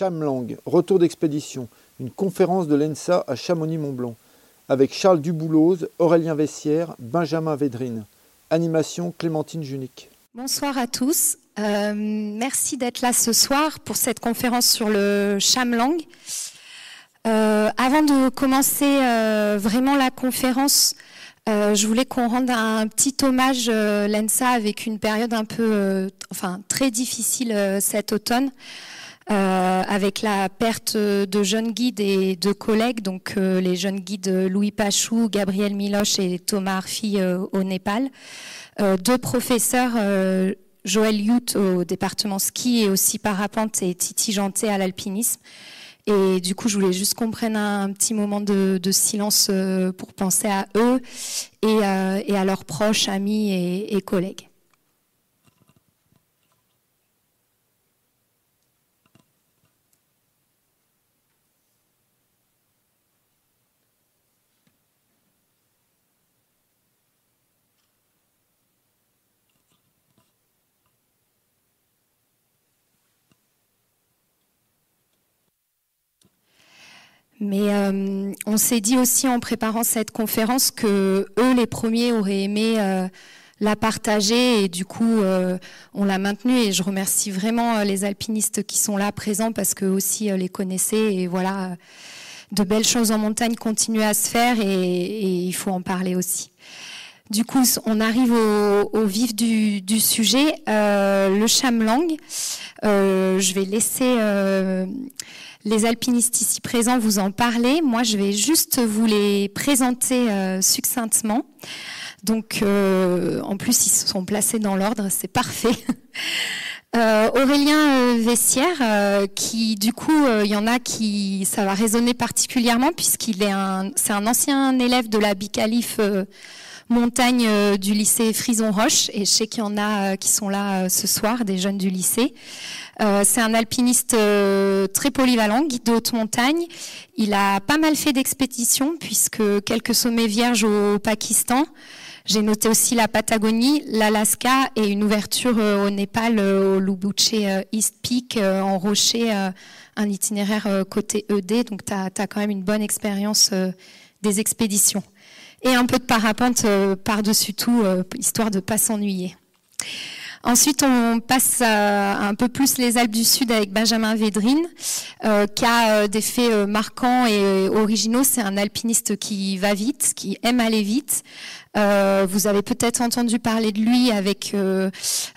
Chamlang, retour d'expédition, une conférence de l'ENSA à Chamonix-Mont-Blanc, avec Charles Dubouloz, Aurélien Vessière, Benjamin Védrine. Animation Clémentine Junique. Bonsoir à tous. Euh, merci d'être là ce soir pour cette conférence sur le Chamlang. Euh, avant de commencer euh, vraiment la conférence, je voulais qu'on rende un petit hommage l'ENSA avec une période un peu, enfin très difficile cet automne. Euh, avec la perte de jeunes guides et de collègues, donc euh, les jeunes guides Louis Pachou, Gabriel Miloche et Thomas Arfi euh, au Népal, deux professeurs, Joël Yout au département ski et aussi parapente et Titi Janté à l'alpinisme. Et du coup, je voulais juste qu'on prenne un, petit moment de, silence pour penser à eux et, à leurs proches, amis et collègues. Mais euh, on s'est dit aussi en préparant cette conférence que eux, les premiers, auraient aimé euh, la partager et du coup, euh, on l'a maintenue. Et je remercie vraiment les alpinistes qui sont là présents parce que aussi les connaissaient et voilà, de belles choses en montagne continuent à se faire et, il faut en parler aussi. Du coup, on arrive au, vif du, du sujet, le chamlang. je vais laisser les alpinistes ici présents vous en parler. Moi, je vais juste vous les présenter euh, succinctement. Donc, euh, en plus, ils se sont placés dans l'ordre, c'est parfait. Euh, Aurélien Vessière, qui du coup, il y en a qui, ça va résonner particulièrement puisqu'il est un, c'est un ancien élève de la Bicalif montagne du lycée Frison Roche, et je sais qu'il y en a qui sont là ce soir, des jeunes du lycée. Euh, c'est un alpiniste euh, très polyvalent, guide de haute montagne. Il a pas mal fait d'expéditions puisque quelques sommets vierges au Pakistan. J'ai noté aussi la Patagonie, l'Alaska et une ouverture euh, au Népal, au Lubuche East Peak, en rocher, un itinéraire côté ED. Donc tu as, quand même une bonne expérience des expéditions. Et un peu de parapente par-dessus tout, histoire de pas s'ennuyer. Ensuite, on passe un peu plus les Alpes du Sud avec Benjamin Védrine, euh, qui a euh, des faits euh, marquants et originaux. C'est un alpiniste qui va vite, qui aime aller vite. vous avez peut-être entendu parler de lui avec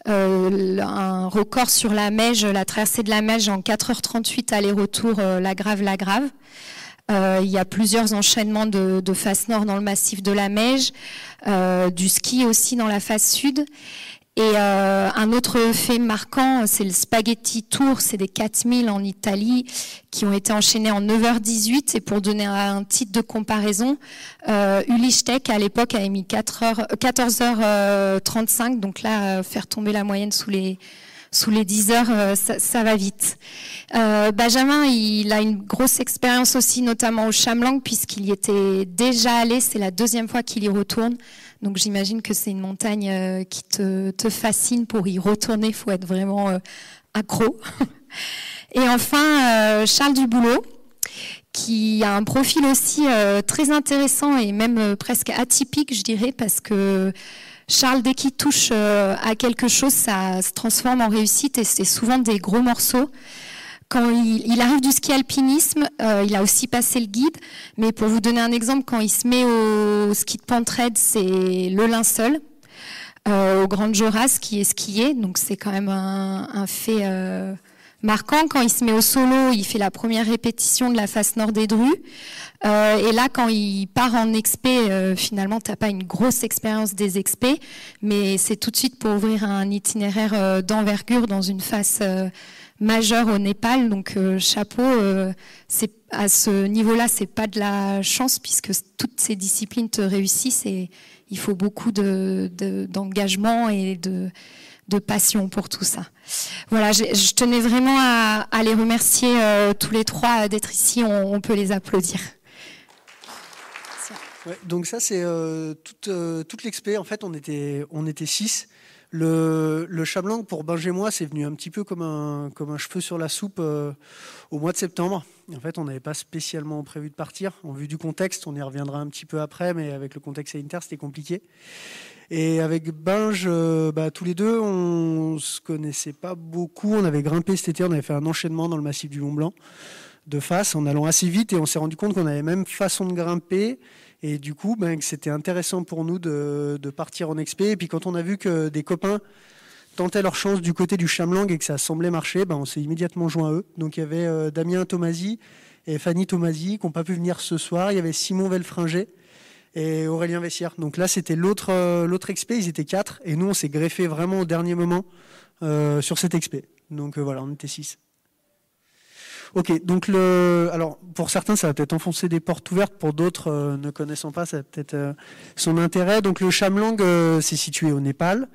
un record sur la Meige, la traversée de la Meige en 4h38 aller-retour, la Grave, la Grave. il y a plusieurs enchaînements de, de face nord dans le massif de la Meige, du ski aussi dans la face sud. Et euh, un autre fait marquant, c'est le Spaghetti Tour, c'est des 4000 en Italie qui ont été enchaînés en 9h18. Et pour donner un titre de comparaison, euh, Ulichtek à l'époque avait mis 4 heures, 14h35. Donc là, euh, faire tomber la moyenne sous les sous les 10 heures, euh, ça, va vite. Euh, Benjamin, il a une grosse expérience aussi, notamment au Chamlang, puisqu'il y était déjà allé. C'est la deuxième fois qu'il y retourne. Donc j'imagine que c'est une montagne euh, qui te, te, fascine. Pour y retourner, il faut être vraiment accro. Et enfin, Charles Duboulot, qui a un profil aussi très intéressant et même presque atypique, je dirais, parce que Charles, dès qu'il touche à quelque chose, ça se transforme en réussite et c'est souvent des gros morceaux. Quand il, arrive du ski alpinisme, euh, il a aussi passé le guide. Mais pour vous donner un exemple, quand il se met au ski de pentraide, c'est le linceul. Euh, au Grand Joras qui est skié, donc c'est quand même un, fait euh, marquant. Quand il se met au solo, il fait la première répétition de la face nord des Drues. et là, quand il part en expé, finalement, t'as pas une grosse expérience des expés, mais c'est tout de suite pour ouvrir un itinéraire d'envergure dans une face majeur au Népal. Donc euh, chapeau, euh, c'est à ce niveau-là, c'est pas de la chance puisque toutes ces disciplines te réussissent et il faut beaucoup d'engagement de, et de, de, passion pour tout ça. Voilà, je, tenais vraiment à, les remercier euh, tous les trois d'être ici. On, peut les applaudir. donc ça c'est toute, toute l'expé. En fait, on était six. Le, le Chablang, pour Benj et moi, c'est venu un petit peu comme un, cheveu sur la soupe euh, au mois de septembre. En fait, on n'avait pas spécialement prévu de partir. En vue du contexte, on y reviendra un petit peu après, mais avec le contexte Inter, c'était compliqué. Et avec Binge, euh, bah, tous les deux, on se connaissait pas beaucoup. On avait grimpé cet été, on avait fait un enchaînement dans le massif du Mont Blanc de face en allant assez vite et on s'est rendu compte qu'on avait même façon de grimper et du coup, ben, c'était intéressant pour nous de, partir en expé. Et puis quand on a vu que des copains tentaient leur chance du côté du Chamlang et que ça semblait marcher, ben, on s'est immédiatement joint à eux. Donc il y avait euh, Damien Tomasi et Fanny Tomasi qui n'ont pas pu venir ce soir. Il y avait Simon Velfringer et Aurélien Vessière. Donc là, c'était l'autre euh, l'autre expé, ils étaient quatre. Et nous, on s'est greffé vraiment au dernier moment euh, sur cet expé. Donc voilà, on était six. Ok, donc le, alors pour certains, ça va peut-être enfoncer des portes ouvertes, pour d'autres euh, ne connaissant pas, ça peut-être euh, son intérêt. Donc le Chamlang, euh, c'est situé au Népal.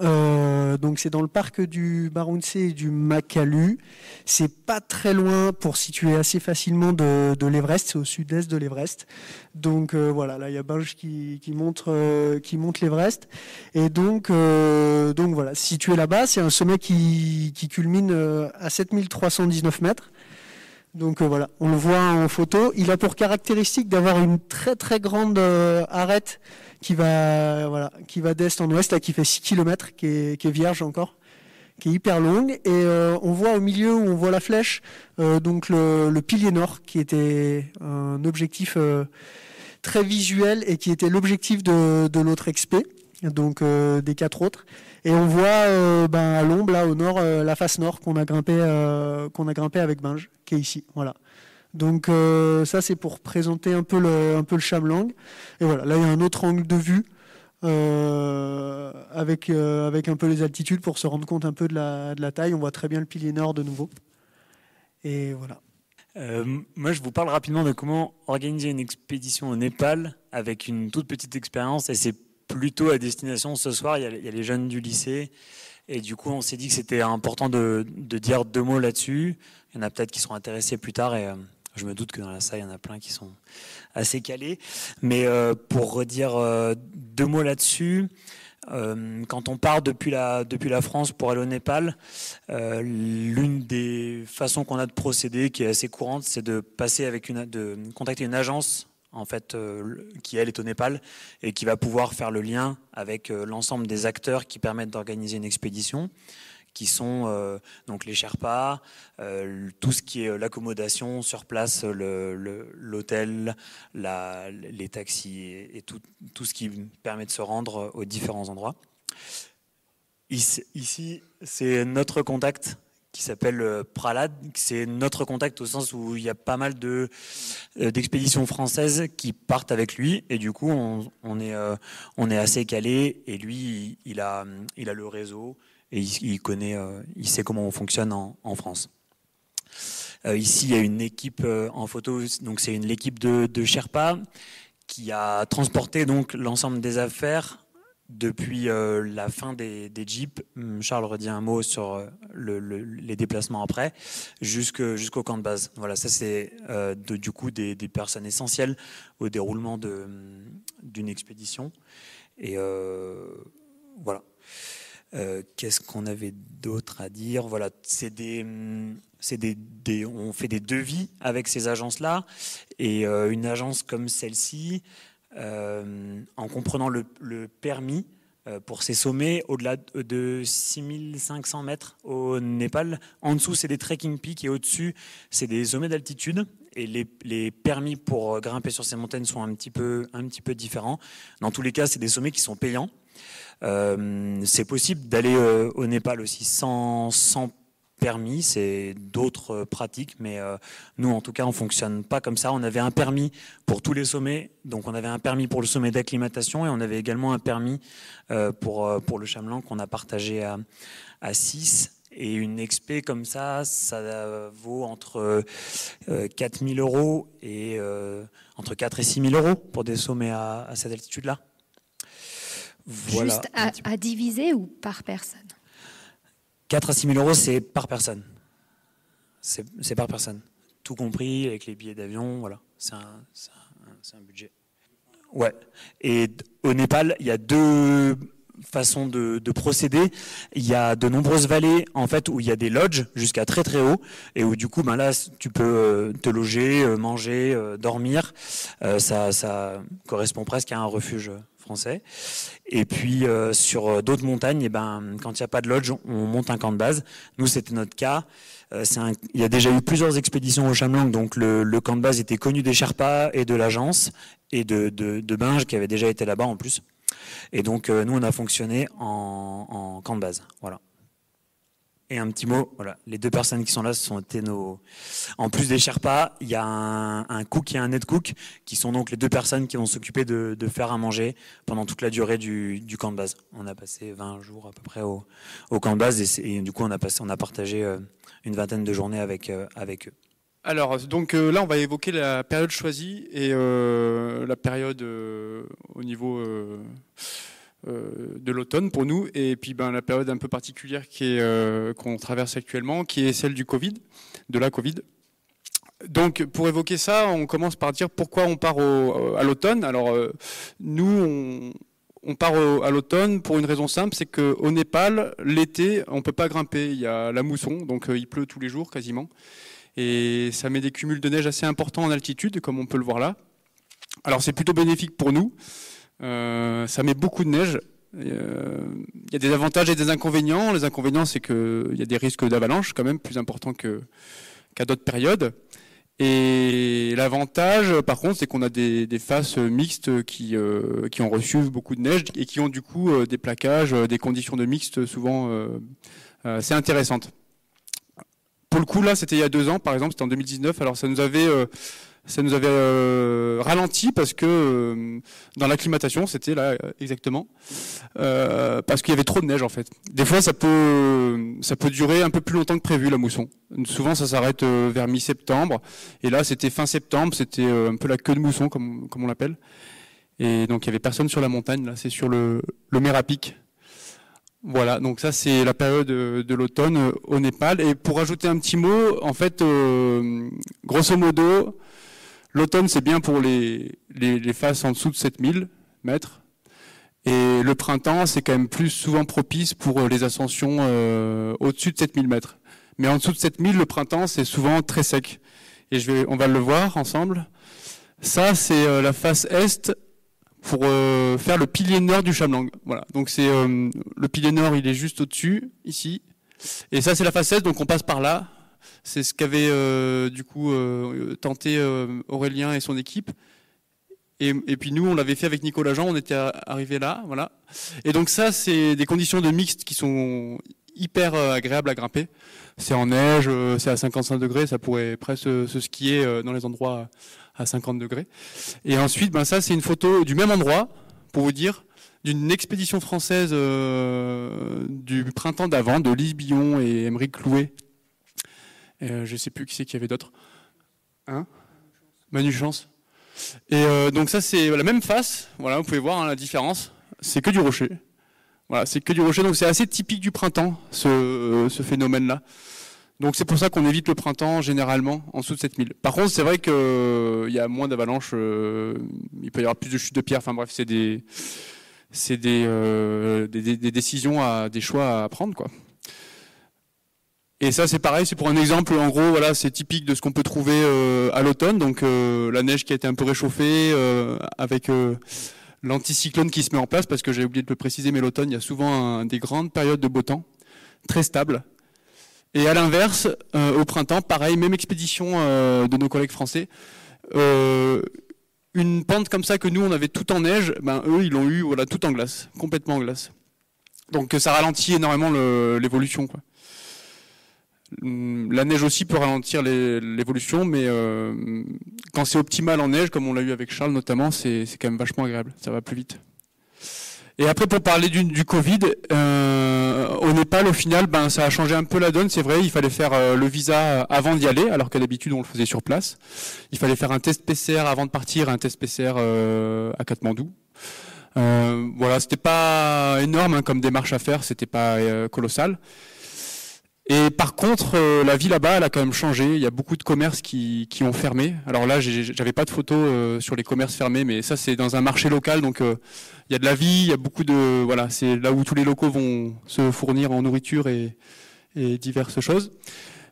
donc c'est dans le parc du Barunse et du Makalu. C'est pas très loin pour situer assez facilement de, de l'Everest. C'est au sud-est de l'Everest. Donc voilà, là il y a Binge qui, qui montre qui monte l'Everest. Et donc donc voilà, situé là-bas, c'est un sommet qui, qui culmine à 7319 mètres. Donc euh, voilà, on le voit en photo. Il a pour caractéristique d'avoir une très très grande euh, arête qui va voilà, qui va d'est en ouest, là, qui fait 6 km, qui est, vierge encore, qui est hyper longue. Et euh, on voit au milieu où on voit la flèche, donc le, pilier nord, qui était un objectif très visuel et qui était l'objectif de, de l'autre XP, donc des quatre autres. Et on voit euh, ben, à l'ombre, là au nord, euh, la face nord qu'on a grimpé, euh, a grimpé avec Binge, qui est ici. Voilà. Donc ça c'est pour présenter un peu le, un peu le. Et voilà, là il y a un autre angle de vue avec, avec un peu les altitudes pour se rendre compte un peu de la, de la taille. On voit très bien le pilier nord de nouveau. Et voilà. moi, je vous parle rapidement de comment organiser une expédition au Népal avec une toute petite expérience. Et c'est plutôt à destination ce soir. Il y, a, les jeunes du lycée. Et du coup, on s'est dit que c'était important de, dire deux mots là-dessus. Il y en a peut-être qui seront intéressés plus tard. Et euh, je me doute que dans la salle, il y en a plein qui sont assez calés. Mais euh, pour redire euh, deux mots là-dessus, quand on part depuis la, depuis la France pour aller au Népal, l'une des façons qu'on a de procéder, qui est assez courante, c'est de passer avec une, de contacter une agence en fait, euh, qui elle est au Népal et qui va pouvoir faire le lien avec euh, l'ensemble des acteurs qui permettent d'organiser une expédition, qui sont euh, donc les Sherpas, tout ce qui est l'accommodation sur place, l'hôtel, les taxis et, tout, tout, ce qui permet de se rendre aux différents endroits. Ici, c'est notre contact qui s'appelle euh, Pralad. C'est notre contact au sens où il y a pas mal de euh, d'expéditions françaises qui partent avec lui et du coup on, est euh, on est assez calé et lui il a il a le réseau et il, connaît il sait comment on fonctionne en, en France. ici il y a une équipe en photo donc c'est l'équipe de, de Sherpa qui a transporté donc l'ensemble des affaires depuis euh, la fin des, Jeeps, hum, Charles redit un mot sur euh, les déplacements après, jusqu'au camp de base. Voilà, ça c'est euh, du coup des, personnes essentielles au déroulement hum, d'une expédition. Et voilà. Qu'est-ce qu'on avait d'autre à dire? Voilà, c'est des, hum, des, on fait des devis avec ces agences-là, et une agence comme celle-ci en comprenant le, permis euh, pour ces sommets au-delà de 6500 mètres au Népal. En dessous, c'est des trekking peaks et au-dessus, c'est des sommets d'altitude. Et les, permis pour grimper sur ces montagnes sont un petit peu, différents. Dans tous les cas, c'est des sommets qui sont payants. Euh, c'est possible d'aller au Népal aussi sans permis, c'est d'autres pratiques, mais euh, nous, en tout cas, on fonctionne pas comme ça. On avait un permis pour tous les sommets, donc on avait un permis pour le sommet d'acclimatation et on avait également un permis euh, pour, euh, pour le Chamelan qu'on a partagé à, à 6. Et une expé comme ça, ça vaut entre 4000 euros et entre 4 et 6 000 euros pour des sommets à, cette altitude-là. Juste à diviser ou par personne? 4 à 6 000 euros, c'est par personne. C'est par personne. Tout compris, avec les billets d'avion, voilà. C'est un, budget. Ouais. Et au Népal, il y a deux façon de, procéder. Il y a de nombreuses vallées en fait où il y a des lodges jusqu'à très très haut et où du coup ben là tu peux euh, te loger, euh, manger, euh, dormir. ça correspond presque à un refuge français. Et puis sur d'autres montagnes, et eh ben quand il n'y a pas de lodge, on monte un camp de base. Nous c'était notre cas. Un, il y a déjà eu plusieurs expéditions au Chamlang, donc le, camp de base était connu des Sherpas et de l'agence et de, de, Binge qui avait déjà été là-bas en plus. Et donc, euh, nous, on a fonctionné en, camp de base. Voilà. Et un petit mot, voilà, les deux personnes qui sont là, ce sont été nos. En plus des Sherpas, il y a un, cook et un net cook, qui sont donc les deux personnes qui vont s'occuper de, faire à manger pendant toute la durée du, camp de base. On a passé 20 jours à peu près au, camp de base et, du coup on a passé, on a partagé euh, une vingtaine de journées avec euh, avec eux. Alors, donc euh, là, on va évoquer la période choisie et la période au niveau de l'automne pour nous, et puis ben, la période un peu particulière qu'on traverse actuellement, qui est celle du Covid, de la Covid. Donc, pour évoquer ça, on commence par dire pourquoi on part à l'automne. Alors, nous, on, part à l'automne pour une raison simple, c'est qu'au Népal, l'été, on peut pas grimper. Il y a la mousson, donc il pleut tous les jours quasiment et ça met des cumuls de neige assez importants en altitude, comme on peut le voir là. Alors c'est plutôt bénéfique pour nous. Euh, ça met beaucoup de neige. Euh, il y a des avantages et des inconvénients. Les inconvénients, c'est qu'il y a des risques d'avalanche quand même plus importants qu'à d'autres périodes. Et l'avantage, par contre, c'est qu'on a des, faces mixtes qui, euh, qui ont reçu beaucoup de neige et qui ont du coup des plaquages, des conditions de mixtes souvent assez intéressantes. Pour le coup, là, c'était il y a deux ans, par exemple, c'était en 2019. Alors, ça nous avait, euh, ça nous avait euh, ralenti parce que euh, dans l'acclimatation, c'était là exactement, parce qu'il y avait trop de neige en fait. Des fois, ça peut, ça peut durer un peu plus longtemps que prévu la mousson. Souvent, ça s'arrête vers mi-septembre, et là, c'était fin septembre, c'était un peu la queue de mousson, comme, comme on l'appelle. Et donc, il y avait personne sur la montagne. Là, c'est sur le, le Mérapic. Voilà, donc ça c'est la période de l'automne euh, au Népal. Et pour ajouter un petit mot, en fait, euh, grosso modo, l'automne c'est bien pour les, les, faces en dessous de 7000 mètres. Et le printemps c'est quand même plus souvent propice pour euh, les ascensions au-dessus de 7000 mètres. Mais en dessous de 7000, le printemps c'est souvent très sec. Et je vais, on va le voir ensemble. Ça c'est la face est pour euh, faire le pilier nord du Chamlang. Voilà. Donc c'est euh, le pilier nord, il est juste au-dessus, ici. Et ça, c'est la facette, donc on passe par là. C'est ce qu'avait euh, du coup tenté Aurélien et son équipe. Et, puis nous, on l'avait fait avec Nicolas Jean, on était arrivé là, voilà. Et donc ça, c'est des conditions de mixte qui sont hyper agréables à grimper. C'est en neige, c'est à 55 degrés, ça pourrait presque se skier dans les endroits à 50 degrés. Et ensuite, ben ça, c'est une photo du même endroit, pour vous dire, d'une expédition française euh, du printemps d'avant, de Lise Billon et Émeric Clouet. Euh, je ne sais plus qui c'est qu'il y avait d'autres. Hein? Manu Chance. Et euh, donc ça, c'est la même face. Voilà, vous pouvez voir hein, la différence. C'est que du rocher. Voilà, c'est que du rocher. Donc c'est assez typique du printemps, ce, ce phénomène-là. Donc c'est pour ça qu'on évite le printemps généralement en dessous de 7000. Par contre, c'est vrai qu'il euh, y a moins d'avalanches, euh, il peut y avoir plus de chutes de pierres. Enfin bref, c'est des, euh, décisions, des choix à prendre quoi. Et ça c'est pareil, c'est pour un exemple. En gros, voilà, c'est typique de ce qu'on peut trouver à l'automne. Donc la neige qui a été un peu réchauffée avec l'anticyclone qui se met en place, parce que j'ai oublié de le préciser, mais l'automne, il y a souvent des grandes périodes de beau temps, très stables. Et à l'inverse, euh, au printemps, pareil, même expédition euh, de nos collègues français. Euh, une pente comme ça que nous on avait tout en neige, ben eux ils l'ont eu voilà tout en glace, complètement en glace. Donc ça ralentit énormément l'évolution quoi. Hum, la neige aussi peut ralentir l'évolution, mais quand c'est optimal en neige, comme on l'a eu avec Charles notamment, c'est quand même vachement agréable, ça va plus vite. Et après, pour parler du, Covid, euh, au Népal, au final, ben, ça a changé un peu la donne. C'est vrai, il fallait faire euh, le visa avant d'y aller, alors qu'à d'habitude, on le faisait sur place. Il fallait faire un test PCR avant de partir, un test PCR euh, à Katmandou. Euh, voilà, c'était pas énorme hein, comme démarche à faire, c'était pas euh, colossal. Et par contre, euh, la vie là-bas, elle a quand même changé. Il y a beaucoup de commerces qui, qui ont fermé. Alors là, j'avais pas de photos euh, sur les commerces fermés, mais ça, c'est dans un marché local, donc euh, il y a de la vie, il y a beaucoup de voilà, c'est là où tous les locaux vont se fournir en nourriture et, et diverses choses.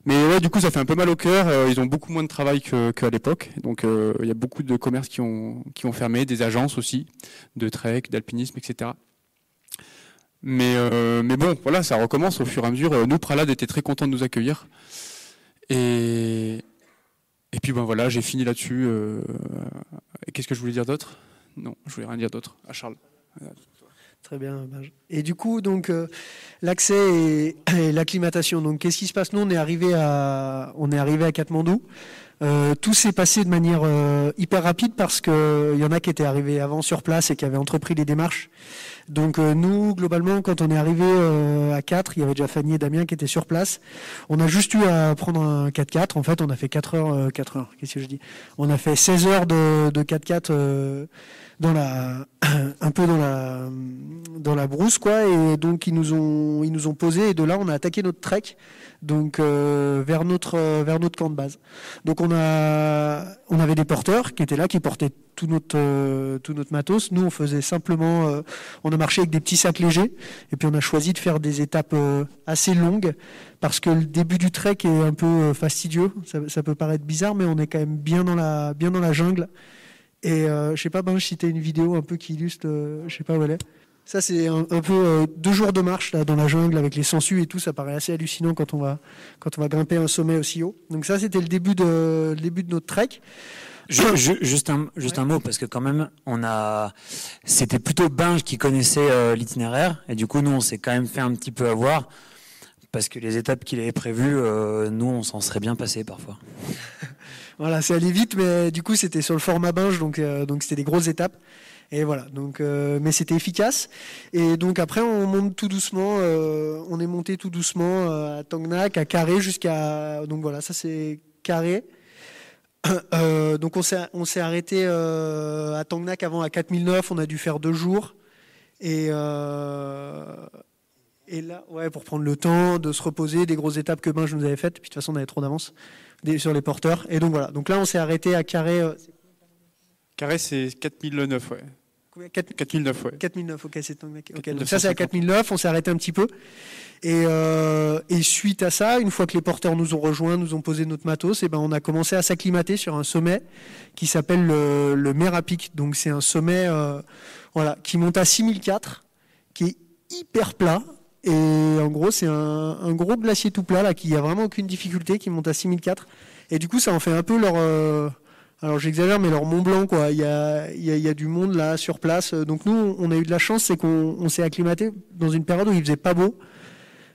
Mais ouais, du coup, ça fait un peu mal au cœur. ils ont beaucoup moins de travail qu'à l'époque, donc il y a beaucoup de commerces qui ont qui ont fermé, des agences aussi, de trek, d'alpinisme, etc. Mais, euh, mais bon, voilà, ça recommence au fur et à mesure. Nous, Pralade était très content de nous accueillir. Et, et puis ben voilà, j'ai fini là-dessus. Euh, qu'est-ce que je voulais dire d'autre? Non, je voulais rien dire d'autre. À Charles. Très bien. Et du coup, donc euh, l'accès et, l'acclimatation. Donc, qu'est-ce qui se passe? Nous, on est arrivé à, on est arrivé à Katmandou. Euh, tout s'est passé de manière euh, hyper rapide parce que il y en a qui étaient arrivés avant sur place et qui avaient entrepris les démarches. Donc euh, nous, globalement, quand on est arrivé à 4, il y avait déjà Fanny et Damien qui étaient sur place. On a juste eu à prendre un 4x4. En fait, on a fait 4 heures, 4 heures. Qu'est-ce que je dis? On a fait 16 heures de, de 4x4 dans la un peu dans la dans la brousse quoi et donc ils nous ont ils nous ont posé et de là on a attaqué notre trek donc euh, vers notre vers notre camp de base. Donc on a on avait des porteurs qui étaient là qui portaient tout notre euh, tout notre matos. Nous on faisait simplement euh, on a marché avec des petits sacs légers et puis on a choisi de faire des étapes assez longues parce que le début du trek est un peu fastidieux. Ça, ça peut paraître bizarre mais on est quand même bien dans la bien dans la jungle. Et euh, je sais pas, ben, si tu une vidéo un peu qui illustre, euh, je sais pas où elle est. Ça, c'est un, peu euh, deux jours de marche là, dans la jungle avec les sangsues et tout. Ça paraît assez hallucinant quand on va, quand on va grimper un sommet aussi haut. Donc ça, c'était le début de, le début de notre trek. juste un, juste un mot parce que quand même, on a, c'était plutôt Binge qui connaissait l'itinéraire et du coup, nous, on s'est quand même fait un petit peu avoir parce que les étapes qu'il avait prévues, nous, on s'en serait bien passé parfois. Voilà, c'est allé vite, mais du coup, c'était sur le format binge, donc euh, donc c'était des grosses étapes. Et voilà, donc euh, mais c'était efficace. Et donc après, on monte tout doucement. Euh, on est monté tout doucement à Tangnak, à Carré, jusqu'à donc voilà, ça c'est Carré. donc on s'est on s'est arrêté à Tangnak avant à 4009. On a dû faire deux jours. Et et là, ouais, pour prendre le temps de se reposer, des grosses étapes que Binge nous avait faites. Puis de toute façon, on avait trop d'avance sur les porteurs. Et donc voilà. Donc là, on s'est arrêté à Carré. Euh, Carré, c'est 4009, ouais. 4009, ouais. 4009, ok, c'est okay, donc ça c'est à 4009, on s'est arrêté un petit peu. Et, euh, et, suite à ça, une fois que les porteurs nous ont rejoints, nous ont posé notre matos, et ben on a commencé à s'acclimater sur un sommet qui s'appelle le, le Merapic. Donc c'est un sommet euh, voilà, qui monte à 6004, qui est hyper plat, et en gros, c'est un, gros glacier tout plat là qui a vraiment aucune difficulté, qui monte à 6004. Et du coup, ça en fait un peu leur, euh, alors j'exagère, mais leur Mont Blanc quoi. Il y a, y, a, du monde là sur place. Donc nous, on a eu de la chance, c'est qu'on s'est acclimaté dans une période où il faisait pas beau.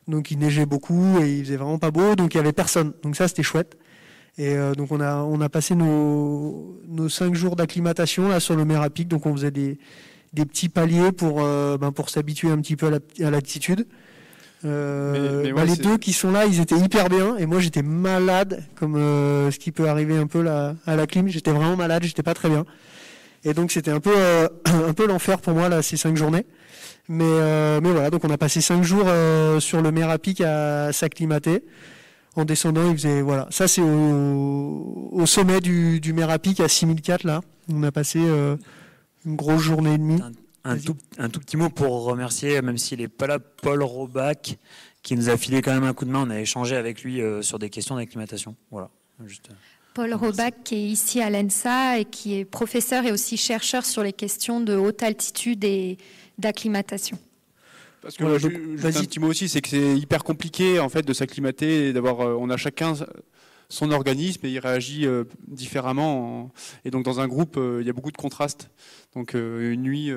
Donc il neigeait beaucoup et il faisait vraiment pas beau, donc il y avait personne. Donc ça, c'était chouette. Et euh, donc on a, on a passé nos, nos cinq jours d'acclimatation là sur le Mérapic. Donc on faisait des, des petits paliers pour, euh, ben, pour s'habituer un petit peu à l'altitude. Euh, bah, les deux qui sont là, ils étaient hyper bien et moi j'étais malade, comme euh, ce qui peut arriver un peu là, à la clim. J'étais vraiment malade, j'étais pas très bien. Et donc c'était un peu un peu l'enfer pour moi là ces cinq journées. Mais mais voilà, donc on a passé cinq jours sur le Mérapic à s'acclimater. En descendant, il faisait voilà, ça c'est au, au, sommet du, du Mérapic à 6004 là. On a passé une grosse journée et demie. Un, tout, un, tout, petit mot pour remercier, même s'il n'est pas là, Paul Robac, qui nous a filé quand même un coup de main. On a échangé avec lui euh, sur des questions d'acclimatation. Voilà. Juste, euh, Paul Robac, qui est ici à l'ENSA et qui est professeur et aussi chercheur sur les questions de haute altitude et d'acclimatation. Parce que juste un petit mot aussi, c'est que c'est hyper compliqué en fait de s'acclimater, d'avoir, euh, on a chacun son organisme et il réagit euh, différemment. Et donc dans un groupe, euh, il y a beaucoup de contrastes. Donc euh, une nuit,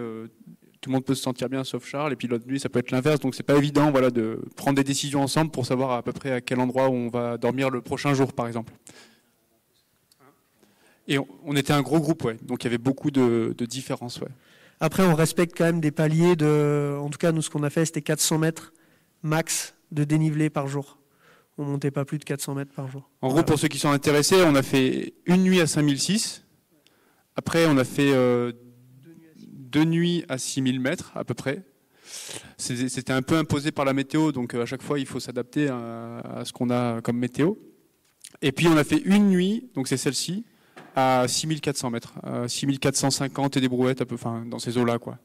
tout le monde peut se sentir bien sauf Charles, et puis l'autre nuit, ça peut être l'inverse. Donc c'est pas évident, voilà, de prendre des décisions ensemble pour savoir à peu près à quel endroit on va dormir le prochain jour, par exemple. Et on, était un gros groupe, ouais. Donc il y avait beaucoup de, de différences, ouais. Après, on respecte quand même des paliers de, en tout cas, nous, ce qu'on a fait, c'était 400 mètres max de dénivelé par jour on montait pas plus de 400 mètres par jour. En gros, pour ceux qui sont intéressés, on a fait une nuit à 5006. Après, on a fait euh, deux nuits à 6000 mètres à peu près. c'était un peu imposé par la météo, donc à chaque fois il faut s'adapter à, ce qu'on a comme météo. Et puis on a fait une nuit, donc c'est celle-ci, à 6400 mètres, 6450 et des brouettes, enfin dans ces eaux-là, quoi.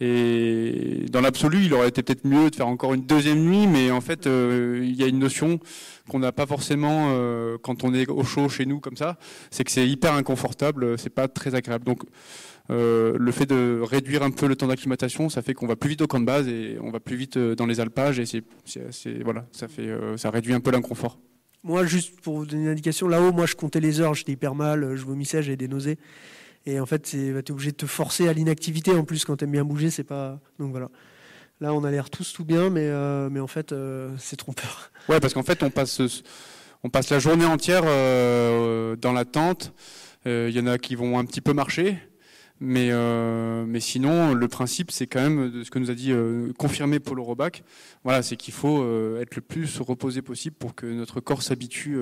Et dans l'absolu, il aurait été peut-être mieux de faire encore une deuxième nuit, mais en fait, euh, il y a une notion qu'on n'a pas forcément euh, quand on est au chaud chez nous comme ça, c'est que c'est hyper inconfortable, c'est pas très agréable. Donc, euh, le fait de réduire un peu le temps d'acclimatation, ça fait qu'on va plus vite au camp de base et on va plus vite dans les alpages et c'est, voilà, ça fait, ça réduit un peu l'inconfort. Moi, juste pour vous donner une indication, là-haut, moi, je comptais les heures, j'étais hyper mal, je vomissais, j'avais des nausées. Et en fait, tu es obligé de te forcer à l'inactivité en plus quand tu aimes bien bouger. C'est pas. Donc voilà. Là, on a l'air tous tout bien, mais, euh, en fait, euh, c'est trompeur. Ouais, parce qu'en fait, on passe, la journée entière euh, dans la tente. Il y en a qui vont un petit peu marcher. Mais, sinon, le principe, c'est quand même ce que nous a dit confirmé Paul Robac. Voilà, c'est qu'il faut être le plus reposé possible pour que notre corps s'habitue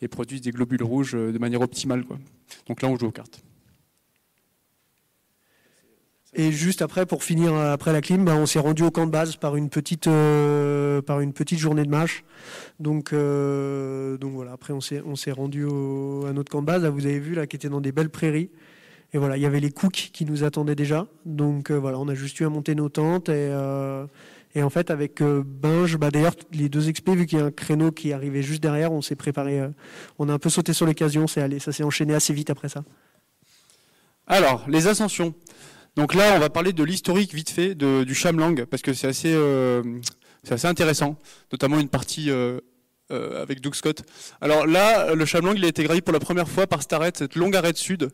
et produise des globules rouges de manière optimale. Donc là, on joue aux cartes. Et juste après, pour finir après la clim, bah, on s'est rendu au camp de base par une petite, euh, par une petite journée de marche. Donc, euh, donc voilà. Après, on s'est, on s'est rendu à notre camp de base. Là, vous avez vu là, qui était dans des belles prairies. Et voilà, il y avait les cooks qui nous attendaient déjà. Donc euh, voilà, on a juste eu à monter nos tentes et, et en fait avec Binge, bah d'ailleurs les deux expés vu qu'il y a un créneau qui arrivait juste derrière, on s'est préparé, on a un peu sauté sur l'occasion, ça s'est enchaîné assez vite après ça. Alors les ascensions. Donc là, on va parler de l'historique vite fait du Chamlang, parce que c'est assez, euh, assez intéressant, notamment une partie euh, euh, avec Doug Scott. Alors là, le Chamlang, il a été gravi pour la première fois par Starret, cette longue arête sud.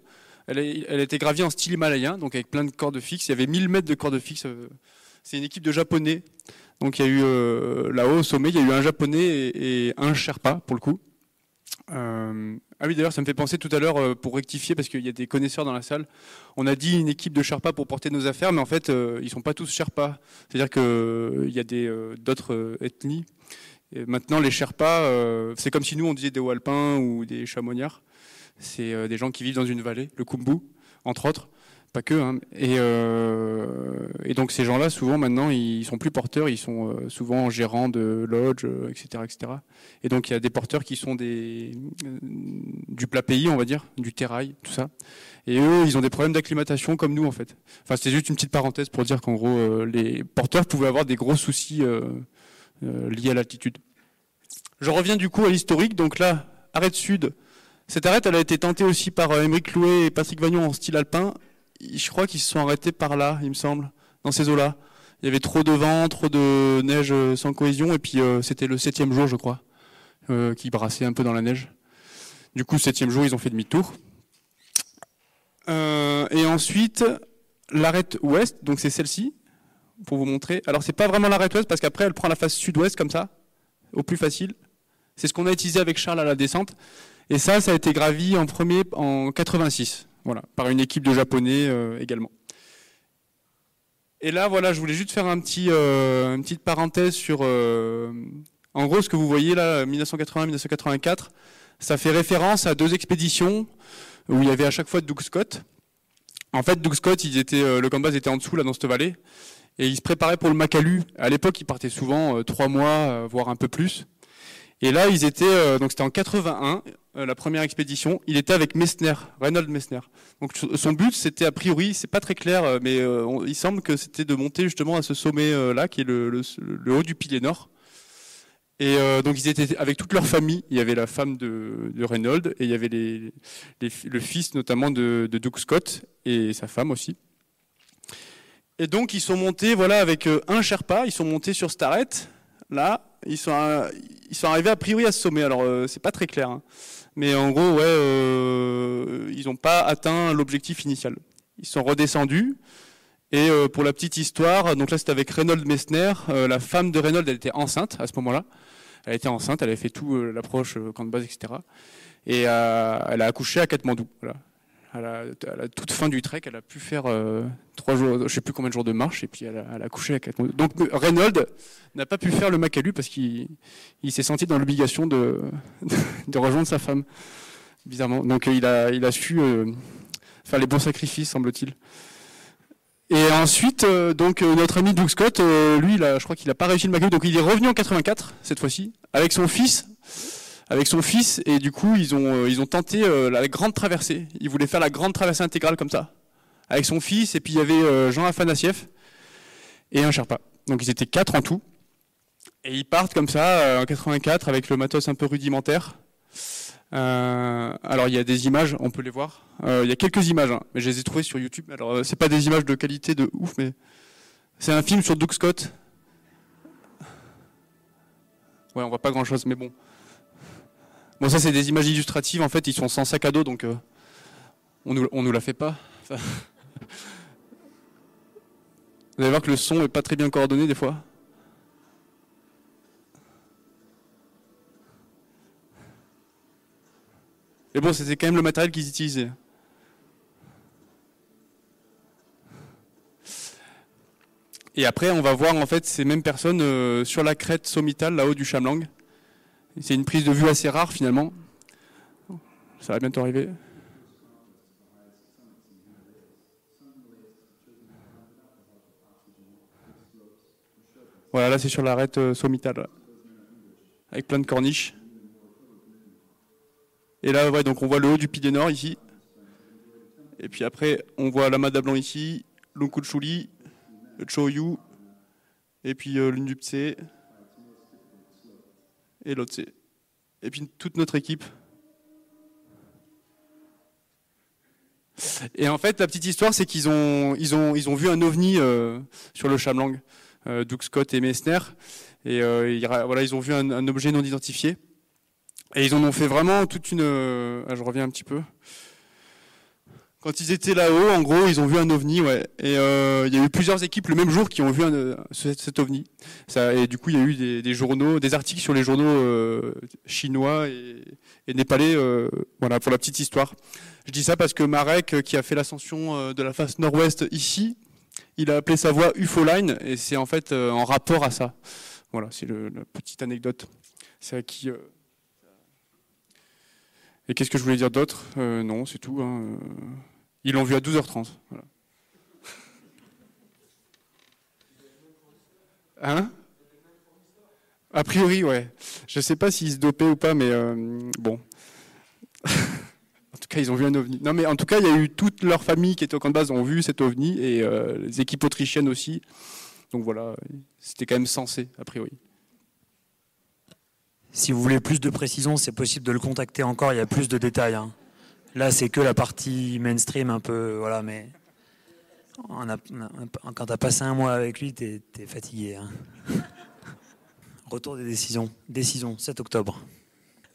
Elle a, elle été gravée en style himalayen, donc avec plein de cordes fixes. Il y avait 1000 mètres de cordes fixes. C'est une équipe de Japonais. Donc il y a eu là-haut au sommet, il y a eu un Japonais et un Sherpa pour le coup. Euh, ah oui, d'ailleurs, ça me fait penser tout à l'heure, euh, pour rectifier, parce qu'il y a des connaisseurs dans la salle, on a dit une équipe de Sherpas pour porter nos affaires, mais en fait, euh, ils ne sont pas tous Sherpas. C'est-à-dire qu'il y a d'autres ethnies. Et maintenant, les Sherpas, c'est comme si nous, on disait des Hauts-Alpins ou des Chamoniards. C'est des gens qui vivent dans une vallée, le Kumbu, entre autres pas que. Hein. Et, euh, et, donc ces gens-là, souvent maintenant, ils sont plus porteurs, ils sont euh, souvent gérants de lodge, etc., euh, etc. Et donc il y a des porteurs qui sont des du plat pays, on va dire, du terrail, tout ça. Et eux, ils ont des problèmes d'acclimatation comme nous en fait. Enfin, c'était juste une petite parenthèse pour dire qu'en gros, les porteurs pouvaient avoir des gros soucis liés à l'altitude. Je reviens du coup à l'historique. Donc là, arête sud. Cette arête, elle a été tentée aussi par Émeric Louet et Patrick Vagnon en style alpin je crois qu'ils se sont arrêtés par là, il me semble, dans ces eaux-là. Il y avait trop de vent, trop de neige euh, sans cohésion, et puis euh, c'était le septième jour, je crois, euh, qui brassait un peu dans la neige. Du coup, septième jour, ils ont fait demi-tour. et ensuite, l'arête ouest, donc c'est celle-ci, pour vous montrer. Alors, c'est pas vraiment l'arête ouest, parce qu'après, elle prend la face sud-ouest, comme ça, au plus facile. C'est ce qu'on a utilisé avec Charles à la descente. Et ça, ça a été gravi en premier en 86. Voilà, par une équipe de Japonais euh, également. Et là, voilà, je voulais juste faire un petit, euh, une petite parenthèse sur, euh, en gros, ce que vous voyez là, 1980-1984, ça fait référence à deux expéditions où il y avait à chaque fois Doug Scott. En fait, Doug Scott, ils étaient, le camp était en dessous, là, dans cette vallée, et ils se préparaient pour le Macalu. À l'époque, ils partaient souvent trois mois, voire un peu plus. Et là, ils étaient, donc c'était en 81, euh, la première expédition, il était avec Messner, Reynold Messner. Donc son but, c'était a priori, c'est pas très clair, euh, mais euh, il semble que c'était de monter justement à ce sommet-là, qui est le, haut du pilier nord. Et donc ils étaient avec toute leur famille. Il y avait la femme de, Reynolds et il y avait le fils notamment de, Doug Scott et sa femme aussi. Et donc ils sont montés, voilà, avec un Sherpa, ils sont montés sur Starret. Là, ils sont, ils sont arrivés a priori à ce sommet. Alors c'est pas très clair. Hein. Mais en gros, ouais, euh, ils n'ont pas atteint l'objectif initial. Ils sont redescendus. Et euh, pour la petite histoire, donc là c'était avec Reynold Messner. Euh, la femme de Reynold, elle était enceinte à ce moment-là. Elle était enceinte, elle avait fait tout l'approche camp de base, etc. Et elle a accouché à Katmandou. À la, toute fin du trek, elle a pu faire euh, trois jours, je sais plus combien de jours de marche, et puis elle a, couché à quatre Donc Reynolds n'a pas pu faire le Macalu parce qu'il s'est senti dans l'obligation de, rejoindre sa femme, bizarrement. Donc il a, su euh, faire les bons sacrifices, semble-t-il. Et ensuite, euh, donc notre ami Doug Scott, lui, je crois qu'il n'a pas réussi le McDo, donc il est revenu en 84 cette fois-ci avec son fils, avec son fils, et du coup ils ont ils ont tenté la grande traversée. Ils voulaient faire la grande traversée intégrale comme ça, avec son fils, et puis il y avait Jean Afanassiev et un Sherpa. Donc ils étaient quatre en tout, et ils partent comme ça en 84 avec le matos un peu rudimentaire. Euh, alors il y a des images, on peut les voir. Euh, il y a quelques images, hein, mais je les ai trouvées sur YouTube. Alors euh, c'est pas des images de qualité de ouf, mais c'est un film sur Doug Scott. Ouais, on voit pas grand chose, mais bon. Bon, ça c'est des images illustratives. En fait, ils sont sans sac à dos, donc on nous, on nous la fait pas. Vous allez voir que le son est pas très bien coordonné des fois. Mais bon, c'était quand même le matériel qu'ils utilisaient. Et après, on va voir en fait ces mêmes personnes euh, sur la crête sommitale, là-haut du Chamlang. C'est une prise de vue assez rare finalement. Ça va bientôt arriver. Voilà, là c'est sur l'arête euh, sommitale, avec plein de corniches. Et là, ouais, donc on voit le haut du Pied Nord ici. Et puis après, on voit la Blanc ici, Chuli, le Choyu, et puis euh, l'Unduptse, et l'Otse. Et puis toute notre équipe. Et en fait, la petite histoire, c'est qu'ils ont, ils ont, ils ont vu un ovni euh, sur le Chamlang, euh, Doug Scott et Messner. Et euh, voilà, ils ont vu un, un objet non identifié. Et ils en ont fait vraiment toute une... Euh, ah, je reviens un petit peu. Quand ils étaient là-haut, en gros, ils ont vu un ovni, ouais. Et euh, il y a eu plusieurs équipes le même jour qui ont vu un, cet, ovni. Et du coup, il y a eu des, journaux, des articles sur les journaux euh, chinois et, népalais. Euh, voilà, pour la petite histoire. Je dis ça parce que Marek, qui a fait l'ascension de la face nord-ouest ici, il a appelé sa voie UFO Line, et c'est en fait en rapport à ça. Voilà, c'est la petite anecdote. C'est à qui et qu'est-ce que je voulais dire d'autre? Non, c'est tout. Hein. Ils l'ont vu à 12h30. Hein? A priori, ouais. Je ne sais pas s'ils se dopaient ou pas, mais euh, bon. en tout cas, ils ont vu un ovni. Non, mais en tout cas, il y a eu toute leur famille qui était au camp de base ont vu cet ovni et les équipes autrichiennes aussi. Donc voilà, c'était quand même censé, a priori. Si vous voulez plus de précision, c'est possible de le contacter encore, il y a plus de détails. Hein. Là, c'est que la partie mainstream un peu, voilà, mais quand tu as passé un mois avec lui, tu es, fatigué. Hein. Retour des décisions. Décision, 7 octobre.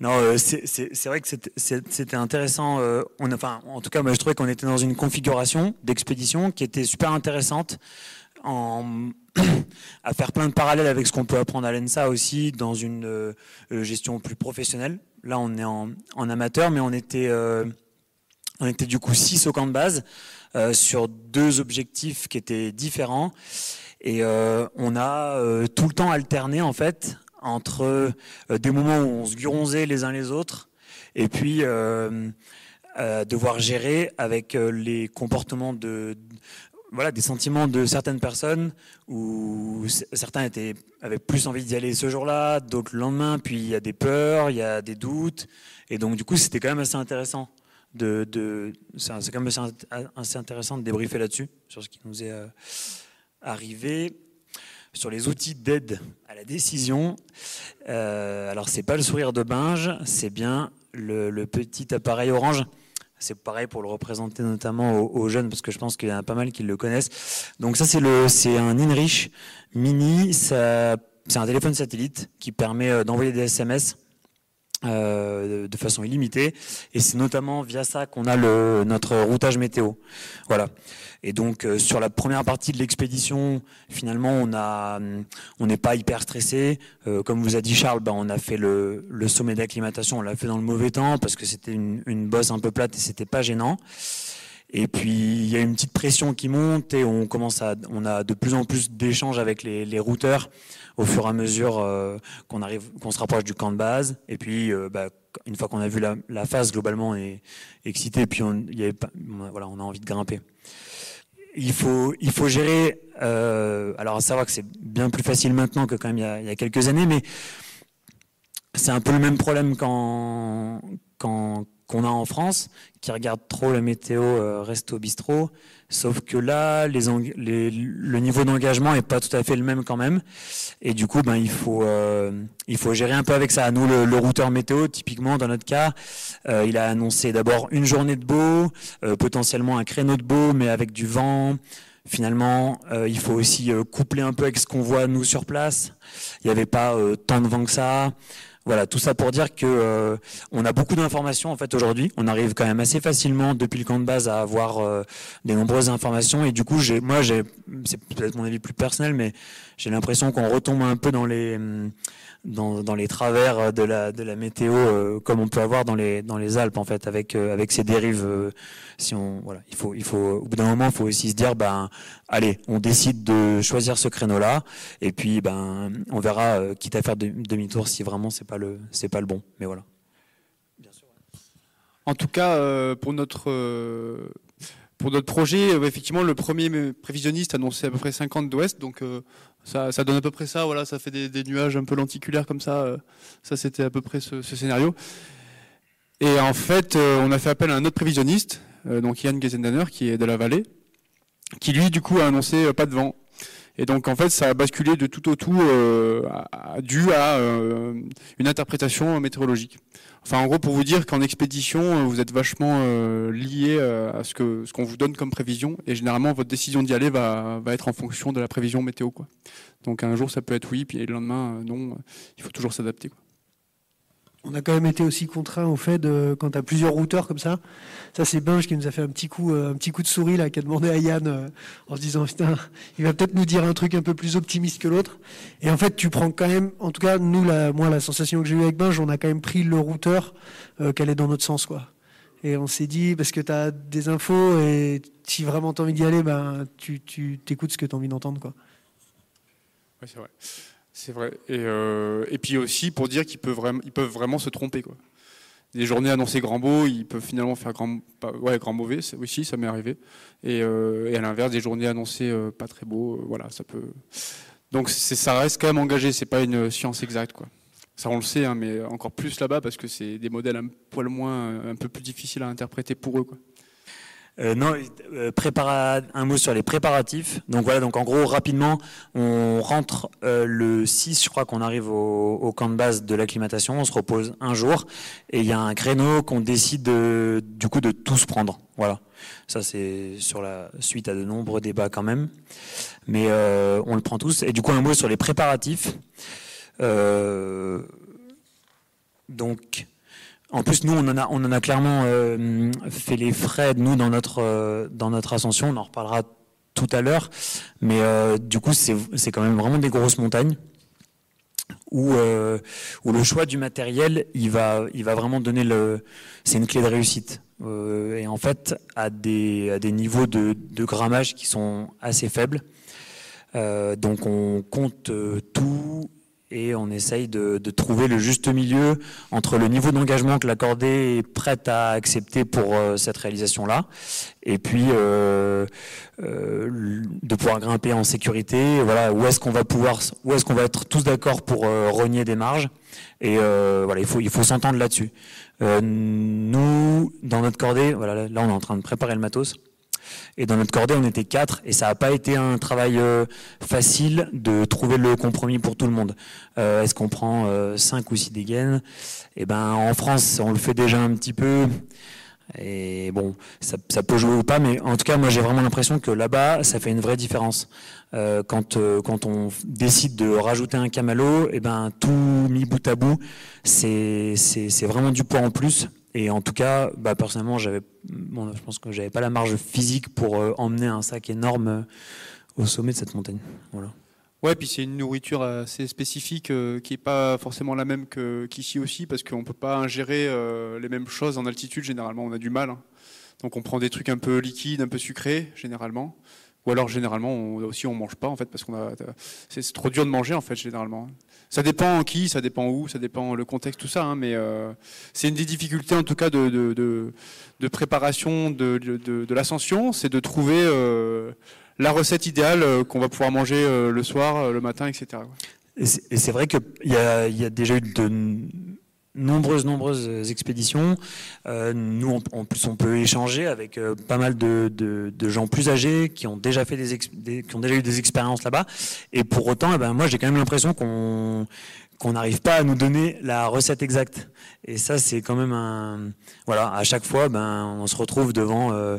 Non, euh, c'est vrai que c'était intéressant. Euh, on, enfin, en tout cas, moi, je trouvais qu'on était dans une configuration d'expédition qui était super intéressante à faire plein de parallèles avec ce qu'on peut apprendre à l'ENSA aussi dans une euh, gestion plus professionnelle. Là, on est en, amateur, mais on était, on était du coup six au camp de base euh, sur deux objectifs qui étaient différents. Et on a tout le temps alterné en fait entre des moments où on se gronzait les uns les autres et puis devoir gérer avec les comportements de, voilà, des sentiments de certaines personnes où certains étaient, avaient plus envie d'y aller ce jour-là, d'autres le lendemain, puis il y a des peurs, il y a des doutes. Et donc, du coup, c'était quand même assez intéressant c'est quand même assez, intéressant de débriefer là-dessus, sur ce qui nous est euh, arrivé. Sur les outils d'aide à la décision, euh, alors c'est pas le sourire de Binge, c'est bien le, petit appareil orange c'est pareil pour le représenter notamment aux, jeunes, parce que je pense qu'il y en a pas mal qui le connaissent. Donc ça, c'est un InReach Mini. C'est un téléphone satellite qui permet euh, d'envoyer des SMS euh, de façon illimitée. Et c'est notamment via ça qu'on a le, notre routage météo. Voilà. Et donc euh, sur la première partie de l'expédition, finalement, on a, on n'est pas hyper stressé. Euh, comme vous a dit Charles, ben, on a fait le, le sommet d'acclimatation, on l'a fait dans le mauvais temps parce que c'était une, une bosse un peu plate et c'était pas gênant. Et puis il y a une petite pression qui monte et on commence à, on a de plus en plus d'échanges avec les, les routeurs au fur et à mesure euh, qu'on arrive, qu'on se rapproche du camp de base. Et puis, euh, bah, une fois qu'on a vu la, la, phase globalement, on est excité. Puis, on, a envie de grimper. il faut, gérer. Euh, alors, à savoir que c'est bien plus facile maintenant que quand même il y a, quelques années, mais c'est un peu le même problème qu'on a en France, qui regarde trop la météo euh, resto bistrot, sauf que là, les, les le niveau d'engagement est pas tout à fait le même quand même, et du coup, ben il faut euh, il faut gérer un peu avec ça. Nous, le, le routeur météo, typiquement dans notre cas, euh, il a annoncé d'abord une journée de beau, euh, potentiellement un créneau de beau, mais avec du vent. Finalement, euh, il faut aussi coupler un peu avec ce qu'on voit nous sur place. Il n'y avait pas tant de vent que ça. Voilà, tout ça pour dire que euh, on a beaucoup d'informations en fait aujourd'hui. On arrive quand même assez facilement depuis le camp de base à avoir euh, des nombreuses informations et du coup, moi, j'ai, c'est peut-être mon avis plus personnel, mais j'ai l'impression qu'on retombe un peu dans les dans, dans, les travers de la, de la météo euh, comme on peut avoir dans les, dans les Alpes en fait avec, euh, avec ces dérives. Euh, si on, voilà, il faut, il faut, au bout d'un moment, il faut aussi se dire, ben, allez, on décide de choisir ce créneau-là et puis ben, on verra, quitte à faire demi-tour si vraiment c'est pas le, c'est pas le bon. Mais voilà. Bien sûr. En tout cas, pour notre pour notre projet, effectivement, le premier prévisionniste annonçait à peu près 50 d'ouest, donc ça, ça, donne à peu près ça, voilà, ça fait des, nuages un peu lenticulaires comme ça. Euh, ça, c'était à peu près ce, scénario. Et en fait, euh, on a fait appel à un autre prévisionniste, euh, donc Yann Gezendaner, qui est de la vallée, qui lui, du coup, a annoncé pas de vent. Et donc, en fait, ça a basculé de tout au tout dû à une interprétation météorologique. Enfin, en gros, pour vous dire qu'en expédition, euh, vous êtes vachement euh, lié euh, à ce que ce qu'on vous donne comme prévision, et généralement votre décision d'y aller va, va être en fonction de la prévision météo. Quoi. Donc un jour ça peut être oui, puis le lendemain non. Il faut toujours s'adapter. Quoi on a quand même été aussi contraint au fait de quand tu as plusieurs routeurs comme ça. Ça c'est Binge qui nous a fait un petit coup euh, un petit coup de souris là qui a demandé à Yann euh, en se disant putain, il va peut-être nous dire un truc un peu plus optimiste que l'autre. Et en fait, tu prends quand même en tout cas nous la moi la sensation que j'ai eue avec Binge, on a quand même pris le routeur euh, qu'elle est dans notre sens quoi. Et on s'est dit parce que tu as des infos et si vraiment tu as envie d'y aller ben tu t'écoutes ce que tu as envie d'entendre quoi. Oui, c'est vrai. C'est vrai. Et, euh, et, puis aussi pour dire qu'ils peuvent vraiment, ils peuvent vraiment se tromper. Quoi. Des journées annoncées grand beau, ils peuvent finalement faire grand, ouais, grand mauvais. Aussi, ça m'est arrivé. Et, euh, et, à l'inverse, des journées annoncées euh, pas très beau, voilà, ça peut. Donc ça reste quand même engagé. C'est pas une science exacte, quoi. Ça on le sait, hein, mais encore plus là-bas parce que c'est des modèles un poil moins, un peu plus difficiles à interpréter pour eux, quoi. Euh, non, euh, un mot sur les préparatifs. Donc voilà, donc en gros, rapidement, on rentre euh, le 6, je crois qu'on arrive au, au, camp de base de l'acclimatation, on se repose un jour, et il y a un créneau qu'on décide de, du coup de tous prendre. Voilà. Ça, c'est sur la suite à de nombreux débats quand même. Mais euh, on le prend tous. Et du coup, un mot sur les préparatifs. Euh, donc, en plus, nous, on en a, clairement euh, fait les frais, nous, dans notre, euh, dans notre ascension. On en reparlera tout à l'heure. Mais euh, du coup, c'est quand même vraiment des grosses montagnes où, le choix du matériel, il va, vraiment donner le. C'est une clé de réussite. Et en fait, à des, niveaux de, grammage qui sont assez faibles. Donc on compte tout et on essaye de, de, trouver le juste milieu entre le niveau d'engagement que la cordée est prête à accepter pour euh, cette réalisation-là, et puis euh, euh, de pouvoir grimper en sécurité. Voilà, où est-ce qu'on va pouvoir, où est-ce qu'on va être tous d'accord pour euh, rogner des marges, et euh, voilà, il faut il faut s'entendre là-dessus. nous, dans notre cordée, voilà, là on est en train de préparer le matos. Et dans notre cordée, on était quatre, et ça n'a pas été un travail euh, facile de trouver le compromis pour tout le monde. Euh, Est-ce qu'on prend euh, cinq ou six dégaines? Eh ben, en France, on le fait déjà un petit peu. Et bon, ça, peut jouer ou pas, mais en tout cas, moi j'ai vraiment l'impression que là-bas, ça fait une vraie différence. Quand, quand on décide de rajouter un camalo, eh ben tout mis bout à bout, c'est vraiment du poids en plus. Et en tout cas, bah, personnellement, je pense que j'avais pas la marge physique pour euh, emmener un sac énorme euh, au sommet de cette montagne. Voilà. Ouais, puis c'est une nourriture assez spécifique euh, qui est pas forcément la même qu'ici aussi, parce qu'on peut pas ingérer les mêmes choses en altitude. Généralement, on a du mal. Hein. Donc, on prend des trucs un peu liquides, un peu sucrés, généralement, Ou alors généralement on, aussi on mange pas en fait parce qu'on a c'est trop dur de manger en fait généralement. Ça dépend qui, ça dépend où, ça dépend le contexte tout ça, hein, mais euh, c'est une des difficultés en tout cas de, de, de, préparation de, de l'ascension, c'est de trouver euh, la recette idéale euh, qu'on va pouvoir manger le soir, le matin, etc. Et c'est vrai qu'il y y a déjà eu de nombreuses, nombreuses expéditions. Euh, nous, en plus, on peut échanger avec euh, pas mal de, de, de, gens plus âgés qui ont déjà fait des, qui ont déjà eu des expériences là-bas. Et pour autant, eh ben, moi, j'ai quand même l'impression qu'on qu'on n'arrive pas à nous donner la recette exacte. Et ça, c'est quand même un voilà. À chaque fois, ben, on se retrouve devant euh,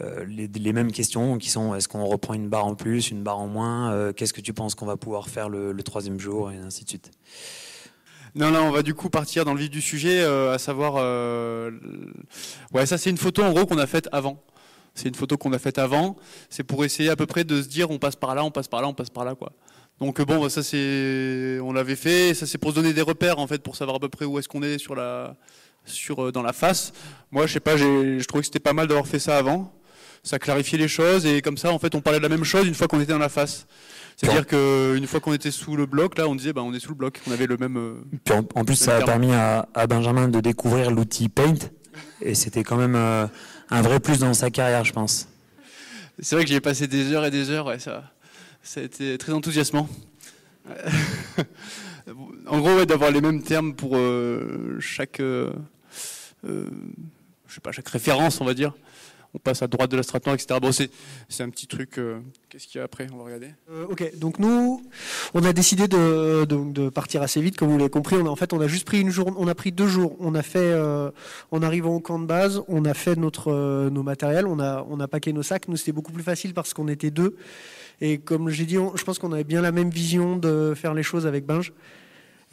euh les, les, mêmes questions qui sont est-ce qu'on reprend une barre en plus, une barre en moins euh, Qu'est-ce que tu penses qu'on va pouvoir faire le, le troisième jour et ainsi de suite. Non, là, on va du coup partir dans le vif du sujet, euh, à savoir, euh, ouais, ça c'est une photo en gros qu'on a faite avant. C'est une photo qu'on a faite avant. C'est pour essayer à peu près de se dire, on passe par là, on passe par là, on passe par là, quoi. Donc bon, bah, ça c'est, on l'avait fait. Ça c'est pour se donner des repères en fait, pour savoir à peu près où est-ce qu'on est sur la, sur euh, dans la face. Moi, je sais pas, je trouvais que c'était pas mal d'avoir fait ça avant. Ça clarifiait les choses et comme ça, en fait, on parlait de la même chose une fois qu'on était dans la face. C'est-à-dire qu'une fois qu'on était sous le bloc, là, on disait, bah, on est sous le bloc. On avait le même. Euh, Puis en, plus, ça a permis à, Benjamin de découvrir l'outil Paint, et c'était quand même euh, un vrai plus dans sa carrière, je pense. C'est vrai que j'y ai passé des heures et des heures, ouais, ça, ça a été très enthousiasmant. en gros, d'avoir les mêmes termes pour euh, chaque, je sais pas, chaque référence, on va dire on passe à droite de la etc. Bon, c'est, un petit truc. Euh, qu'est-ce qu'il y a après? On va regarder. Euh, ok, donc nous, on a décidé de, partir assez vite, comme vous l'avez compris. En fait, on a juste pris une journée, on a pris deux jours. On a fait, euh, en arrivant au camp de base, on a fait notre nos matériels, on a paqué nos sacs. Nous, c'était beaucoup plus facile parce qu'on était deux. Et comme j'ai dit, je pense qu'on avait bien la même vision de faire les choses avec Binge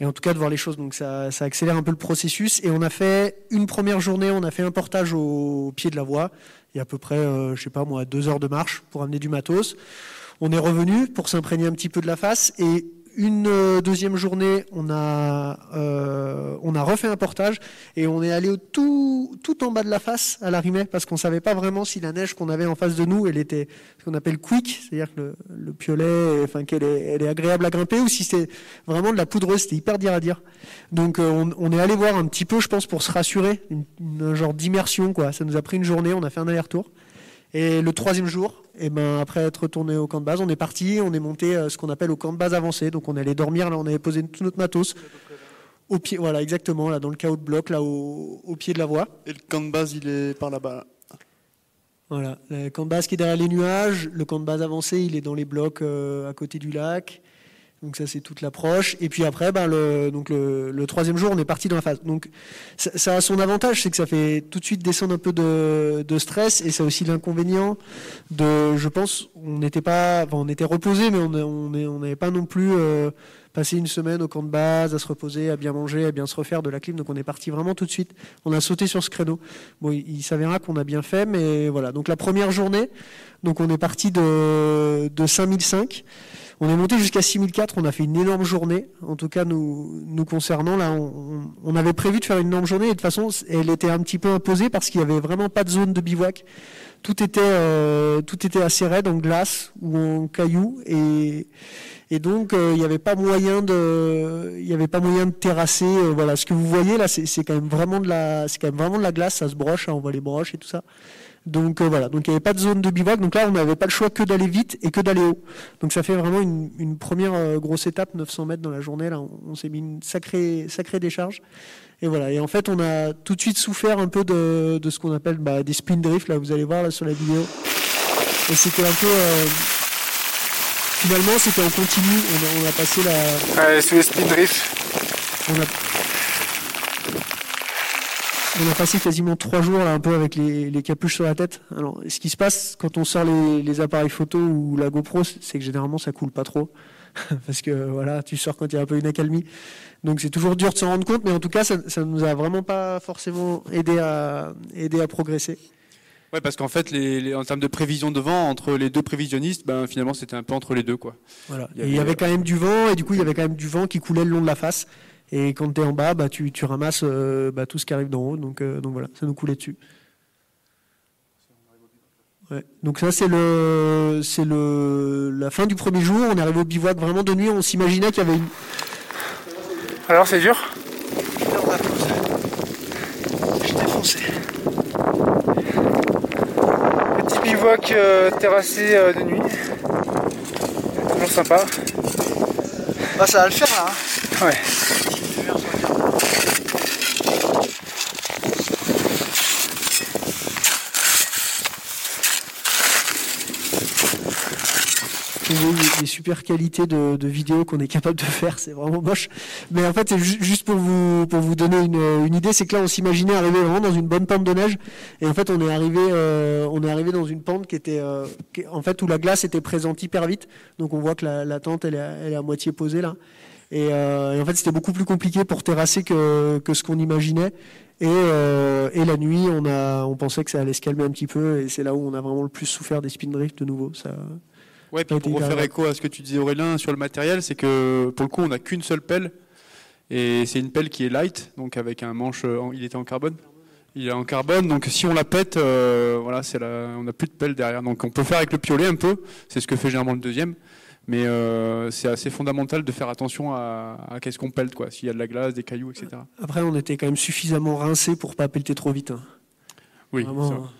et en tout cas de voir les choses. Donc ça, accélère un peu le processus. Et on a fait une première journée, on a fait un portage au pied de la voie il y a à peu près, euh, je sais pas moi, deux heures de marche pour amener du matos. On est revenu pour s'imprégner un petit peu de la face et une euh, deuxième journée, on a, euh, on a refait un portage et on est allé tout, tout en bas de la face à la Rimet parce qu'on savait pas vraiment si la neige qu'on avait en face de nous, elle était ce qu'on appelle quick, c'est-à-dire que le, piolet, enfin qu'elle est, elle est agréable à grimper ou si c'est vraiment de la poudreuse, c'était hyper dur à dire. Donc euh, on, est allé voir un petit peu, je pense, pour se rassurer, un genre d'immersion quoi. Ça nous a pris une journée, on a fait un aller-retour. Et le troisième jour, et eh ben après être retourné au camp de base, on est parti, on est monté euh, ce qu'on appelle au camp de base avancé. Donc on est allé dormir là, on avait posé tout notre matos au pied, voilà exactement là dans le chaos de bloc là au, pied de la voie. Et le camp de base il est par là-bas. Voilà, le camp de base qui est derrière les nuages, le camp de base avancé il est dans les blocs euh, à côté du lac. Donc ça c'est toute l'approche. Et puis après, ben, le, donc le, troisième jour, on est parti dans la phase. Donc ça, a son avantage, c'est que ça fait tout de suite descendre un peu de, de stress, et ça a aussi l'inconvénient de, je pense, on n'était pas, on était reposé, mais on on n'avait pas non plus euh, passé une semaine au camp de base, à se reposer, à bien manger, à bien se refaire de la clim. Donc on est parti vraiment tout de suite. On a sauté sur ce créneau. Bon, il, s'avérera qu'on a bien fait, mais voilà. Donc la première journée, donc on est parti de, de 5005. On est monté jusqu'à 6004, on a fait une énorme journée, en tout cas nous, nous concernant. Là, on, avait prévu de faire une énorme journée et de toute façon, elle était un petit peu imposée parce qu'il n'y avait vraiment pas de zone de bivouac. Tout était, euh, tout était assez raide en glace ou en cailloux et, donc euh, il n'y avait pas moyen de, il y avait pas moyen de terrasser. Euh, voilà, ce que vous voyez là, c'est quand même vraiment de la, c'est quand même vraiment de la glace, ça se broche, hein, on voit les broches et tout ça. Donc euh, voilà, donc il n'y avait pas de zone de bivouac, donc là on n'avait pas le choix que d'aller vite et que d'aller haut. Donc ça fait vraiment une, première euh, grosse étape, 900 mètres dans la journée, là on, s'est mis une sacrée, sacrée décharge. Et voilà, et en fait on a tout de suite souffert un peu de, de ce qu'on appelle bah, des spin drift, là vous allez voir là sur la vidéo. Et c'était un peu... Euh, finalement c'était en continu, on a, on a passé la... Ouais, c'est les spin drift. On a, on a passé quasiment trois jours là un peu avec les, capuches sur la tête. Alors, ce qui se passe quand on sort les, appareils photo ou la GoPro, c'est que généralement ça coule pas trop, parce que voilà, tu sors quand il y a un peu une accalmie. Donc c'est toujours dur de s'en rendre compte, mais en tout cas, ça, ça nous a vraiment pas forcément aidé à aider à progresser. Ouais, parce qu'en fait, les, en termes de prévision de vent entre les deux prévisionnistes, ben finalement c'était un peu entre les deux quoi. Voilà. Il y avait, il y avait quand même du vent et du coup il y avait quand même du vent qui coulait le long de la face. Et quand tu es en bas, bah, tu, tu ramasses euh, bah, tout ce qui arrive d'en haut. Donc, euh, donc voilà, ça nous coulait dessus. Ouais. Donc ça c'est le c'est le la fin du premier jour. On est arrivé au bivouac vraiment de nuit. On s'imaginait qu'il y avait une. Alors c'est dur? Je défoncé. Petit bivouac euh, terrassé euh, de nuit. Toujours sympa. Bah ça va le faire là. hein. Ouais. Les super qualités de, de vidéo qu'on est capable de faire, c'est vraiment moche. Mais en fait, c'est ju- juste pour vous pour vous donner une, idée, c'est que là, on s'imaginait arriver vraiment dans une bonne pente de neige, et en fait, on est arrivé euh, dans une pente qui était euh, en fait où la glace était présente hyper vite. Donc on voit que la, tente elle est à moitié posée là. Et, euh, et en fait, c'était beaucoup plus compliqué pour terrasser que, que ce qu'on imaginait. Et, euh, et la nuit, on a on pensait que ça allait se calmer un petit peu, et c'est là où on a vraiment le plus souffert des spin drifts de nouveau. Ça, Ouais, puis pour refaire écho à ce que tu disais Aurélien sur le matériel, c'est que pour le coup on n'a qu'une seule pelle et c'est une pelle qui est light, donc avec un manche, euh, en- il était en carbone. Il est en carbone, donc si on la pète, euh, voilà, c'est on n'a plus de pelle derrière. Donc on peut faire avec le piolet un peu, c'est ce que fait généralement le deuxième, mais euh, c'est assez fondamental de faire attention à, à qu'est-ce qu'on pète, quoi. S'il y a de la glace, des cailloux, etc. Après, on était quand même suffisamment rincé pour pas pelleter trop vite. hein. Oui. Vraiment, ça. hein.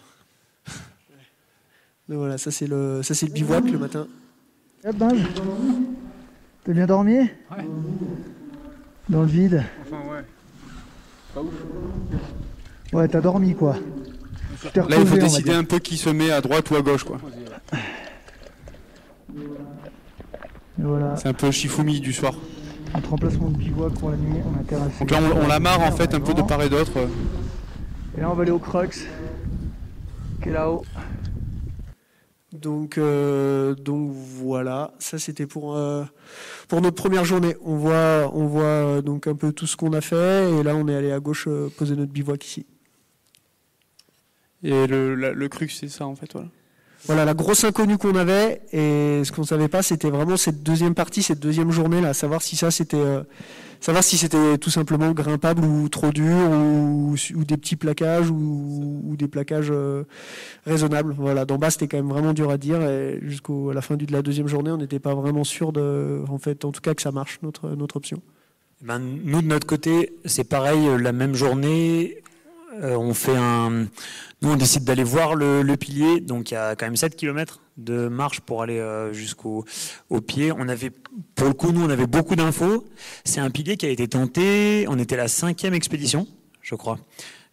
Donc voilà, ça c'est le, ça c'est le bivouac le matin. Ben, t'as bien dormi? Ouais. Dans le vide Enfin ouais. Ouais, t'as dormi quoi. Là, il faut décider un peu qui se met à droite ou à gauche, quoi. Voilà, C'est un peu Shifumi du soir. notre emplacement de bivouac pour la nuit, on a terrassé. Donc là, on, on la marre en fait un peu de part et d'autre. Et là, on va aller au Crux, qui est là-haut. Donc, euh, donc voilà, ça c'était pour euh, pour notre première journée. On voit, on voit euh, donc un peu tout ce qu'on a fait et là on est allé à gauche euh, poser notre bivouac ici. Et le, la- le crux, c'est ça en fait. Voilà. Voilà la grosse inconnue qu'on avait et ce qu'on savait pas c'était vraiment cette deuxième partie, cette deuxième journée là, savoir si ça c'était euh, savoir si c'était tout simplement grimpable ou trop dur ou, des petits plaquages ou, des plaquages euh, raisonnables. Voilà, d'en bas c'était quand même vraiment dur à dire et jusqu'à la fin de la deuxième journée on n'était pas vraiment sûr de en fait en tout cas que ça marche notre notre option. Eh Ben, nous, de notre côté, c'est pareil, euh, la même journée, euh, on. Nous, on décide d'aller voir le, pilier, donc il y a quand même 7 km de marche pour aller euh, jusqu'au au pied. On avait, pour le coup, nous, on avait beaucoup d'infos. C'est un pilier qui a été tenté, on était la cinquième expédition, je crois,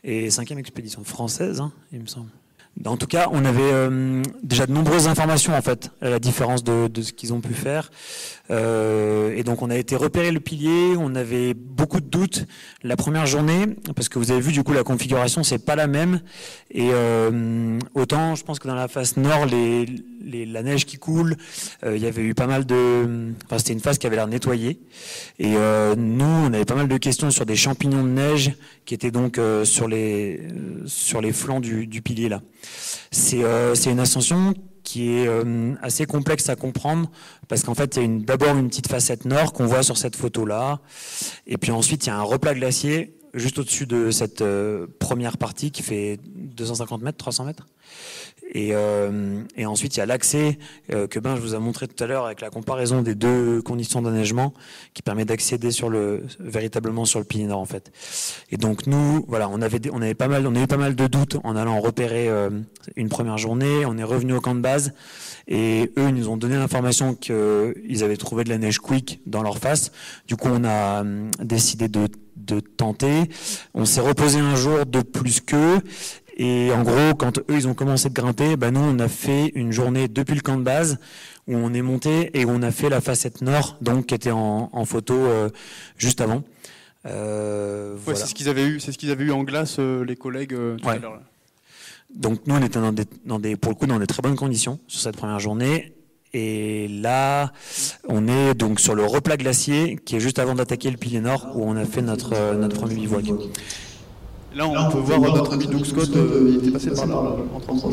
et cinquième expédition française, hein, il me semble. En tout cas, on avait euh, déjà de nombreuses informations en fait, à la différence de ce qu'ils ont pu faire. Euh, et donc, on a été repérer le pilier. On avait beaucoup de doutes la première journée parce que vous avez vu du coup la configuration c'est pas la même. Et euh, autant, je pense que dans la face nord, les, les- la neige qui coule, euh, il y avait eu pas mal de. Enfin, c'était une face qui avait l'air nettoyée. Et euh, nous, on avait pas mal de questions sur des champignons de neige qui étaient donc euh, sur les sur les flancs du, du pilier là. C'est une ascension qui est euh, assez complexe à comprendre parce qu'en fait, il y a d'abord une petite facette nord qu'on voit sur cette photo-là, et puis ensuite, il y a un replat glacier juste au-dessus de cette euh, première partie qui fait 250 mètres, 300 mètres. Et, euh, et ensuite, il y a l'accès euh, que Ben je vous a montré tout à l'heure avec la comparaison des deux conditions d'enneigement qui permet d'accéder sur le véritablement sur le nord en fait. Et donc nous, voilà, on avait on avait pas mal, on a eu pas mal de doutes en allant repérer euh, une première journée. On est revenu au camp de base et eux ils nous ont donné l'information qu'ils avaient trouvé de la neige quick dans leur face. Du coup, on a hum, décidé de, de tenter. On s'est reposé un jour de plus qu'eux. Et en gros, quand eux, ils ont commencé de grimper, ben nous, on a fait une journée depuis le camp de base où on est monté et on a fait la facette nord, donc qui était en, en photo euh, juste avant. Euh, Ouais, voilà. C'est ce qu'ils avaient eu, c'est ce qu'ils avaient eu en glace euh, les collègues euh, tout à l'heure. Donc nous, on était dans des, dans des, pour le coup, dans des très bonnes conditions sur cette première journée. Et là, on est donc sur le replat glacier qui est juste avant d'attaquer le pilier nord où on a fait notre, euh, notre premier bivouac. Là, on, peut voir euh, notre ami Doug Scott, euh, il était passé par là, en 33.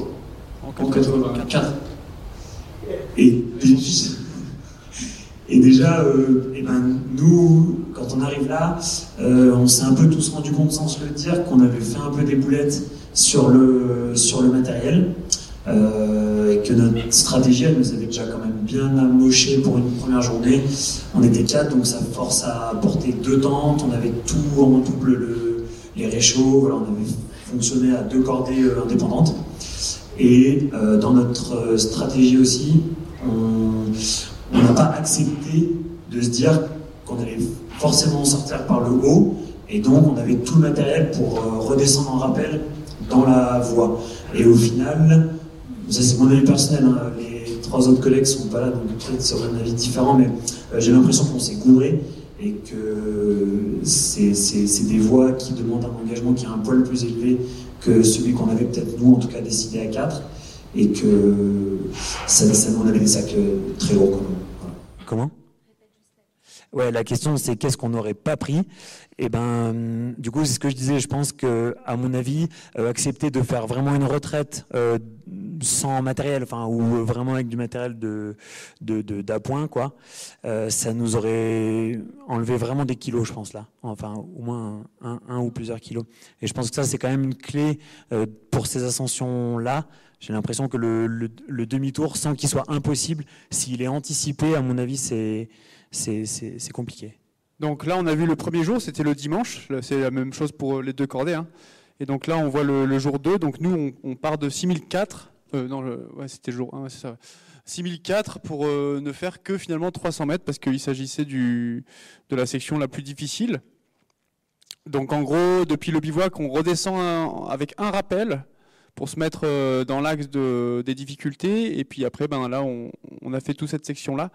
En 84. Et, et déjà, euh, eh ben, nous, quand on arrive là, euh, on s'est un peu tous rendu compte sans se le dire qu'on avait fait un peu des boulettes sur le, sur le matériel. euh, et que notre stratégie, elle nous avait déjà quand même bien amoché pour une première journée. On était quatre, donc ça force à porter deux tentes. On avait tout en double, le, les réchauds. Voilà, on avait fonctionné à deux cordées euh, indépendantes. Et euh, dans notre stratégie aussi, on n'a pas accepté de se dire qu'on allait forcément sortir par le haut. Et donc, on avait tout le matériel pour redescendre en rappel dans la voie. Et au final, ça c'est mon avis personnel, hein. les trois autres collègues sont pas là, donc peut-être aurait un avis différent, mais euh, j'ai l'impression qu'on s'est gouré et que c'est des voies qui demandent un engagement qui est un poil plus élevé que celui qu'on avait peut-être nous en tout cas décidé à quatre et que ça, on avait des sacs euh, très gros quand même. Comment? Ouais, la question c'est qu'est-ce qu'on n'aurait pas pris? Et eh ben, du coup, c'est ce que je disais. Je pense que, à mon avis, euh, accepter de faire vraiment une retraite euh, sans matériel, enfin, ou vraiment avec du matériel de d'appoint, quoi, euh, ça nous aurait enlevé vraiment des kilos, je pense là. Enfin, au moins un, un, ou plusieurs kilos. Et je pense que ça, c'est quand même une clé pour ces ascensions là. J'ai l'impression que le, le demi-tour, sans qu'il soit impossible, s'il est anticipé, à mon avis, c'est c'est compliqué. Donc là, on a vu le premier jour, c'était le dimanche. C'est la même chose pour les deux cordées. Hein. Et donc là, on voit le, jour 2. Donc nous, on, part de 6004. Euh, non, c'était le jour 1, c'est ça. 6004 pour euh, ne faire que finalement 300 mètres parce qu'il s'agissait de la section la plus difficile. Donc en gros, depuis le bivouac, on redescend avec un rappel pour se mettre euh, dans l'axe de, des difficultés. Et puis après, ben là, on, on a fait toute cette section-là.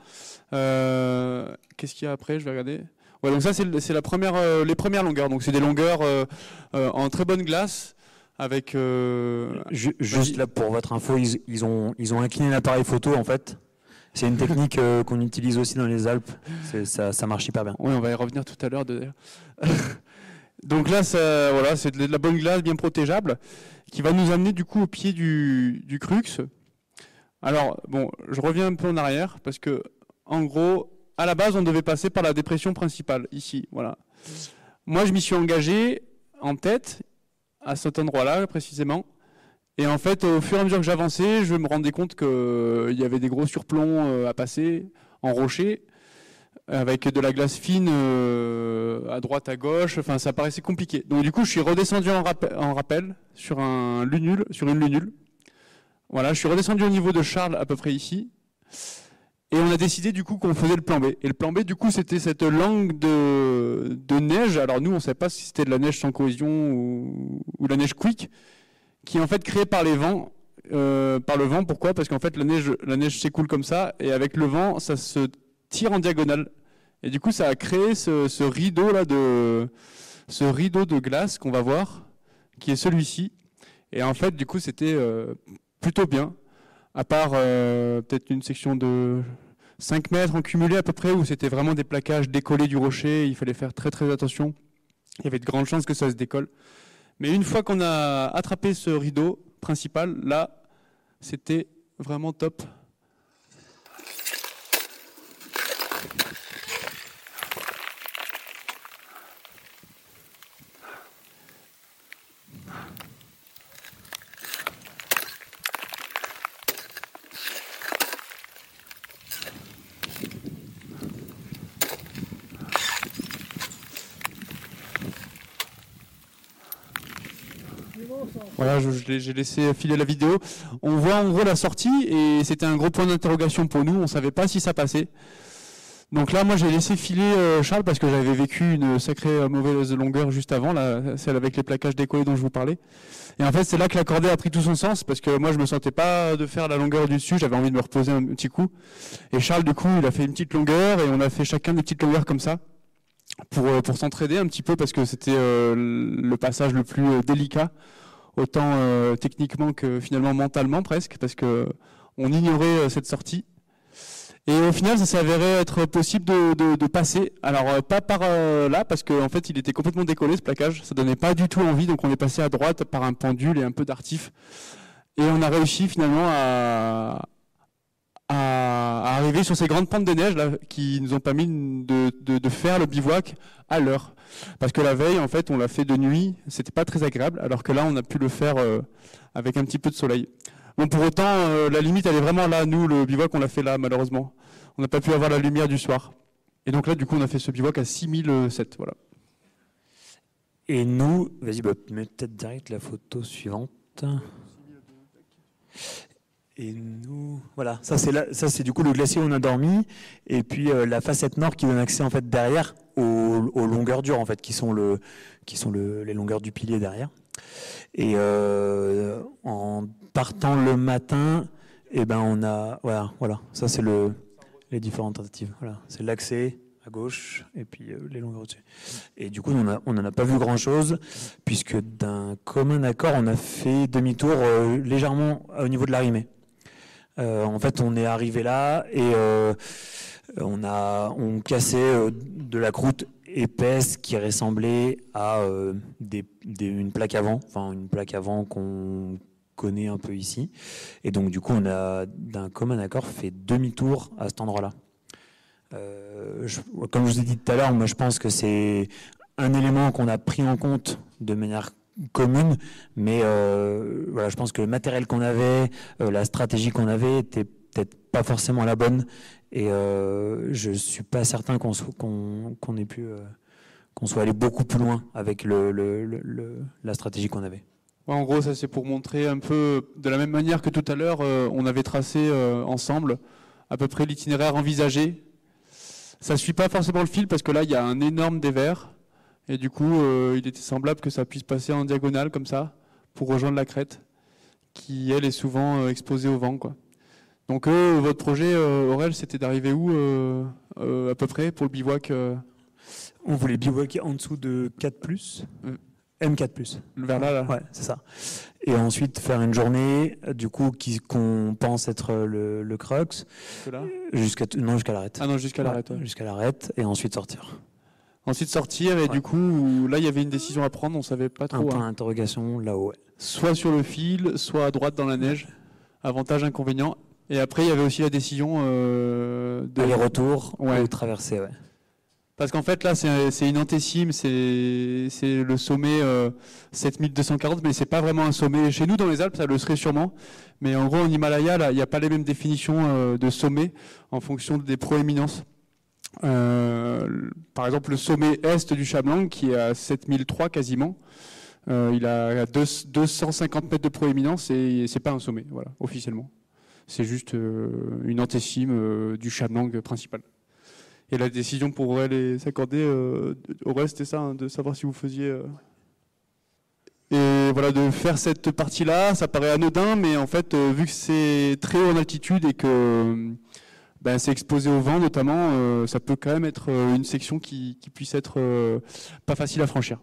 Euh, Qu'est-ce qu'il y a après? Je vais regarder. Ouais, donc ça, c'est la première, euh, les premières longueurs. Donc c'est des longueurs euh, en très bonne glace. Avec juste là pour votre info, ils, ils ont ils ont incliné l'appareil photo en fait. C'est une technique qu'on utilise aussi dans les Alpes. Ça, ça marche hyper bien. Oui, on va y revenir tout à l'heure. Donc là, c'est de la bonne glace bien protégeable qui va nous amener du coup au pied du, du crux. Alors, bon, je reviens un peu en arrière parce que, en gros, à la base, on devait passer par la dépression principale, ici, voilà. Moi, je m'y suis engagé en tête, à cet endroit-là, précisément. Et en fait, au fur et à mesure que j'avançais, je me rendais compte qu'il euh, y avait des gros surplombs euh, à passer en rocher avec de la glace fine euh, à droite, à gauche. Enfin, ça paraissait compliqué. Donc du coup, je suis redescendu en, rappel, sur un lunule, sur une lunule. Voilà, je suis redescendu au niveau de Charles à peu près ici. Et on a décidé du coup qu'on faisait le plan B. Et le plan B, du coup, c'était cette langue de, de neige. Alors nous, on ne savait pas si c'était de la neige sans cohésion ou, ou la neige quick, qui est en fait créée par les vents. Euh, par le vent, pourquoi? Parce qu'en fait, la neige, la neige s'écoule comme ça, et avec le vent, ça se tire en diagonale. Et du coup, ça a créé ce, rideau là de ce rideau de glace qu'on va voir, qui est celui-ci. Et en fait, du coup, c'était euh, plutôt bien, à part euh, peut-être une section de 5 mètres en cumulé à peu près, où c'était vraiment des plaquages décollés du rocher. Il fallait faire très très attention. Il y avait de grandes chances que ça se décolle. Mais une fois qu'on a attrapé ce rideau principal, là, c'était vraiment top. Voilà, j'ai laissé filer la vidéo. On voit en gros la sortie et c'était un gros point d'interrogation pour nous. On savait pas si ça passait. Donc là, moi, j'ai laissé filer euh, Charles parce que j'avais vécu une sacrée euh, mauvaise longueur juste avant, là, celle avec les plaquages décollés dont je vous parlais. Et en fait, c'est là que la cordée a pris tout son sens parce que moi, je me sentais pas de faire la longueur du dessus. J'avais envie de me reposer un petit coup. Et Charles, du coup, il a fait une petite longueur et on a fait chacun des petites longueurs comme ça pour euh, pour s'entraider un petit peu parce que c'était le passage le plus délicat autant euh, techniquement que finalement mentalement presque, parce que on ignorait euh, cette sortie. Et au final, ça s'est avéré être possible de, passer. Alors euh, pas par là, parce qu'en fait, il était complètement décollé ce plaquage. Ça donnait pas du tout envie, donc on est passé à droite par un pendule et un peu d'artif. Et on a réussi finalement à, arriver sur ces grandes pentes de neige là, qui nous ont permis de faire le bivouac à l'heure. Parce que la veille, en fait, on l'a fait de nuit, c'était pas très agréable, alors que là, on a pu le faire euh, avec un petit peu de soleil. Bon, pour autant, euh, la limite, elle est vraiment là. Nous, le bivouac, on l'a fait là, malheureusement. On n'a pas pu avoir la lumière du soir. Et donc là, du coup, on a fait ce bivouac à 6007. Voilà. Et nous, vas-y, bah, mets peut-être direct la photo suivante. Et nous, voilà, ça c'est du coup le glacier où on a dormi, et puis euh, la facette nord qui donne accès en fait derrière aux, longueurs dures en fait, qui sont le, qui sont le, les longueurs du pilier derrière. Et euh, en partant le matin, et eh ben on a, voilà, voilà, ça c'est le, les différentes tentatives. Voilà, c'est l'accès à gauche et puis euh, les longueurs au-dessus. Et du coup, on n'en a, a pas vu grand-chose, puisque d'un commun accord, on a fait demi-tour euh, légèrement au niveau de l'arrimée. En fait, on est arrivé là et on a on cassait de la croûte épaisse qui ressemblait à des, une plaque avant, enfin une plaque avant qu'on connaît un peu ici. Et donc, du coup, on a d'un commun accord fait demi-tour à cet endroit-là. Euh, comme je vous ai dit tout à l'heure, moi je pense que c'est un élément qu'on a pris en compte de manière commune, mais euh, voilà, je pense que le matériel qu'on avait, euh, la stratégie qu'on avait était peut-être pas forcément la bonne, et euh, je suis pas certain qu'on ait pu qu'on soit allé beaucoup plus loin avec le, la stratégie qu'on avait. en gros, ça c'est pour montrer un peu de la même manière que tout à l'heure, on avait tracé ensemble à peu près l'itinéraire envisagé ça suit pas forcément le fil parce que là, il y a un énorme dévers. Et du coup, euh, il était semblable que ça puisse passer en diagonale comme ça pour rejoindre la crête, qui elle est souvent euh, exposée au vent. Quoi. Donc euh, votre projet, Aurel, c'était d'arriver où à peu près pour le bivouac On voulait bivouaquer en dessous de 4 M4+. Vers là, là. Ouais, c'est ça. Et ensuite faire une journée, du coup, qu'on pense être le, le crux. Jusqu'à non jusqu'à l'arrêt. Ah non jusqu'à l'arrêt. Jusqu'à l'arrêt et ensuite sortir. Ensuite sortir et du coup là il y avait une décision à prendre, on savait pas trop. Un point hein. d'interrogation là-haut. Soit sur le fil, soit à droite dans la neige. Avantage inconvénient. Et après il y avait aussi la décision euh, de aller-retour ouais. ou traverser. Ouais. Parce qu'en fait, là, c'est une antécime, c'est le sommet 7240, euh, mais c'est pas vraiment un sommet. Chez nous, dans les Alpes, ça le serait sûrement. Mais en gros, en Himalaya, il n'y a pas les mêmes définitions euh, de sommet en fonction des proéminences. Euh, par exemple, le sommet est du Chablang, qui est à 7003 quasiment, il a 250 mètres de proéminence et c'est pas un sommet, voilà, officiellement. C'est juste une antécime du Chablang principal. Et la décision pour Aurel s'accorder, euh, Aurel, c'était ça, hein, de savoir si vous faisiez. Euh, et voilà, de faire cette partie-là, ça paraît anodin, mais en fait, euh, vu que c'est très haut en altitude et que ben, c'est exposé au vent notamment, euh, ça peut quand même être une section qui, puisse être pas facile à franchir.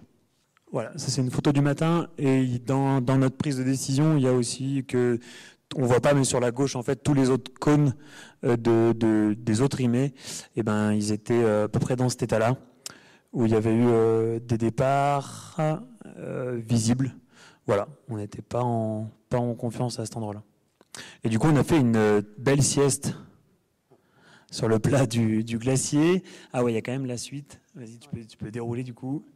Voilà, ça c'est une photo du matin et dans notre prise de décision, il y a aussi que on voit pas, mais sur la gauche, en fait, tous les autres cônes euh, de, des autres rimés, eh ben, ils étaient euh, à peu près dans cet état-là, où il y avait eu euh, des départs visibles. Voilà, on n'était pas en, confiance à cet endroit-là. Et du coup, on a fait une belle sieste sur le plat du, glacier. Ah ouais, il y a quand même la suite. Vas-y, tu peux dérouler du coup.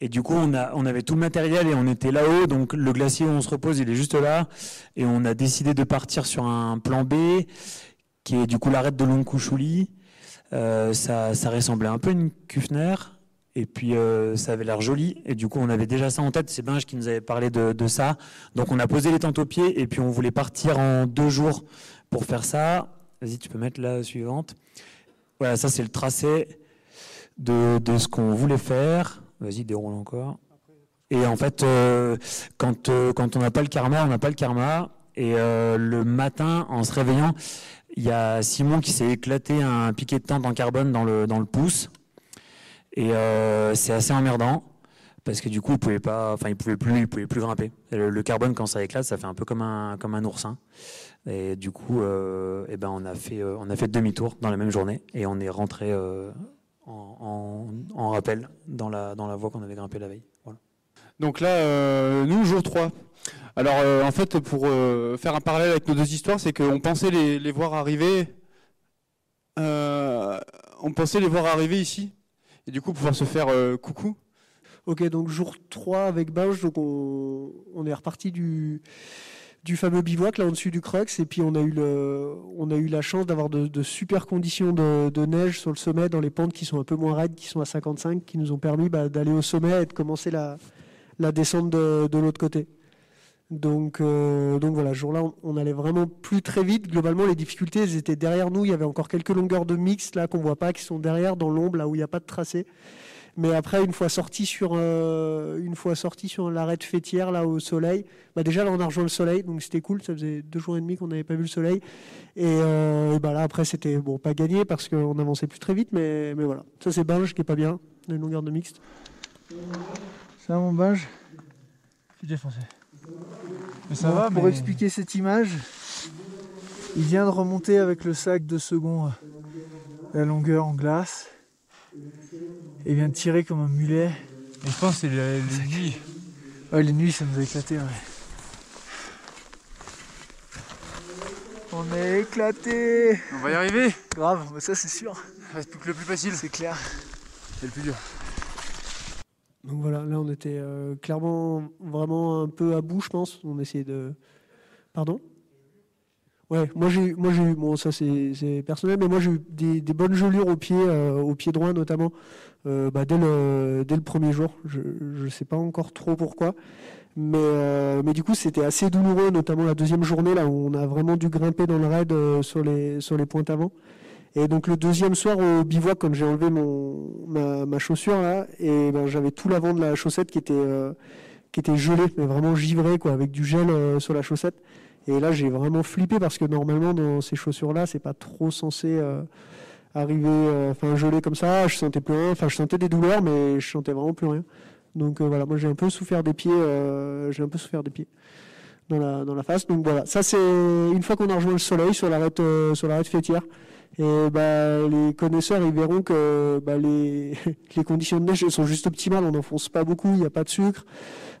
Et du coup, on, a, on avait tout le matériel et on était là-haut. Donc, le glacier où on se repose, il est juste là. Et on a décidé de partir sur un plan B, qui est du coup l'arête de Longkouchouli. Euh, ça, ça ressemblait un peu à une Kufner. Et puis, euh, ça avait l'air joli. Et du coup, on avait déjà ça en tête. C'est Binge qui nous avait parlé de, de, ça. Donc, on a posé les tentes au pied. Et puis, on voulait partir en deux jours pour faire ça. Vas-y, tu peux mettre la suivante. Voilà, ça, c'est le tracé de, de ce qu'on voulait faire. Vas-y, déroule encore. Et en fait, euh, quand, euh, quand on n'a pas le karma, on n'a pas le karma. Et euh, le matin, en se réveillant, il y a Simon qui s'est éclaté un piquet de tente en carbone dans le, dans le pouce. Et c'est assez emmerdant parce que du coup, il pouvait pas, enfin, il pouvait plus, il pouvait plus grimper. Le, carbone, quand ça éclate, ça fait un peu comme un, comme un oursin. Et du coup, eh ben, on a fait, on a fait demi-tour dans la même journée et on est rentré en, rappel dans la, dans la voie qu'on avait grimpée la veille. Donc là, euh, nous, jour 3. Alors euh, en fait, pour euh, faire un parallèle avec nos deux histoires, c'est qu'on pensait les, voir arriver. on pensait les voir arriver ici. Et du coup, pouvoir se faire coucou. Ok, donc jour 3 avec Binge, donc on, est reparti du, du fameux bivouac là au-dessus du Crux. Et puis on a eu, on a eu la chance d'avoir de, super conditions de, neige sur le sommet, dans les pentes qui sont un peu moins raides, qui sont à 55, qui nous ont permis bah, d'aller au sommet et de commencer la, descente de, l'autre côté. Donc, euh, donc voilà, ce jour-là, on, allait vraiment plus très vite. Globalement, les difficultés étaient derrière nous. Il y avait encore quelques longueurs de mix là qu'on voit pas, qui sont derrière dans l'ombre, là où il n'y a pas de tracé. Mais après, une fois sorti sur, euh, une fois sorti sur l'arête fêtière là au soleil, bah déjà là on a rejoint le soleil, donc c'était cool. Ça faisait deux jours et demi qu'on n'avait pas vu le soleil. Et, euh, bah là après c'était bon pas gagné parce qu'on avançait plus très vite, mais, mais voilà. Ça c'est Binge qui est pas bien, les longueurs de mixte. Ça mon Binge? Je suis défoncé. Mais ça va. Pour expliquer cette image, il vient de remonter avec le sac de second la longueur en glace il vient de tirer comme un mulet. Et je pense que c'est les, nuits. Ouais, les nuits, ça nous a éclaté, ouais. On est éclaté On va y arriver Grave, mais ça c'est sûr. C'est le plus facile. C'est clair. C'est le plus dur. Donc voilà, là on était euh, clairement vraiment un peu à bout, je pense. On essayait de. Pardon? Ouais, moi j'ai, moi j'ai eu, bon ça c'est, personnel, mais moi j'ai eu des, bonnes gelures au pied, euh, au pied droit notamment, euh, bah, dès le dès le premier jour. Je ne sais pas encore trop pourquoi, mais euh, mais du coup c'était assez douloureux, notamment la deuxième journée là où on a vraiment dû grimper dans le raid sur les sur les pointes avant. Et donc le deuxième soir au bivouac, quand j'ai enlevé mon ma, ma chaussure là, et ben j'avais tout l'avant de la chaussette qui était qui était gelé, mais vraiment givré quoi, avec du gel sur la chaussette. Et là, j'ai vraiment flippé parce que normalement, dans ces chaussures-là, c'est pas trop censé euh, arriver, euh, enfin, geler comme ça. Je sentais plus rien. Enfin, je sentais des douleurs, mais je sentais vraiment plus rien. Donc euh, voilà, moi j'ai un peu souffert des pieds. j'ai un peu souffert des pieds dans la dans la face. Donc voilà, ça c'est une fois qu'on a rejoint le soleil sur l'arête sur l'arête fêtière. Et bah, les connaisseurs, ils verront que bah, les, les conditions de neige sont juste optimales. On n'enfonce pas beaucoup, il n'y a pas de sucre.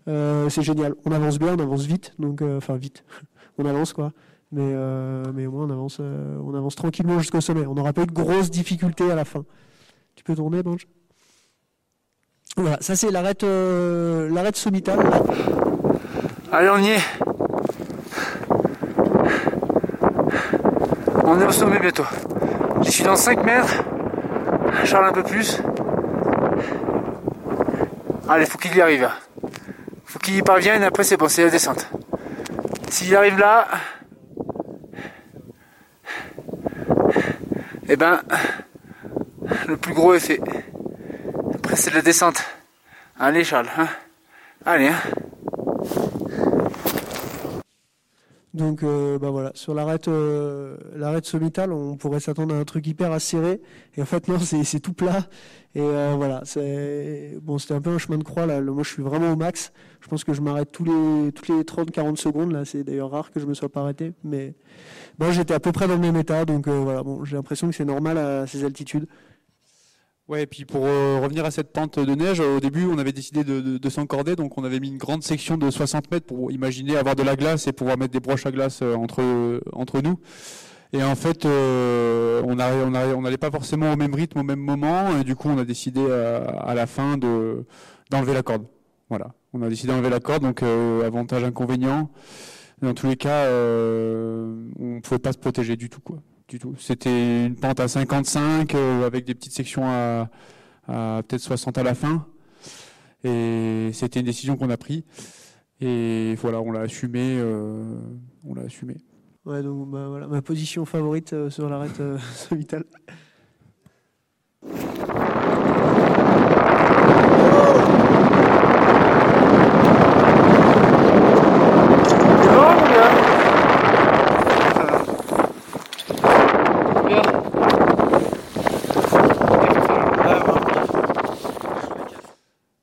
c'est génial. On avance bien, on avance vite. Donc, enfin, vite on avance quoi. Mais, euh, au moins on avance, euh, on avance tranquillement jusqu'au sommet. On n'aura pas eu de grosses difficultés à la fin. Tu peux tourner, Bange Voilà, ça c'est euh, l'arête sommitale. Allez, on y est. On est au sommet bientôt. Je suis dans 5 mètres. Charles un peu plus. Allez, faut qu'il y arrive. Faut qu'il y parvienne, après c'est bon, c'est la descente. S'il arrive là, eh ben, le plus gros est fait. Après, c'est la descente. Allez, Charles, hein Allez, hein Donc euh, bah voilà, sur l'arête euh, l'arête sommitale, on pourrait s'attendre à un truc hyper acéré et en fait non, c'est tout plat et euh, voilà, c'est bon, c'était un peu un chemin de croix là. Moi, je suis vraiment au max. Je pense que je m'arrête tous les toutes les 30 40 secondes là, c'est d'ailleurs rare que je me sois pas arrêté mais bon, j'étais à peu près dans le même état donc voilà, bon, j'ai l'impression que c'est normal à ces altitudes. Ouais, et puis pour euh, revenir à cette pente de neige, au début, on avait décidé de, s'encorder, donc on avait mis une grande section de 60 mètres pour imaginer avoir de la glace et pouvoir mettre des broches à glace euh, entre, entre nous. Et en fait, euh, on n'allait pas forcément au même rythme, au même moment, et du coup, on a décidé à, la fin de d'enlever la corde. Voilà, on a décidé d'enlever la corde, donc avantage, inconvénient. Dans tous les cas, on ne pouvait pas se protéger du tout, quoi du tout. C'était une pente à 55 euh, avec des petites sections à, peut-être 60 à la fin. Et c'était une décision qu'on a prise. Et voilà, on l'a assumé. Euh, on l'a assumé. Ouais, donc bah, voilà, ma position favorite euh, sur l'arête vital.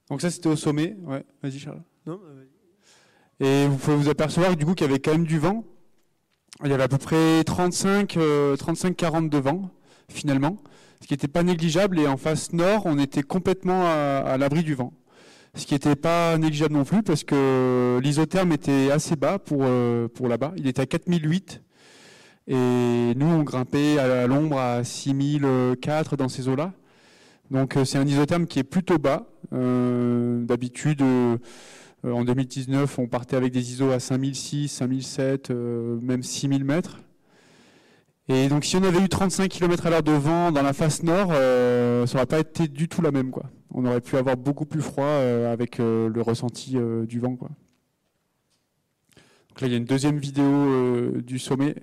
Donc ça, c'était au sommet. Ouais, vas-y Charles. Non, bah, Et vous pouvez vous apercevoir du coup qu'il y avait quand même du vent. Il y avait à peu près 35, 35-40 de vent finalement, ce qui n'était pas négligeable. Et en face nord, on était complètement à, l'abri du vent, ce qui n'était pas négligeable non plus parce que l'isotherme était assez bas pour euh, pour là-bas. Il était à 4008 et nous on grimpait à l'ombre à 6004 dans ces eaux-là. Donc euh, c'est un isotherme qui est plutôt bas. Euh, d'habitude, en 2019, on partait avec des ISO à 5006, 5007, même 6000 mètres. Et donc si on avait eu 35 km à l'heure de vent dans la face nord, ça n'aurait pas été du tout la même. On aurait pu avoir beaucoup plus froid avec le ressenti du vent. Donc là, il y a une deuxième vidéo du sommet.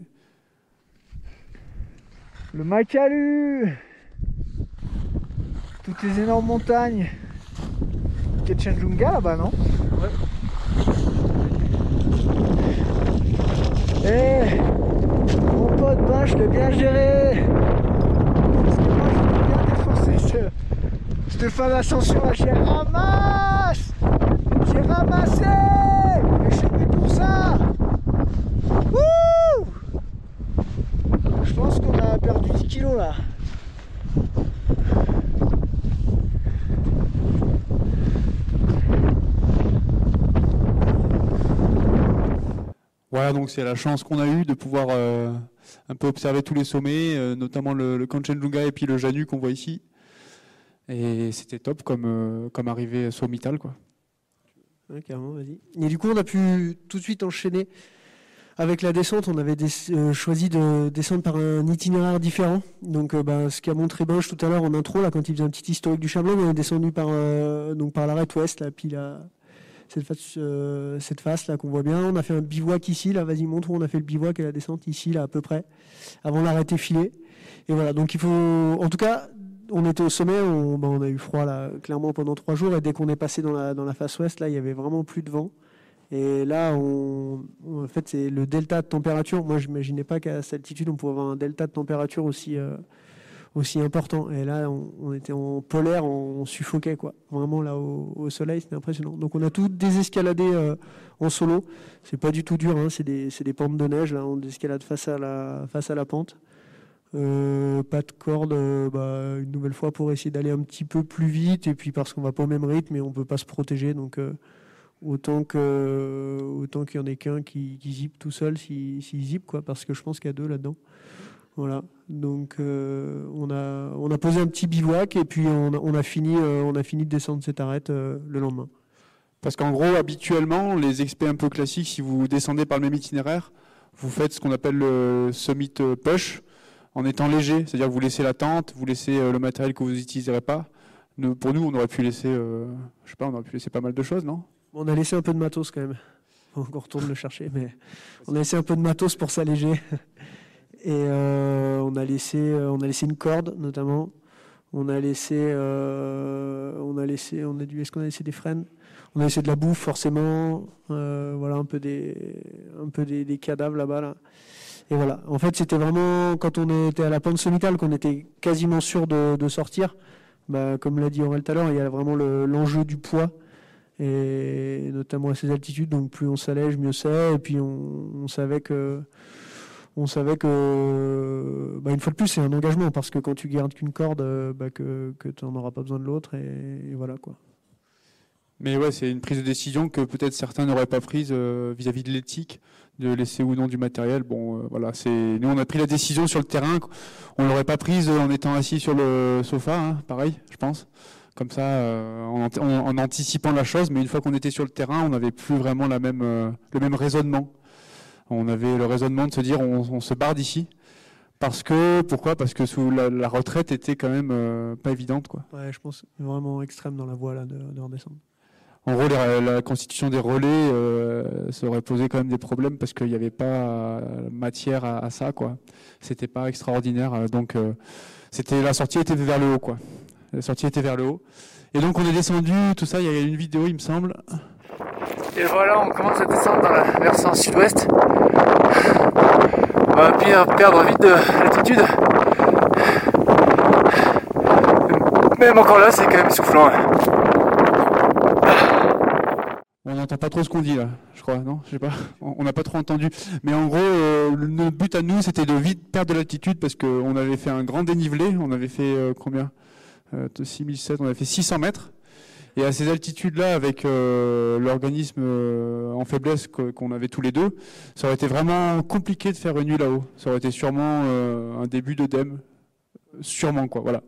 Le Makalu Toutes les énormes montagnes. Ketchenjunga là-bas, non Ouais. Eh Mon pote, ben, je l'ai bien géré. Parce que moi, je bien défoncer ce, cette fin d'ascension J'ai ramasse J'ai ramassé. Et je suis venu pour ça. Wouh. Je pense qu'on a perdu 10 kilos là. Voilà, donc c'est la chance qu'on a eue de pouvoir euh, un peu observer tous les sommets, euh, notamment le, Kanchenjunga et puis le Janu qu'on voit ici. Et c'était top comme, euh, comme arrivée sommitale. Quoi. Et du coup, on a pu tout de suite enchaîner avec la descente, on avait euh, choisi de descendre par un itinéraire différent. Donc, bah, ce qu'a montré Bench tout à l'heure en intro, là, quand il faisait un petit historique du Chablon, on est descendu par, donc par l'arête ouest, là, puis cette face, cette face là qu'on voit bien. On a fait un bivouac ici, là, vas-y, montre où on a fait le bivouac et la descente ici, là, à peu près, avant l'arrêt filé. Et voilà, donc il faut, en tout cas, on était au sommet, on, bah, on, a eu froid là, clairement pendant trois jours, et dès qu'on est passé dans la, dans la face ouest, là, il y avait vraiment plus de vent. Et là, on, en fait, c'est le delta de température. Moi, je n'imaginais pas qu'à cette altitude, on pouvait avoir un delta de température aussi, euh, aussi important. Et là, on, était en polaire, on, suffoquait, quoi. Vraiment, là, au, soleil, c'était impressionnant. Donc, on a tout désescaladé euh, en solo. C'est pas du tout dur, hein. c'est des, des, pentes de neige. Là, on désescalade face à la, face à la pente. Euh, pas de corde, bah, une nouvelle fois pour essayer d'aller un petit peu plus vite. Et puis, parce qu'on va pas au même rythme et on peut pas se protéger. Donc, autant que autant qu'il y en ait qu'un qui, qui zip tout seul s'il si, zip quoi parce que je pense qu'il y a deux là-dedans voilà donc euh, on a on a posé un petit bivouac et puis on a, on a fini euh, on a fini de descendre cette arête euh, le lendemain. Parce qu'en gros habituellement les experts un peu classiques si vous descendez par le même itinéraire vous faites ce qu'on appelle le summit push en étant léger. C'est-à-dire que vous laissez la tente vous laissez le matériel que vous n'utiliserez pas. Pour nous on aurait pu laisser je sais pas on aurait pu laisser pas mal de choses non? On a laissé un peu de matos quand même. On retourne le chercher, mais on a laissé un peu de matos pour s'alléger. Et euh, on a laissé, euh, on a laissé une corde notamment. On a laissé, euh, on a laissé, on a dû, est-ce qu'on a laissé des freins On a laissé de la bouffe forcément. voilà un peu des, un peu des, cadavres là-bas là. Et voilà. En fait, c'était vraiment quand on était à la pente sommitale qu'on était quasiment sûr de, sortir. Bah, comme l'a dit Aurel tout à l'heure, il y a vraiment l'enjeu du poids et notamment à ces altitudes. Donc plus on s'allège, mieux c'est. Et puis on, savait que on savait que bah, une fois de plus c'est un engagement parce que quand tu gardes qu'une corde, bah, que, tu n'en auras pas besoin de l'autre et, voilà quoi. Mais ouais, c'est une prise de décision que peut-être certains n'auraient pas prise euh, vis-à-vis de l'éthique, de laisser ou non du matériel. Bon, euh, voilà, c'est nous on a pris la décision sur le terrain, on l'aurait pas prise en étant assis sur le sofa, hein, pareil, je pense comme ça, euh, en, anticipant la chose. Mais une fois qu'on était sur le terrain, on n'avait plus vraiment euh, le même raisonnement. On avait le raisonnement de se dire on, se barre d'ici. Parce que pourquoi? Parce que sous la, retraite était quand même euh, pas évidente, quoi. Ouais, je pense vraiment extrême dans la voie là de, redescendre. En gros, la, constitution des relais, ça aurait posé quand même des problèmes parce qu'il n'y avait pas matière à, à ça, quoi. C'était pas extraordinaire, donc c'était la sortie était vers le haut, quoi. La sortie était vers le haut. Et donc on est descendu, tout ça, il y a une vidéo il me semble. Et voilà, on commence à descendre dans la versant sud-ouest. On va bien perdre vite de l'altitude. Même encore là, c'est quand même soufflant. Hein. On n'entend pas trop ce qu'on dit là, je crois, non Je sais pas. On n'a pas trop entendu. Mais en gros, euh, notre but à nous, c'était de vite perdre de l'altitude parce qu'on avait fait un grand dénivelé. On avait fait euh, combien? 6007, euh, on a fait 600 mètres. Et à ces altitudes-là, avec euh, l'organisme euh, en faiblesse qu'on avait tous les deux, ça aurait été vraiment compliqué de faire une nuit là-haut. Ça aurait été sûrement un début d'œdème. Sûrement, quoi. Voilà.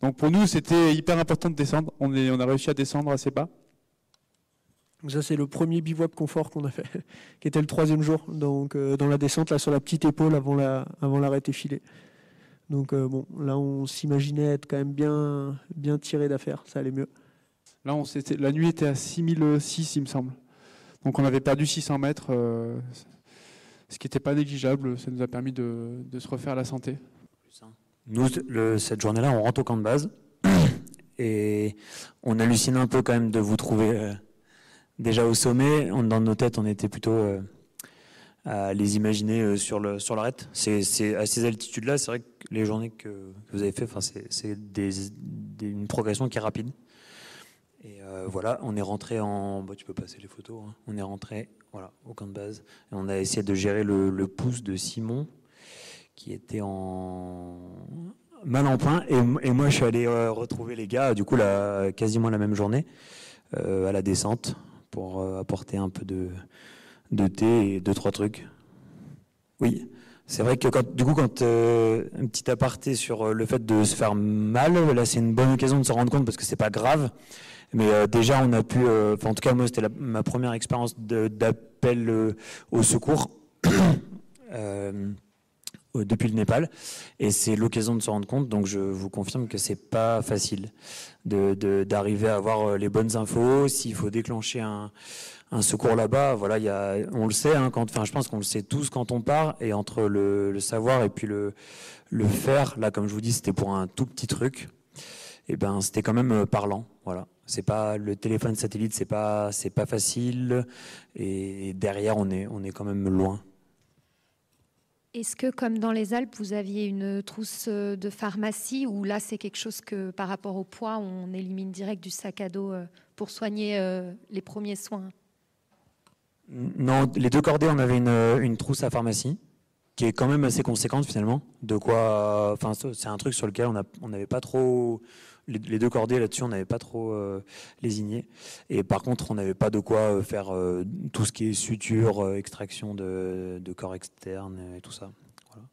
Donc pour nous, c'était hyper important de descendre. On, est, on a réussi à descendre assez bas. ça, c'est le premier bivouac confort qu'on a fait, qui était le troisième jour, donc dans la descente, là, sur la petite épaule avant la avant l'arrêt filé. Donc bon, là, on s'imaginait être quand même bien bien tiré d'affaire, ça allait mieux. Là, on la nuit était à 6006, il me semble. Donc on avait perdu 600 mètres, euh, ce qui n'était pas négligeable. Ça nous a permis de, se refaire la santé. Nous, cette journée-là, on rentre au camp de base et on hallucine un peu quand même de vous trouver euh, déjà au sommet. dans nos têtes, on était plutôt euh, à les imaginer sur le sur l'arête. C'est à ces altitudes-là, c'est vrai que les journées que, vous avez fait, enfin, c'est une progression qui est rapide. Et euh, voilà, on est rentré en. Bah, tu peux passer les photos. Hein. On est rentré voilà, au camp de base. On a essayé de gérer le, pouce de Simon, qui était en mal en point. Et, moi, je suis allé euh, retrouver les gars, du coup, la, quasiment la même journée, euh, à la descente, pour apporter un peu de, thé et deux, trois trucs. Oui. C'est vrai que quand, du coup, quand un petit aparté sur le fait de se faire mal, là, c'est une bonne occasion de se rendre compte parce que c'est pas grave. Mais euh, déjà, on a pu, euh, en tout cas moi, c'était ma première expérience d'appel euh, au secours. depuis le Népal. Et c'est l'occasion de se rendre compte. Donc je vous confirme que c'est pas facile d'arriver à avoir les bonnes infos. S'il faut déclencher un, secours là-bas voilà y a, on le sait hein, quand enfin je pense qu'on le sait tous quand on part. Et entre le, savoir et puis le le faire là comme je vous dis c'était pour un tout petit truc. Et ben c'était quand même parlant. Voilà c'est pas le téléphone satellite, c'est pas c'est pas facile et derrière on est on est quand même loin. Est-ce que comme dans les Alpes, vous aviez une trousse de pharmacie ou là c'est quelque chose que par rapport au poids, on élimine direct du sac à dos euh, pour soigner euh, les premiers soins? Non, les deux cordées, on avait une, une trousse à pharmacie qui est quand même assez conséquente finalement. De quoi, enfin c'est un truc sur lequel on n'avait pas trop les, deux cordées là-dessus, on n'avait pas trop euh, lésigné. Et par contre, on n'avait pas de quoi euh, faire euh, tout ce qui est suture, extraction de, corps externe et tout ça.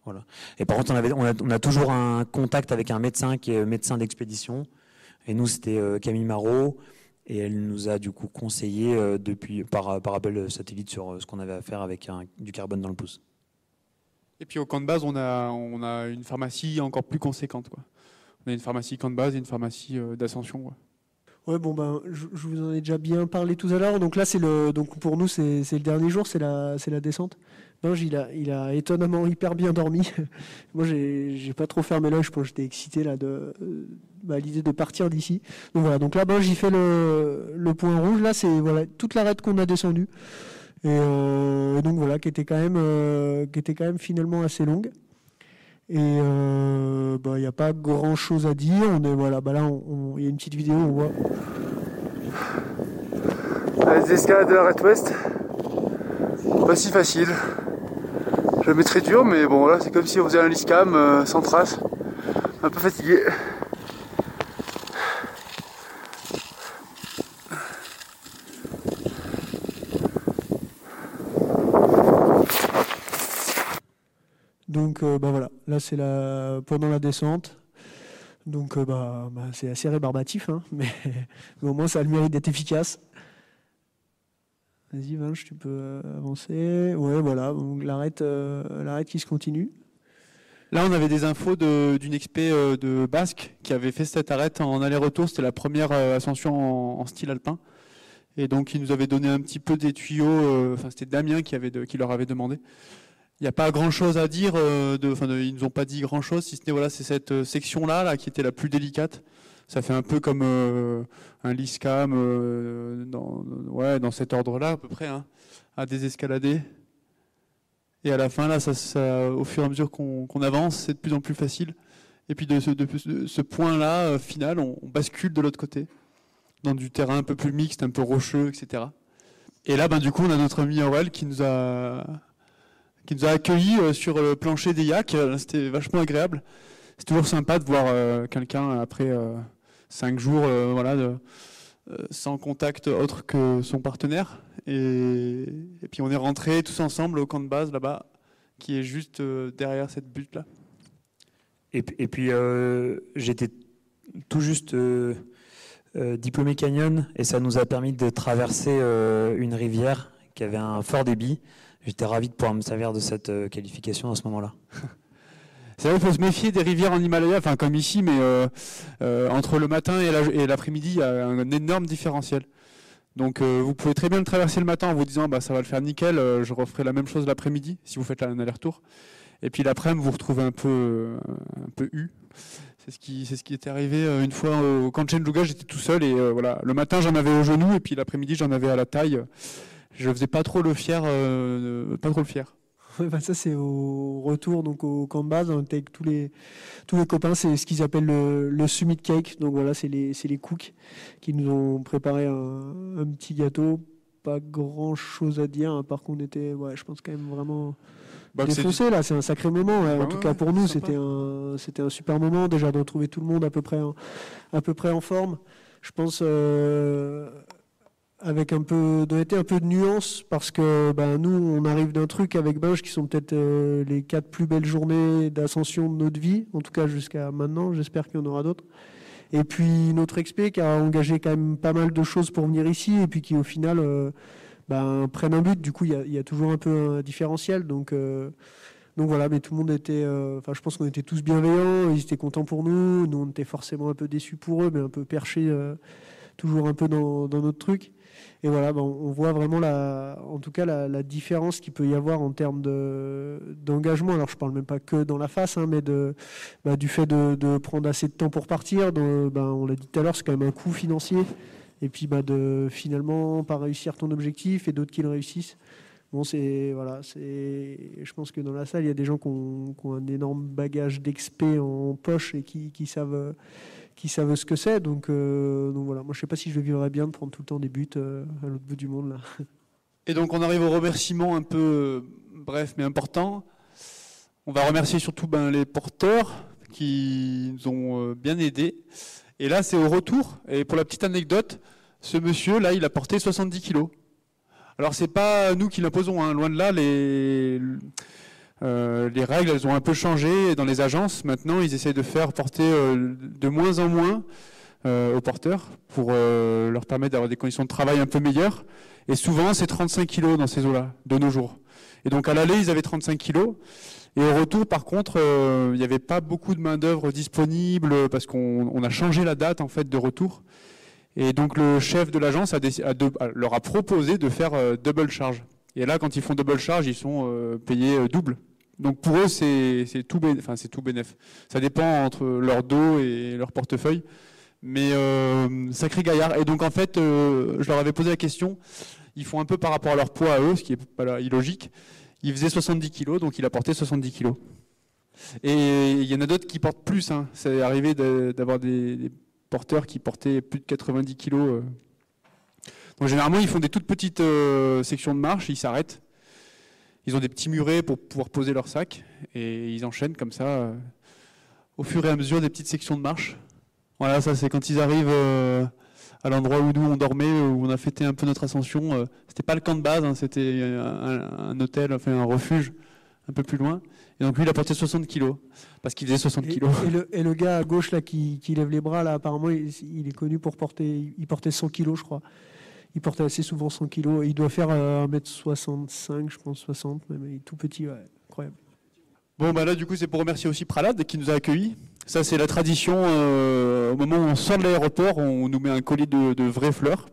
Voilà, Et par contre, on, avait, a, toujours un contact avec un médecin qui est médecin d'expédition. Et nous, c'était Camille Marot. Et elle nous a du coup conseillé depuis, par, par appel satellite sur ce qu'on avait à faire avec du carbone dans le pouce. Et puis au camp de base, on a, on a une pharmacie encore plus conséquente. Quoi. On a une pharmacie camp de base et une pharmacie euh, d'ascension. Ouais. bon ben, je, vous en ai déjà bien parlé tout à l'heure. Donc là, c'est le, donc pour nous, c'est, le dernier jour, c'est la, c'est la descente. Binge, il a, il a étonnamment hyper bien dormi. Moi, j'ai, j'ai pas trop fermé l'œil. Je pense j'étais excité là de, bah, l'idée de partir d'ici. Donc voilà. Donc là, Binge, il fait le, point rouge. Là, c'est voilà toute la qu'on a descendue. Et, euh, donc voilà, qui était quand même, euh, qui était quand même finalement assez longue. Et euh, bah, il n'y a pas grand chose à dire. On est, voilà, bah là, il y a une petite vidéo, on voit. Les escalades de la Red West, pas si facile. Je très dur, mais bon, là, c'est comme si on faisait un liscam euh, sans trace. Un peu fatigué. Donc euh, bah voilà, c'est la pendant la descente. Donc euh, bah, bah, c'est assez rébarbatif, hein, mais, au moins ça a le mérite d'être efficace. Vas-y Vinge, tu peux euh, avancer. Ouais voilà, donc l'arrête, l'arrête qui se continue. Là, on avait des infos d'une expé de Basque qui avait fait cette arrête en aller-retour. C'était la première ascension en, style alpin. Et donc, il nous avait donné un petit peu des tuyaux. Enfin, c'était Damien qui, avait qui leur avait demandé. Il n'y a pas grand chose à dire. Euh, de, enfin, ils nous ont pas dit grand chose, si ce n'est voilà, c'est cette euh, section là, qui était la plus délicate. Ça fait un peu comme euh, un liscam dans, ouais, dans cet ordre-là à peu près, hein, à désescalader. Et à la fin, là, ça, au fur et à mesure qu'on avance, c'est de plus en plus facile. Et puis de ce, de, ce point-là, final, on, bascule de l'autre côté, dans du terrain un peu plus mixte, un peu rocheux, etc. Et là, ben, du coup, on a notre ami Aurel qui nous a qui nous a accueillis euh, sur le plancher des yaks. Euh, c'était vachement agréable. C'est toujours sympa de voir euh, quelqu'un après cinq jours voilà, sans contact autre que son partenaire. Et, puis on est rentrés tous ensemble au camp de base là-bas, qui est juste derrière cette butte-là. Et, puis j'étais tout juste diplômé canyon et ça nous a permis de traverser une rivière qui avait un fort débit. J'étais ravi de pouvoir me servir de cette qualification à ce moment-là. C'est vrai, il faut se méfier des rivières en Himalaya, enfin comme ici, mais entre le matin et l'après-midi, il y a un énorme différentiel. Donc vous pouvez très bien le traverser le matin en vous disant bah, ça va le faire nickel, je referai la même chose l'après-midi si vous faites un aller-retour. Et puis l'après-midi, vous vous retrouvez un peu, un peu eu. C'est ce qui, ce qui était arrivé euh, une fois au Chenjuga, j'étais tout seul et euh, voilà. Le matin, j'en avais au genou et puis l'après-midi, j'en avais à la taille. Je faisais pas trop le fier, euh, pas trop le fier. Bah, ça c'est au retour donc au base on était avec tous les tous les copains c'est ce qu'ils appellent le, summit cake donc voilà c'est les c'est les cooks qui nous ont préparé un, un petit gâteau pas grand chose à dire par contre on était ouais je pense quand même vraiment bah, défoncé là, c'est un sacré moment. en bah tout cas pour nous, c'était un, c'était un super moment déjà de retrouver tout le monde à peu près, en, à peu près en forme. Je pense euh, avec un peu d'honnêteté, un peu de nuance, parce que ben, nous, on arrive d'un truc avec Binge qui sont peut-être euh, les quatre plus belles journées d'ascension de notre vie, en tout cas jusqu'à maintenant. J'espère qu'il y en aura d'autres. Et puis notre expé qui a engagé quand même pas mal de choses pour venir ici, et puis qui au final euh, ben, prennent un but. Du coup, il y a, toujours un peu un différentiel. Donc, euh, voilà, mais tout le monde était. Enfin, je pense qu'on était tous bienveillants. Ils étaient contents pour nous. Nous, on était forcément un peu déçus pour eux, mais un peu perchés, toujours un peu dans, notre truc. Et voilà, ben, on voit vraiment la, en tout cas la, différence qu'il peut y avoir en termes d'engagement. Alors je parle même pas que dans la face, hein, mais de, bah, du fait de, prendre assez de temps pour partir. ben, on l'a dit tout à l'heure, c'est quand même un coût financier et puis bah, de finalement pas réussir ton objectif et d'autres qui le réussissent. Bon, c'est voilà, c'est. Je pense que dans la salle, il y a des gens qui ont, un énorme bagage d'expé en poche et qui, savent, qui savent ce que c'est. Donc, euh, voilà, moi je sais pas si je vivrais bien de prendre tout le temps des buts euh, à l'autre bout du monde là. Et donc on arrive au remerciement un peu bref mais important. On va remercier surtout ben, les porteurs qui nous ont euh, bien aidés. Et là, c'est au retour. Et pour la petite anecdote, ce monsieur, là, il a porté 70 kilos. Alors, c'est pas nous qui l'imposons, hein. loin de là, les, euh, les règles, elles ont un peu changé dans les agences. Maintenant, ils essayent de faire porter euh, de moins en moins euh, aux porteurs pour leur permettre d'avoir des conditions de travail un peu meilleures. Et souvent, c'est 35 kilos dans ces eaux-là, de nos jours. Et donc, à l'aller, ils avaient 35 kilos. Et au retour, par contre, il n'y avait pas beaucoup de main d'œuvre disponible parce qu'on a changé la date en fait de retour. Et donc le chef de l'agence leur a proposé de faire double charge. Et là, quand ils font double charge, ils sont euh, payés double. Donc pour eux, c'est tout, enfin, tout bénéf. Ça dépend entre leur dos et leur portefeuille. Mais sacré gaillard. Et donc en fait, je leur avais posé la question. Ils font un peu par rapport à leur poids à eux, ce qui est pas illogique. Il faisait 70 kilos, donc il a porté 70 kilos. Et il y en a d'autres qui portent plus. Hein. C'est arrivé d'avoir des, porteurs qui portaient plus de 90 kilos. Euh. Donc généralement, ils font des toutes petites euh, sections de marche, ils s'arrêtent. Ils ont des petits murets pour pouvoir poser leur sac et ils enchaînent comme ça euh, au fur et à mesure des petites sections de marche. Voilà, ça c'est quand ils arrivent à l'endroit où nous on dormait, où on a fêté un peu notre ascension. Euh, c'était pas le camp de base, hein, c'était un, hôtel, enfin un refuge un peu plus loin. Et donc lui, il a porté 60 kilos, parce qu'il faisait 60 kilos. Et, le, gars à gauche là qui, lève les bras, là, apparemment, il, est connu pour porter, il portait 100 kilos, je crois. Il portait assez souvent 100 kilos. Il doit faire 1m65, euh, je pense, 60, même. Il est tout petit, incroyable. Bon, bah là, du coup, c'est pour remercier aussi Pralad qui nous a accueillis. Ça, c'est la tradition. Euh, au moment où on sort de l'aéroport, on nous met un collier de, vraies fleurs.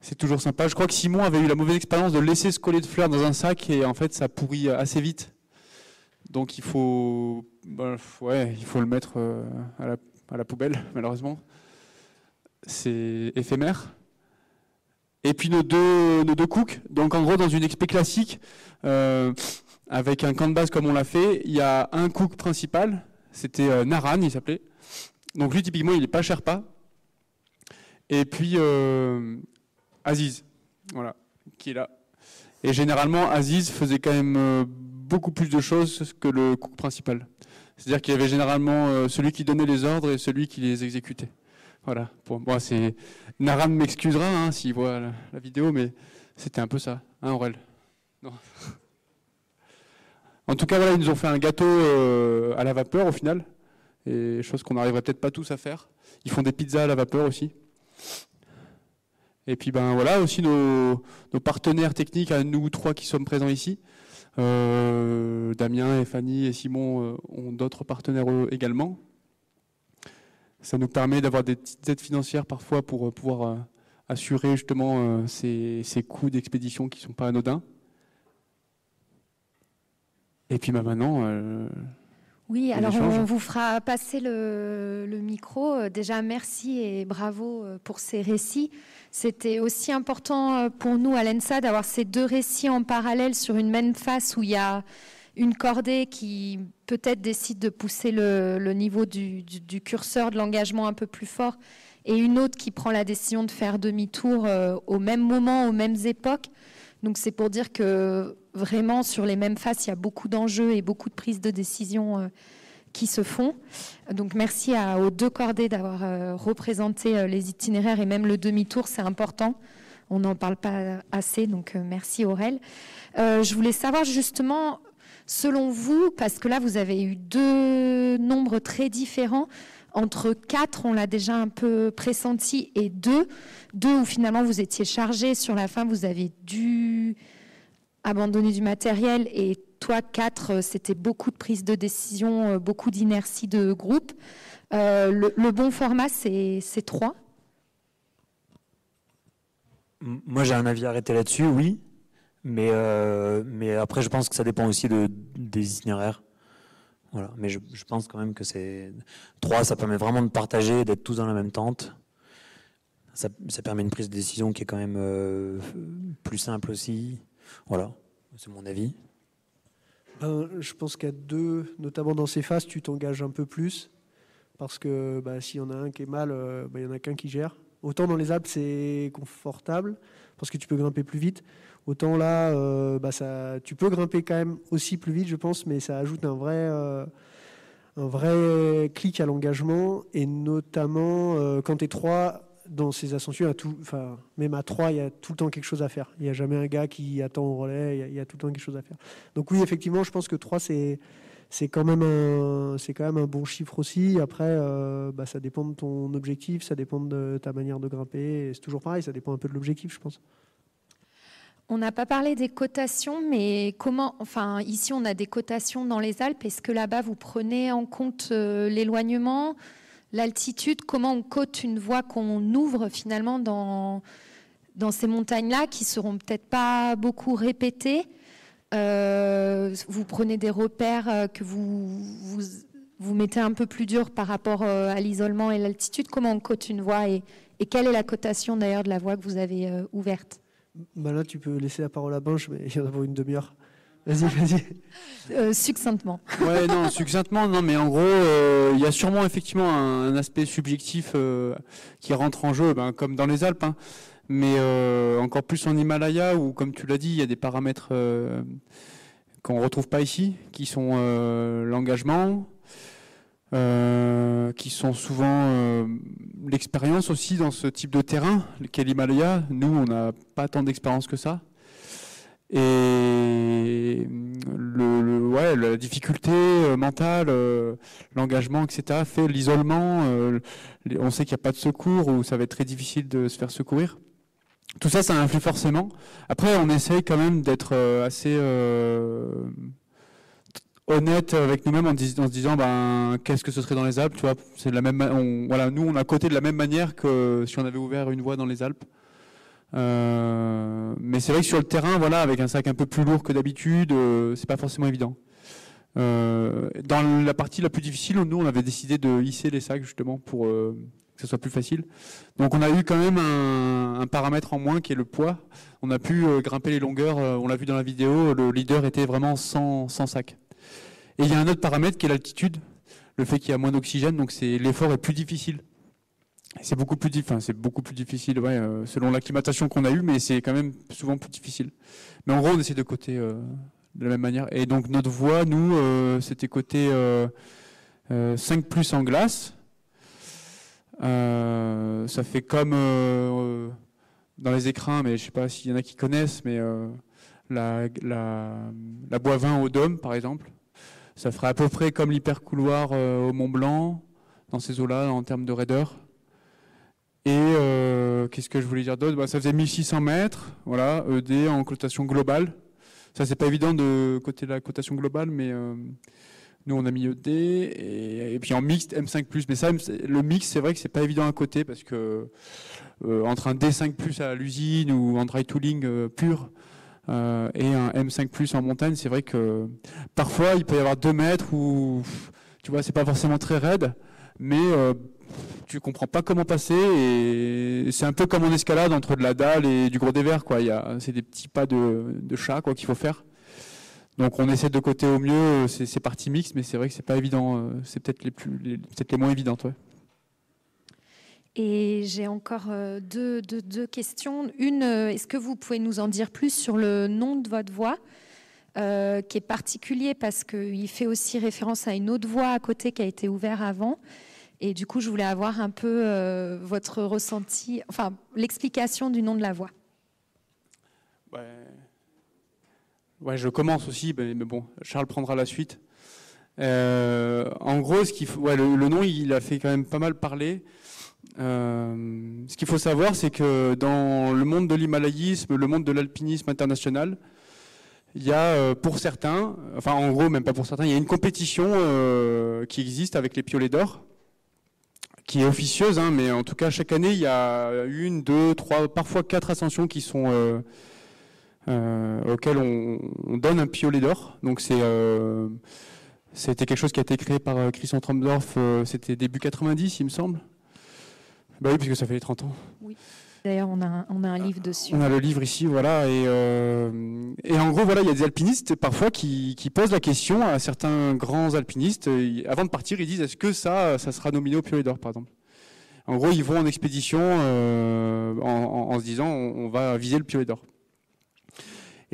C'est toujours sympa. Je crois que Simon avait eu la mauvaise expérience de laisser ce collier de fleurs dans un sac et en fait, ça pourrit assez vite. Donc, il faut, bah, ouais, il faut le mettre euh, à la, poubelle, malheureusement. C'est éphémère. Et puis nos deux, nos deux cooks. Donc, en gros, dans une expé classique. Euh, avec un camp de base comme on l'a fait. Il y a un cook principal, c'était euh, Naran, il s'appelait. Donc lui, typiquement, il n'est pas Sherpa. Et puis euh, Aziz, voilà, qui est là. Et généralement, Aziz faisait quand même beaucoup plus de choses que le cook principal. C'est-à-dire qu'il y avait généralement celui qui donnait les ordres et celui qui les exécutait. Voilà. Pour moi, c'est Naran m'excusera hein, s'il voit la, vidéo, mais c'était un peu ça, hein, Aurel. Non. En tout cas, voilà, ils nous ont fait un gâteau euh, à la vapeur au final. et chose qu'on n'arriverait peut-être pas tous à faire. Ils font des pizzas à la vapeur aussi. Et puis ben voilà aussi nos, partenaires techniques nous trois qui sommes présents ici. Euh, Damien et Fanny et Simon euh, ont d'autres partenaires également. Ça nous permet d'avoir des petites aides financières parfois pour pouvoir assurer justement ces, ces coûts d'expédition qui ne sont pas anodins. Et puis bah, maintenant. Euh, oui, alors on vous fera passer le, micro. Euh, déjà, merci et bravo euh, pour ces récits. C'était aussi important pour nous à l'ENSA d'avoir ces deux récits en parallèle sur une même face où il y a une cordée qui peut-être décide de pousser le, niveau du, curseur de l'engagement un peu plus fort et une autre qui prend la décision de faire demi-tour au même moment, aux mêmes époques. Donc c'est pour dire que vraiment sur les mêmes faces, il y a beaucoup d'enjeux et beaucoup de prises de décision euh, qui se font. Donc merci aux deux cordées d'avoir euh, représenté euh, les itinéraires et même le demi-tour, c'est important. On n'en parle pas assez, donc merci Aurel. je voulais savoir justement, selon vous, parce que là vous avez eu deux nombres très différents, entre quatre, on l'a déjà un peu pressenti, et deux, deux où finalement vous étiez chargé, sur la fin vous avez dû abandonner du matériel, et toi, quatre, euh, c'était beaucoup de prise de décision, euh, beaucoup d'inertie de groupe. Euh, le, bon format, c'est trois? Moi, j'ai un avis arrêté là-dessus, oui. Mais, mais après, je pense que ça dépend aussi de, des itinéraires. Mais je, pense quand même que c'est. Trois, ça permet vraiment de partager, d'être tous dans la même tente. Ça, permet une prise de décision qui est quand même euh, plus simple aussi. Voilà, c'est mon avis. Ben, je pense qu'à deux, notamment dans ces phases, tu t'engages un peu plus. Parce que bah, s'il y en a un qui est mal, euh, bah, il y en a qu'un qui gère. Autant dans les Alpes, c'est confortable, parce que tu peux grimper plus vite. Autant là, euh, bah tu peux grimper quand même aussi plus vite, je pense, mais ça ajoute un vrai, euh, clic à l'engagement. Et notamment, euh, quand tu es trois, dans ces ascensions, tout, enfin, même à trois, il y a tout le temps quelque chose à faire. Il n'y a jamais un gars qui attend au relais, il y, a, tout le temps quelque chose à faire. Donc oui, effectivement, je pense que trois, c'est c'est quand même un c'est quand même un bon chiffre aussi. Après, bah, ça dépend de ton objectif, ça dépend de ta manière de grimper. C'est toujours pareil, ça dépend un peu de l'objectif, je pense. On n'a pas parlé des cotations, mais comment, enfin, ici on a des cotations dans les Alpes. Est-ce que là-bas vous prenez en compte euh, l'éloignement, l'altitude? Comment on cote une voie qu'on ouvre finalement dans, ces montagnes-là qui seront peut-être pas beaucoup répétées? Euh, Vous prenez des repères euh, que vous, vous, mettez un peu plus dur par rapport à l'isolement et l'altitude. Comment on cote une voie et, quelle est la cotation d'ailleurs de la voie que vous avez ouverte? Bah là, tu peux laisser la parole à Binge, mais il y en a pour une demi-heure. Vas-y, vas-y. Euh, succinctement. Ouais, non, succinctement, non, mais en gros, euh, il y a sûrement effectivement un, aspect subjectif euh, qui rentre en jeu, ben, comme dans les Alpes, hein. mais encore plus en Himalaya, où, comme tu l'as dit, il y a des paramètres qu'on ne retrouve pas ici, qui sont l'engagement, euh, qui sont souvent euh, l'expérience aussi dans ce type de terrain, qu'est l'Himalaya. Nous, on n'a pas tant d'expérience que ça. Et ouais, la difficulté euh, mentale, l'engagement, etc., fait l'isolement. on sait qu'il n'y a pas de secours ou ça va être très difficile de se faire secourir. Tout ça, ça influe forcément. Après, on essaye quand même d'être assez honnête avec nous-mêmes en, se disant ben qu'est-ce que ce serait dans les Alpes tu vois? C'est la même voilà nous on a coté de la même manière que si on avait ouvert une voie dans les Alpes. Euh, mais c'est vrai que sur le terrain voilà avec un sac un peu plus lourd que d'habitude euh, c'est pas forcément évident. Euh, dans la partie la plus difficile nous on avait décidé de hisser les sacs justement pour euh, que ce soit plus facile. Donc on a eu quand même un, paramètre en moins qui est le poids. On a pu grimper les longueurs on l'a vu dans la vidéo le leader était vraiment sans, sans sac et il y a un autre paramètre qui est l'altitude, le fait qu'il y a moins d'oxygène, donc l'effort est plus difficile. C'est beaucoup plus difficile, euh, selon l'acclimatation qu'on a eue, mais c'est quand même souvent plus difficile. Mais en gros, on essaie de côté euh, de la même manière. Et donc notre voie, nous, euh, c'était côté 5 plus en glace. ça fait comme dans les écrins, mais je sais pas s'il y en a qui connaissent, mais la, la, la bois au dôme, par exemple. Ça ferait à peu près comme l'hypercouloir au Mont Blanc, dans ces eaux-là, en termes de raideur. Et qu'est-ce que je voulais dire d'autre? Bah, Ça faisait 1600 mètres, voilà, ED en cotation globale. Ça, c'est pas évident de côté la cotation globale, mais nous, on a mis ED et, puis en mixte M5+. Mais ça, le mix, c'est vrai que c'est pas évident à côté parce que euh, entre un D5+ à l'usine ou un dry tooling euh, pur euh, et un M5+ en montagne, c'est vrai que parfois il peut y avoir 2 mètres où tu vois, c'est pas forcément très raide, mais tu comprends pas comment passer et c'est un peu comme en escalade entre de la dalle et du gros dévers quoi. Il c'est des petits pas de, de chat quoi qu'il faut faire. Donc on essaie de côté au mieux euh, ces, parties mixtes, mais c'est vrai que c'est pas évident. Euh, c'est peut-être les plus, peut-être les moins évidentes. Et j'ai encore euh, deux, questions. Une, est-ce que vous pouvez nous en dire plus sur le nom de votre voix, qui est particulier parce qu'il fait aussi référence à une autre voie à côté qui a été ouverte avant. Et du coup, je voulais avoir un peu votre ressenti, enfin l'explication du nom de la voie. Ouais, je commence aussi, mais bon, Charles prendra la suite. Euh, en gros, le, nom, il a fait quand même pas mal parler. Euh, ce qu'il faut savoir, c'est que dans le monde de l'himalayisme, le monde de l'alpinisme international, il y a euh, pour certains, enfin en gros même pas pour certains, il y a une compétition qui existe avec les piolets d'or, qui est officieuse, hein, mais en tout cas chaque année il y a une, deux, trois, parfois quatre ascensions qui sont euh, auquel on, donne un piolet d'or. Donc euh, c'était quelque chose qui a été créé par euh, Christian Tromdorf, c'était début 90, il me semble. Bah oui, puisque ça fait les 30 ans. Oui. D'ailleurs, on a, un, on a un livre dessus. On a le livre ici, voilà. Et, et en gros, voilà, il y a des alpinistes parfois qui, qui, posent la question à certains grands alpinistes. avant de partir, ils disent est-ce que ça, ça sera nominé au Piolet d'Or, par exemple? En gros, ils vont en expédition en, en, se disant on, on va viser le Piolet d'Or.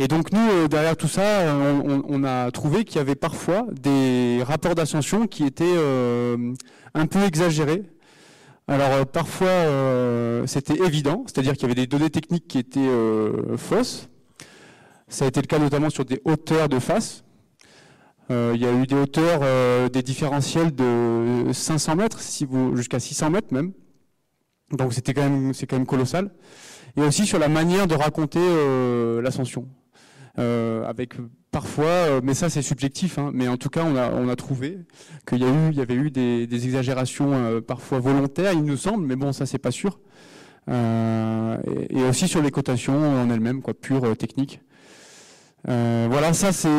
Et donc nous, euh, derrière tout ça, on, a trouvé qu'il y avait parfois des rapports d'ascension qui étaient euh, un peu exagérés. Alors euh, parfois c'était évident, c'est-à-dire qu'il y avait des données techniques qui étaient fausses. Ça a été le cas notamment sur des hauteurs de face. il y a eu des hauteurs, des différentiels de 500 mètres, si jusqu'à 600 mètres même. Donc c'était quand même, c'est quand même colossal. Et aussi sur la manière de raconter l'ascension. Euh, avec parfois, euh, mais ça c'est subjectif, hein, mais en tout cas on a, on a trouvé qu'il y, y avait eu des, exagérations euh, parfois volontaires, il nous semble, mais bon ça c'est pas sûr. Et, aussi sur les cotations en elles-mêmes, quoi, pure technique. voilà, ça c'est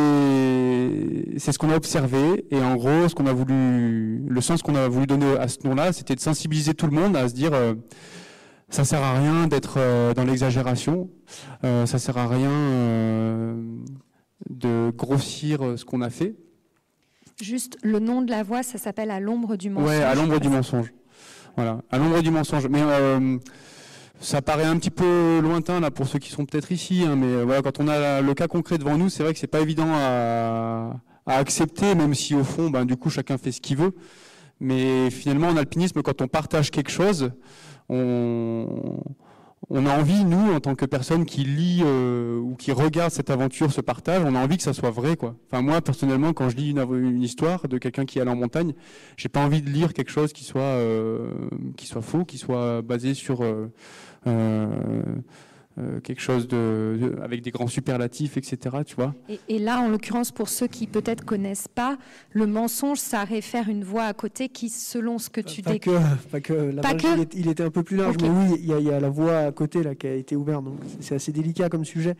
c'est ce qu'on a observé et en gros ce qu'on a voulu, le sens qu'on a voulu donner à ce nom-là, c'était de sensibiliser tout le monde à se dire ça sert à rien d'être euh, dans l'exagération. Euh, ça sert à rien euh, de grossir ce qu'on a fait. Juste le nom de la voix, ça s'appelle À l'ombre du mensonge. Ouais, à l'ombre du mensonge. Voilà, à l'ombre du mensonge. Mais ça paraît un petit peu lointain là pour ceux qui sont peut-être ici, hein, mais voilà, quand on a le cas concret devant nous, c'est vrai que c'est pas évident à, à, accepter, même si au fond, ben, du coup, chacun fait ce qu'il veut. Mais finalement, en alpinisme, quand on partage quelque chose, on, a envie, nous, en tant que personne qui lit euh, ou qui regarde cette aventure, ce partage, on a envie que ça soit vrai, quoi. Enfin, moi, personnellement, quand je lis une, histoire de quelqu'un qui est allé en montagne, j'ai pas envie de lire quelque chose qui soit euh, qui soit faux, qui soit basé sur euh, euh, quelque chose de, avec des grands superlatifs, etc. Tu vois. Et, là, en l'occurrence, pour ceux qui peut-être connaissent pas, le mensonge, ça réfère une voix à côté qui, selon ce que tu dis, pas que, la pas Il, était un peu plus large, mais oui, il y, a la voix à côté là qui a été ouverte, donc c'est assez délicat comme sujet,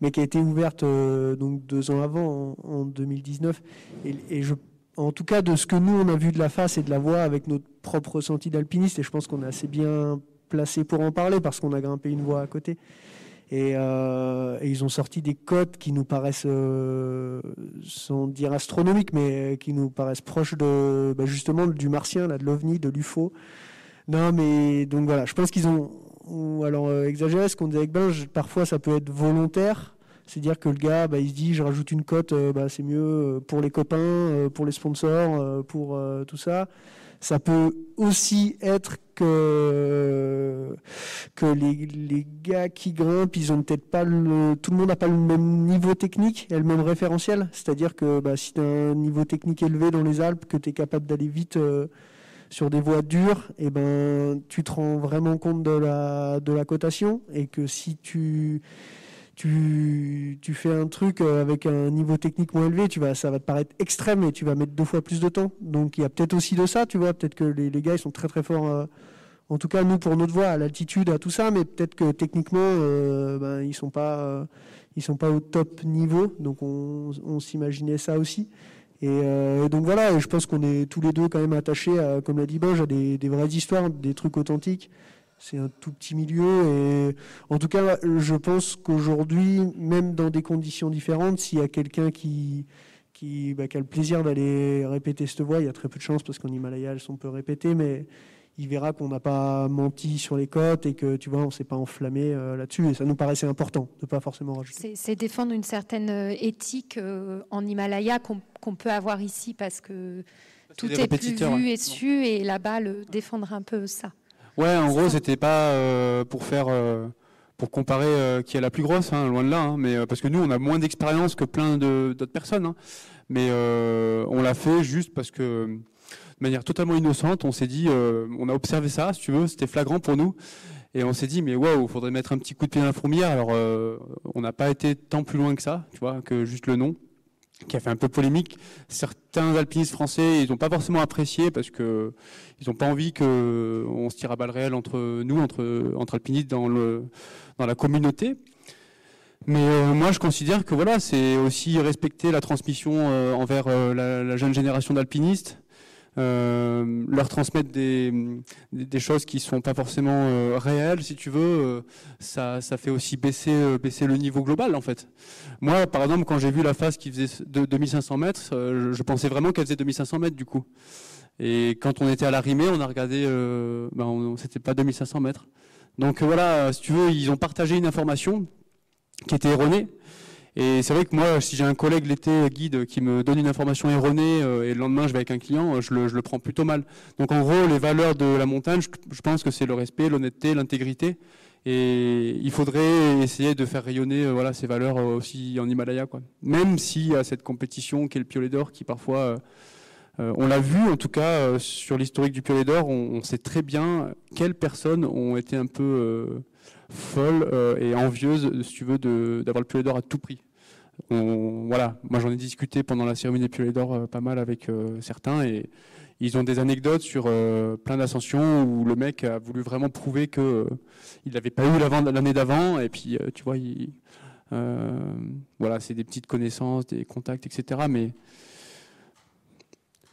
mais qui a été ouverte euh, donc deux ans avant, en, 2019, et, et je en tout cas de ce que nous on a vu de la face et de la voix avec notre propre ressenti d'alpiniste, et je pense qu'on est assez bien placé pour en parler parce qu'on a grimpé une voie à côté. Et, euh, ils ont sorti des cotes qui nous paraissent, euh, sans dire astronomiques, mais qui nous paraissent proches de, bah, justement du martien, là, de l'ovni, de l'UFO. Non, mais donc voilà, je pense qu'ils ont, alors euh, exagéré ce qu'on dit avec Binge, parfois ça peut être volontaire. C'est-à-dire que le gars, bah, il se dit, je rajoute une cote, bah, c'est mieux pour les copains, pour les sponsors, pour tout ça Ça peut aussi être que, les gars qui grimpent, ils ont peut-être pas le, tout le monde n'a pas le même niveau technique et le même référentiel. C'est-à-dire que bah, si tu as un niveau technique élevé dans les Alpes, que tu es capable d'aller vite euh, sur des voies dures, et eh ben, tu te rends vraiment compte de la, de la cotation et que si tu tu, fais un truc euh, avec un niveau technique moins élevé, tu vas, ça va te paraître extrême et tu vas mettre deux fois plus de temps. Donc il y a peut-être aussi de ça, tu vois. Peut-être que les, gars ils sont très très forts. Euh, en tout cas, nous pour notre voie, à l'altitude, à tout ça, mais peut-être que techniquement, euh, ben, ils sont pas, ils sont pas au top niveau. Donc on, s'imaginait ça aussi. Et donc voilà, et je pense qu'on est tous les deux quand même attachés, à, comme l'a dit Benj, à des vraies histoires, des trucs authentiques c'est un tout petit milieu et en tout cas je pense qu'aujourd'hui même dans des conditions différentes s'il y a quelqu'un qui qui, bah, qui, a le plaisir d'aller répéter cette voix il y a très peu de chances parce qu'en Himalaya elles sont peu répétées mais il verra qu'on n'a pas menti sur les côtes et que tu vois on s'est pas enflammé euh, là-dessus et ça nous paraissait important de pas forcément rajouter. C'est défendre une certaine euh, éthique euh, en Himalaya qu'on qu peut avoir ici parce que tout est plus vu et su et là-bas le défendre un peu ça. Ouais, en gros, c'était pas euh, pour faire, euh, pour comparer euh, qui est la plus grosse, hein, loin de là, hein, mais parce que nous, on a moins d'expérience que plein d'autres personnes, hein, mais on l'a fait juste parce que, de manière totalement innocente, on s'est dit, on a observé ça, si tu veux, c'était flagrant pour nous, et on s'est dit, mais waouh, faudrait mettre un petit coup de pied dans la fourmilière. Alors, on n'a pas été tant plus loin que ça, tu vois, que juste le nom qui a fait un peu polémique. Certains alpinistes français, ils n'ont pas forcément apprécié parce que ils n'ont pas envie que on se tire à balles réelles entre nous, entre alpinistes dans la communauté. Mais euh, moi, je considère que voilà, c'est aussi respecter la transmission euh, envers euh, la, jeune génération d'alpinistes. Euh, leur transmettre des, des choses qui sont pas forcément euh, réelles, si tu veux, euh, ça, ça fait aussi baisser, baisser le niveau global en fait. Moi, par exemple, quand j'ai vu la phase qui faisait de 2500 mètres, je, je pensais vraiment qu'elle faisait 2500 mètres du coup. Et quand on était à l'arrimée, on a regardé, euh, ben c'était pas 2500 mètres. Donc voilà, si tu veux, ils ont partagé une information qui était erronée. Et c'est vrai que moi, si j'ai un collègue l'été guide qui me donne une information erronée euh, et le lendemain je vais avec un client, je le, je le, prends plutôt mal. Donc en gros, les valeurs de la montagne, je, pense que c'est le respect, l'honnêteté, l'intégrité. Et il faudrait essayer de faire rayonner euh, voilà, ces valeurs euh, aussi en Himalaya. Quoi. Même s'il y a cette compétition qui est le piolet d'or qui parfois... Euh, on l'a vu, en tout cas, euh, sur l'historique du piolet d'or, on, on, sait très bien quelles personnes ont été un peu euh, folles et envieuses, si tu veux, d'avoir le piolet d'or à tout prix. Voilà, moi j'en ai discuté pendant la cérémonie des piolets d'or euh, pas mal avec euh, certains et ils ont des anecdotes sur euh, plein d'ascensions où le mec a voulu vraiment prouver que il n'avait pas eu l'année d'avant et puis tu vois, il, voilà, c'est des petites connaissances, des contacts, etc. Mais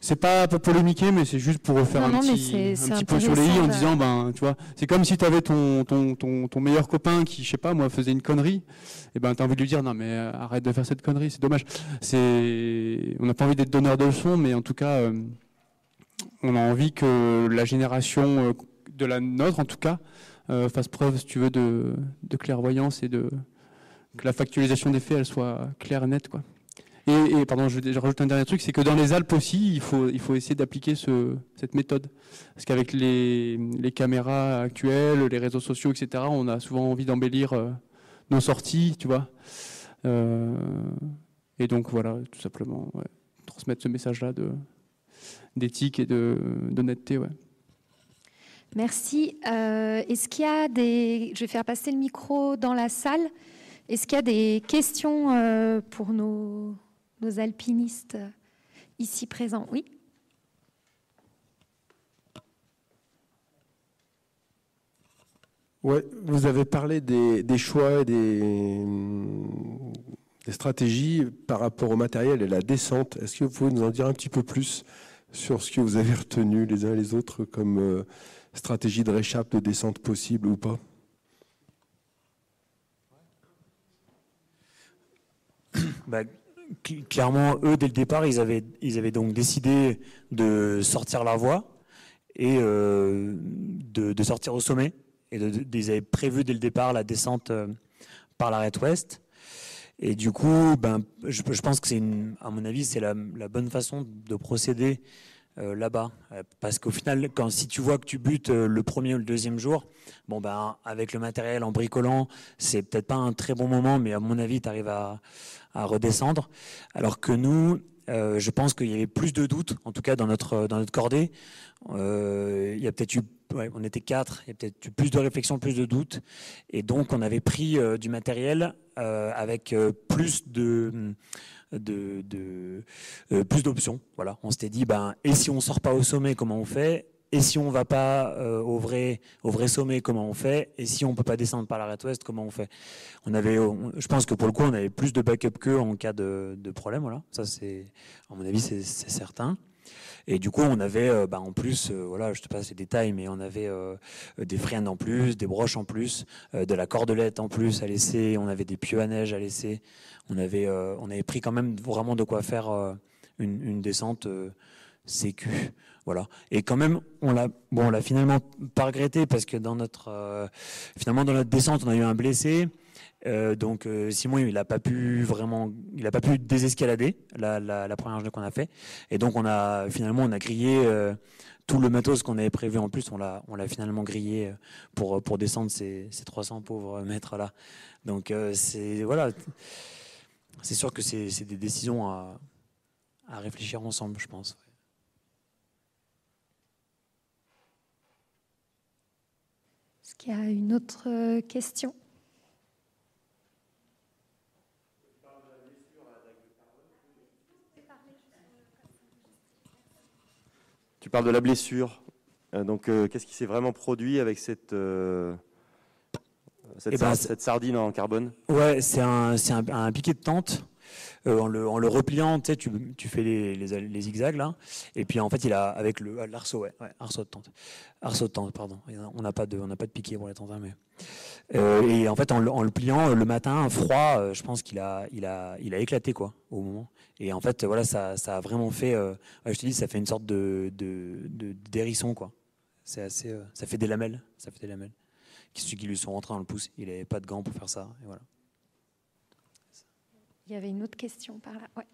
c'est pas pour polémiquer, mais c'est juste pour refaire non, un, non, petit, un petit peu sur les i en disant, ben, tu vois, c'est comme si tu avais ton, ton, ton, ton, meilleur copain qui, je sais pas, moi, faisait une connerie, et ben, t'as envie de lui dire, non, mais euh, arrête de faire cette connerie, c'est dommage. C'est, on n'a pas envie d'être donneur de leçons, mais en tout cas, euh, on a envie que la génération euh, de la nôtre, en tout cas, fasse preuve, si tu veux, de, de clairvoyance et de, que la factualisation des faits, elle soit claire et nette, quoi. Et, pardon, je, je, rajoute un dernier truc, c'est que dans les Alpes aussi, il faut, il faut essayer d'appliquer ce, cette méthode. Parce qu'avec les, les, caméras actuelles, les réseaux sociaux, etc., on a souvent envie d'embellir euh, nos sorties, tu vois. Euh, et donc voilà, tout simplement, transmettre ce message-là d'éthique et d'honnêteté. Ouais. Merci. Euh, Est-ce qu'il y a des... Je vais faire passer le micro dans la salle. Est-ce qu'il y a des questions pour nos nos alpinistes ici présents. Oui Ouais, vous avez parlé des, des choix et des, des, stratégies par rapport au matériel et la descente. Est-ce que vous pouvez nous en dire un petit peu plus sur ce que vous avez retenu les uns et les autres comme euh, stratégie de réchappe, de descente possible ou pas? Bah, clairement, eux, dès le départ, ils avaient, ils avaient donc décidé de sortir la voie et euh, de, sortir au sommet. Et ils avaient prévu dès le départ la descente euh, par l'arête ouest. Et du coup, ben, je, pense que c'est, à mon avis, c'est la, bonne façon de procéder là-bas. parce qu'au final, quand si tu vois que tu butes le premier ou le deuxième jour, bon ben avec le matériel en bricolant, c'est peut-être pas un très bon moment, mais à mon avis, tu arrives à, redescendre. Alors que nous, euh, je pense qu'il y avait plus de doutes, en tout cas dans notre dans notre cordée. Euh, il y a peut-être eu, on était quatre, il y a peut-être eu plus de réflexion, plus de doutes, et donc on avait pris euh, du matériel euh, avec euh, plus de de, de plus d'options. Voilà, on s'était dit ben et si on sort pas au sommet, comment on fait? Et si on va pas euh, au vrai au vrai sommet, comment on fait? Et si on peut pas descendre par l'arrêt ouest, comment on fait? On avait, je pense que pour le coup, on avait plus de backup que en cas de, de problème. Voilà, ça c'est, à mon avis, c'est certain. Et du coup, on avait, euh, bah, en plus, euh, voilà, je te passe les détails, mais on avait euh, des freins en plus, des broches en plus, de la cordelette en plus à laisser. On avait des pieux à neige à laisser. On avait, on avait pris quand même vraiment de quoi faire une, une descente sécu. Voilà. Et quand même, on l'a, bon, on l'a finalement pas regretté parce que dans notre, euh, finalement dans notre descente, on a eu un blessé. Euh, donc euh, Simon, il a pas pu vraiment, il a pas pu désescalader la, première journée qu'on a fait. Et donc on a finalement, on a grillé tout le matos qu'on avait prévu en plus, on l'a, on l'a finalement grillé pour pour descendre ces, ces 300 pauvres mètres là. Donc c'est voilà, c'est sûr que c'est, des décisions à, réfléchir ensemble, je pense. Est-ce qu'il y a une autre euh, question? Tu parles de la blessure. Euh, donc, euh, qu'est-ce qui s'est vraiment produit avec cette, cette, eh ben, cette, sardine en carbone? Ouais, c'est un, un, un, piquet de tente euh, en, le, en le repliant, tu tu, fais les, les, les, zigzags là, et puis en fait, il a avec le l'arceau, ouais, ouais, arceau de tente, arceau de tente, pardon. On n'a pas de, on n'a pas de piqué pour les tentes, hein, mais euh, et en fait, en le, en le, pliant le matin, froid, euh, je pense qu'il a, il a, il a éclaté quoi au moment. Et en fait, voilà, ça, ça a vraiment fait, euh, je te dis, ça fait une sorte de, de, de d'hérisson quoi. C'est assez, euh, ça fait des lamelles, ça fait des lamelles qui, qui lui sont rentrées dans le pouce. Il n'avait pas de gants pour faire ça, et voilà. Il y avait une autre question par là. Ouais.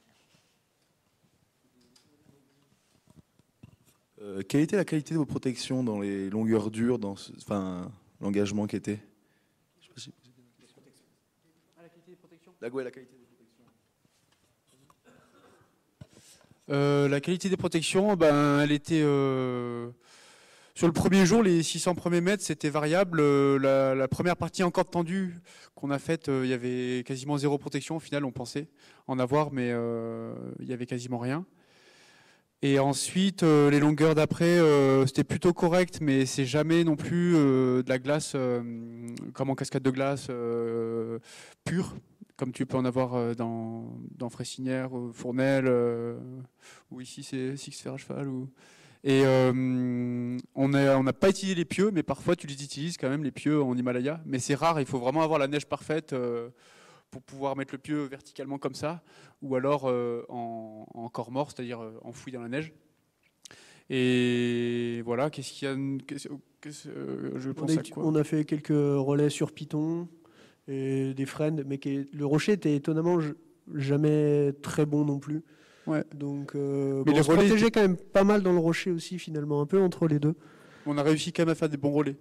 Euh, quelle était la qualité de vos protections dans les longueurs dures, dans ce, enfin, l'engagement qui était? Je sais pas si ah, la qualité des protections? La, ouais, la qualité des protections. Euh, la qualité des protections, ben, elle était. Euh, sur le premier jour, les 600 premiers mètres, c'était variable. Euh, la, la, première partie encore tendue qu'on a faite, il y avait quasiment zéro protection. Au final, on pensait en avoir, mais il y avait quasiment rien. Et ensuite, les longueurs d'après, c'était plutôt correct, mais c'est jamais non plus de la glace comme en cascade de glace pure, comme tu peux en avoir dans, dans Fressinière, Fournel, ou ici c'est Six Fer à cheval. Ou... Et euh, on n'a on pas utilisé les pieux, mais parfois tu les utilises quand même, les pieux en Himalaya. Mais c'est rare, il faut vraiment avoir la neige parfaite euh, pour pouvoir mettre le pieu verticalement comme ça, ou alors euh, en, en, corps mort, c'est-à-dire euh, enfoui dans la neige. Et voilà, qu'est-ce qu'il y a qu euh, je pense on, à quoi? on a fait quelques relais sur Python et des freins, mais qui, le rocher était étonnamment jamais très bon non plus. Ouais. Donc, euh, Mais bon, on se protégeait quand même pas mal dans le rocher aussi, finalement, un peu entre les deux. On a réussi quand même à faire des bons relais.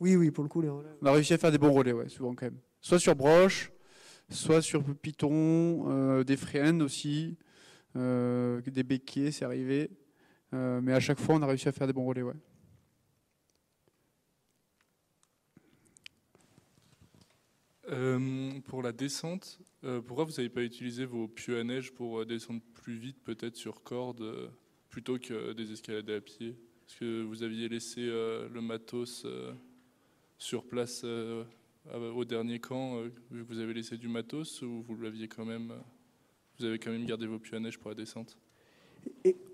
Oui, oui, pour le coup, les relais. On a réussi à faire des bons relais, ouais, souvent quand même. Soit sur broche, soit sur Python, euh, des fréennes aussi, euh, des béquiers, c'est arrivé. Euh, mais à chaque fois, on a réussi à faire des bons relais, ouais. Euh, pour la descente, euh, pourquoi vous n'avez pas utilisé vos pieux à neige pour euh, descendre plus vite, peut-être sur corde, plutôt que des escalades à pied? Est-ce que vous aviez laissé le matos sur place au dernier camp, vous avez laissé du matos, ou vous l'aviez quand même, vous avez quand même gardé vos pieux à neige pour la descente?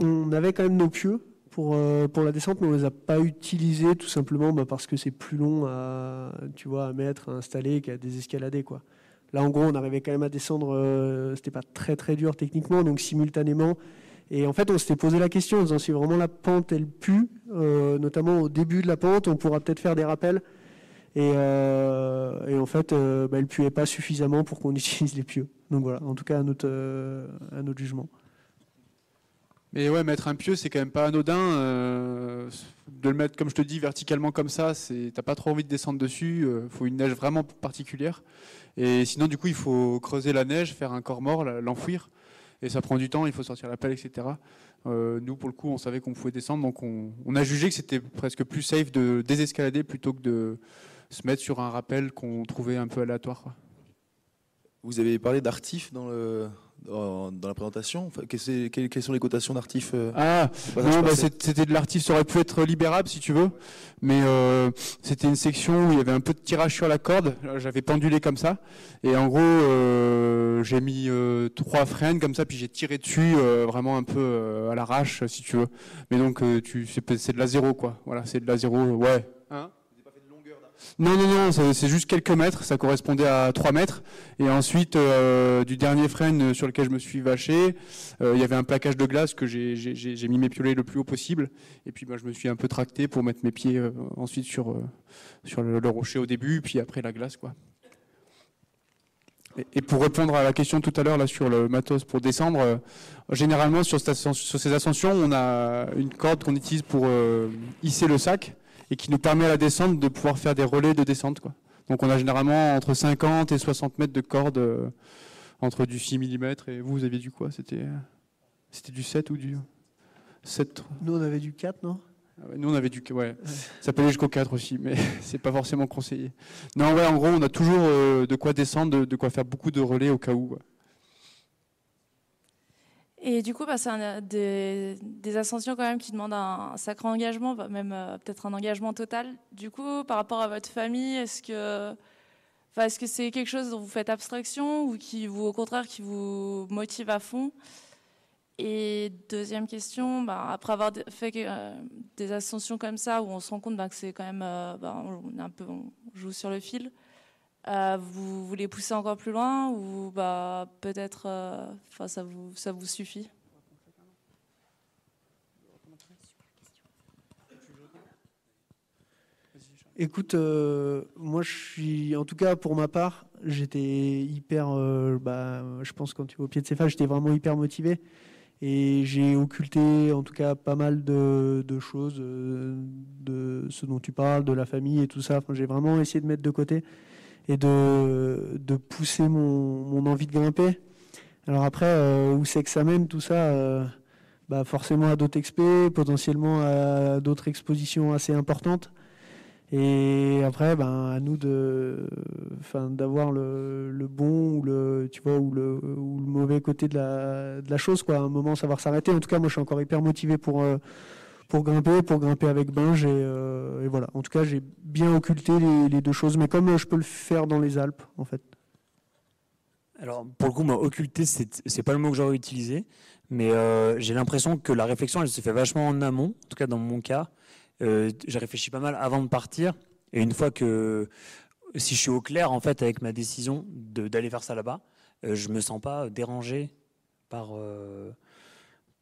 On avait quand même nos pieux pour, euh, pour la descente, mais on les a pas utilisés tout simplement bah, parce que c'est plus long à, tu vois, à mettre, à installer qu'à désescalader. Quoi. Là, en gros, on arrivait quand même à descendre, euh, c'était pas très très dur techniquement, donc simultanément. Et en fait, on s'était posé la question en disant si vraiment la pente elle pue, euh, notamment au début de la pente, on pourra peut-être faire des rappels. Et, euh, en fait, euh, bah, elle puait pas suffisamment pour qu'on utilise les pieux. Donc voilà, en tout cas à notre, à notre jugement. Mais ouais, mettre un pieu, c'est quand même pas anodin. Euh, de le mettre, comme je te dis, verticalement comme ça, t'as pas trop envie de descendre dessus. Euh, faut une neige vraiment particulière. Et sinon, du coup, il faut creuser la neige, faire un corps mort, l'enfouir. Et ça prend du temps, il faut sortir la pelle, etc. Euh, nous, pour le coup, on savait qu'on pouvait descendre, donc on, on a jugé que c'était presque plus safe de désescalader plutôt que de se mettre sur un rappel qu'on trouvait un peu aléatoire. Vous avez parlé d'artif dans le, dans, la présentation. Enfin, quelles, sont les cotations d'artif euh, Ah, non, bah, c'était de l'artif, ça aurait pu être libérable si tu veux, mais euh, c'était une section où il y avait un peu de tirage sur la corde, j'avais pendulé comme ça, et en gros, euh, j'ai mis trois freins comme ça, puis j'ai tiré dessus vraiment un peu à l'arrache si tu veux. Mais donc, tu c'est de la zéro quoi, voilà, c'est de la zéro, ouais. Hein? Non, non, non, c'est juste quelques mètres, ça correspondait à 3 mètres. Et ensuite, euh, du dernier frein sur lequel je me suis vaché, euh, il y avait un plaquage de glace que j'ai mis mes piolets le plus haut possible. Et puis ben, je me suis un peu tracté pour mettre mes pieds euh, ensuite sur, le, rocher au début, puis après la glace. quoi. Et, pour répondre à la question tout à l'heure là sur le matos pour descendre, généralement sur, ces ascensions, on a une corde qu'on utilise pour hisser le sac et qui nous permet à la descente de pouvoir faire des relais de descente. Quoi. Donc on a généralement entre 50 et 60 mètres de corde euh, entre du 6 mm et vous, vous aviez du quoi? C'était c'était du 7 ou du 7 Nous on avait du 4, non? Ah nous on avait du ouais, ça peut aller jusqu'au 4 aussi, mais c'est pas forcément conseillé. Non ouais, en gros on a toujours euh, de quoi descendre, de, quoi faire beaucoup de relais au cas où. Et du coup, bah, c'est des, des, ascensions quand même qui demandent un, sacré engagement, bah, même euh, peut-être un engagement total. Du coup, par rapport à votre famille, est-ce que c'est quelque chose dont vous faites abstraction ou qui au contraire, qui vous motive à fond? Et deuxième question, bah, après avoir fait euh, des ascensions comme ça, où on se rend compte que c'est quand même, euh, on, un peu, on joue sur le fil. Euh, vous voulez pousser encore plus loin ou bah, peut-être euh, ça, vous, ça vous suffit? Écoute, euh, moi je suis, en tout cas pour ma part, j'étais hyper, bah, je pense quand tu vas au pied de ces phases, j'étais vraiment hyper motivé. Et j'ai occulté en tout cas pas mal de, choses, de ce dont tu parles, de la famille et tout ça. J'ai vraiment essayé de mettre de côté et de, de pousser mon, mon, envie de grimper. Alors après, euh, où c'est que ça mène tout ça euh, bah Forcément à d'autres expés, potentiellement à d'autres expositions assez importantes. Et après, ben, à nous de, enfin, d'avoir le, le, bon ou le, tu vois, ou le, ou le mauvais côté de la, de la chose, quoi. À un moment, savoir s'arrêter. En tout cas, moi, je suis encore hyper motivé pour, euh, pour grimper, pour grimper avec Binge. Euh, et, voilà. En tout cas, j'ai bien occulté les, deux choses, mais comme euh, je peux le faire dans les Alpes, en fait. Alors, pour le coup, moi, occulter, c'est pas le mot que j'aurais utilisé, mais euh, j'ai l'impression que la réflexion, elle se fait vachement en amont, en tout cas dans mon cas. j'ai réfléchi pas mal avant de partir, et une fois que, si je suis au clair, en fait, avec ma décision d'aller faire ça là-bas, je me sens pas dérangé par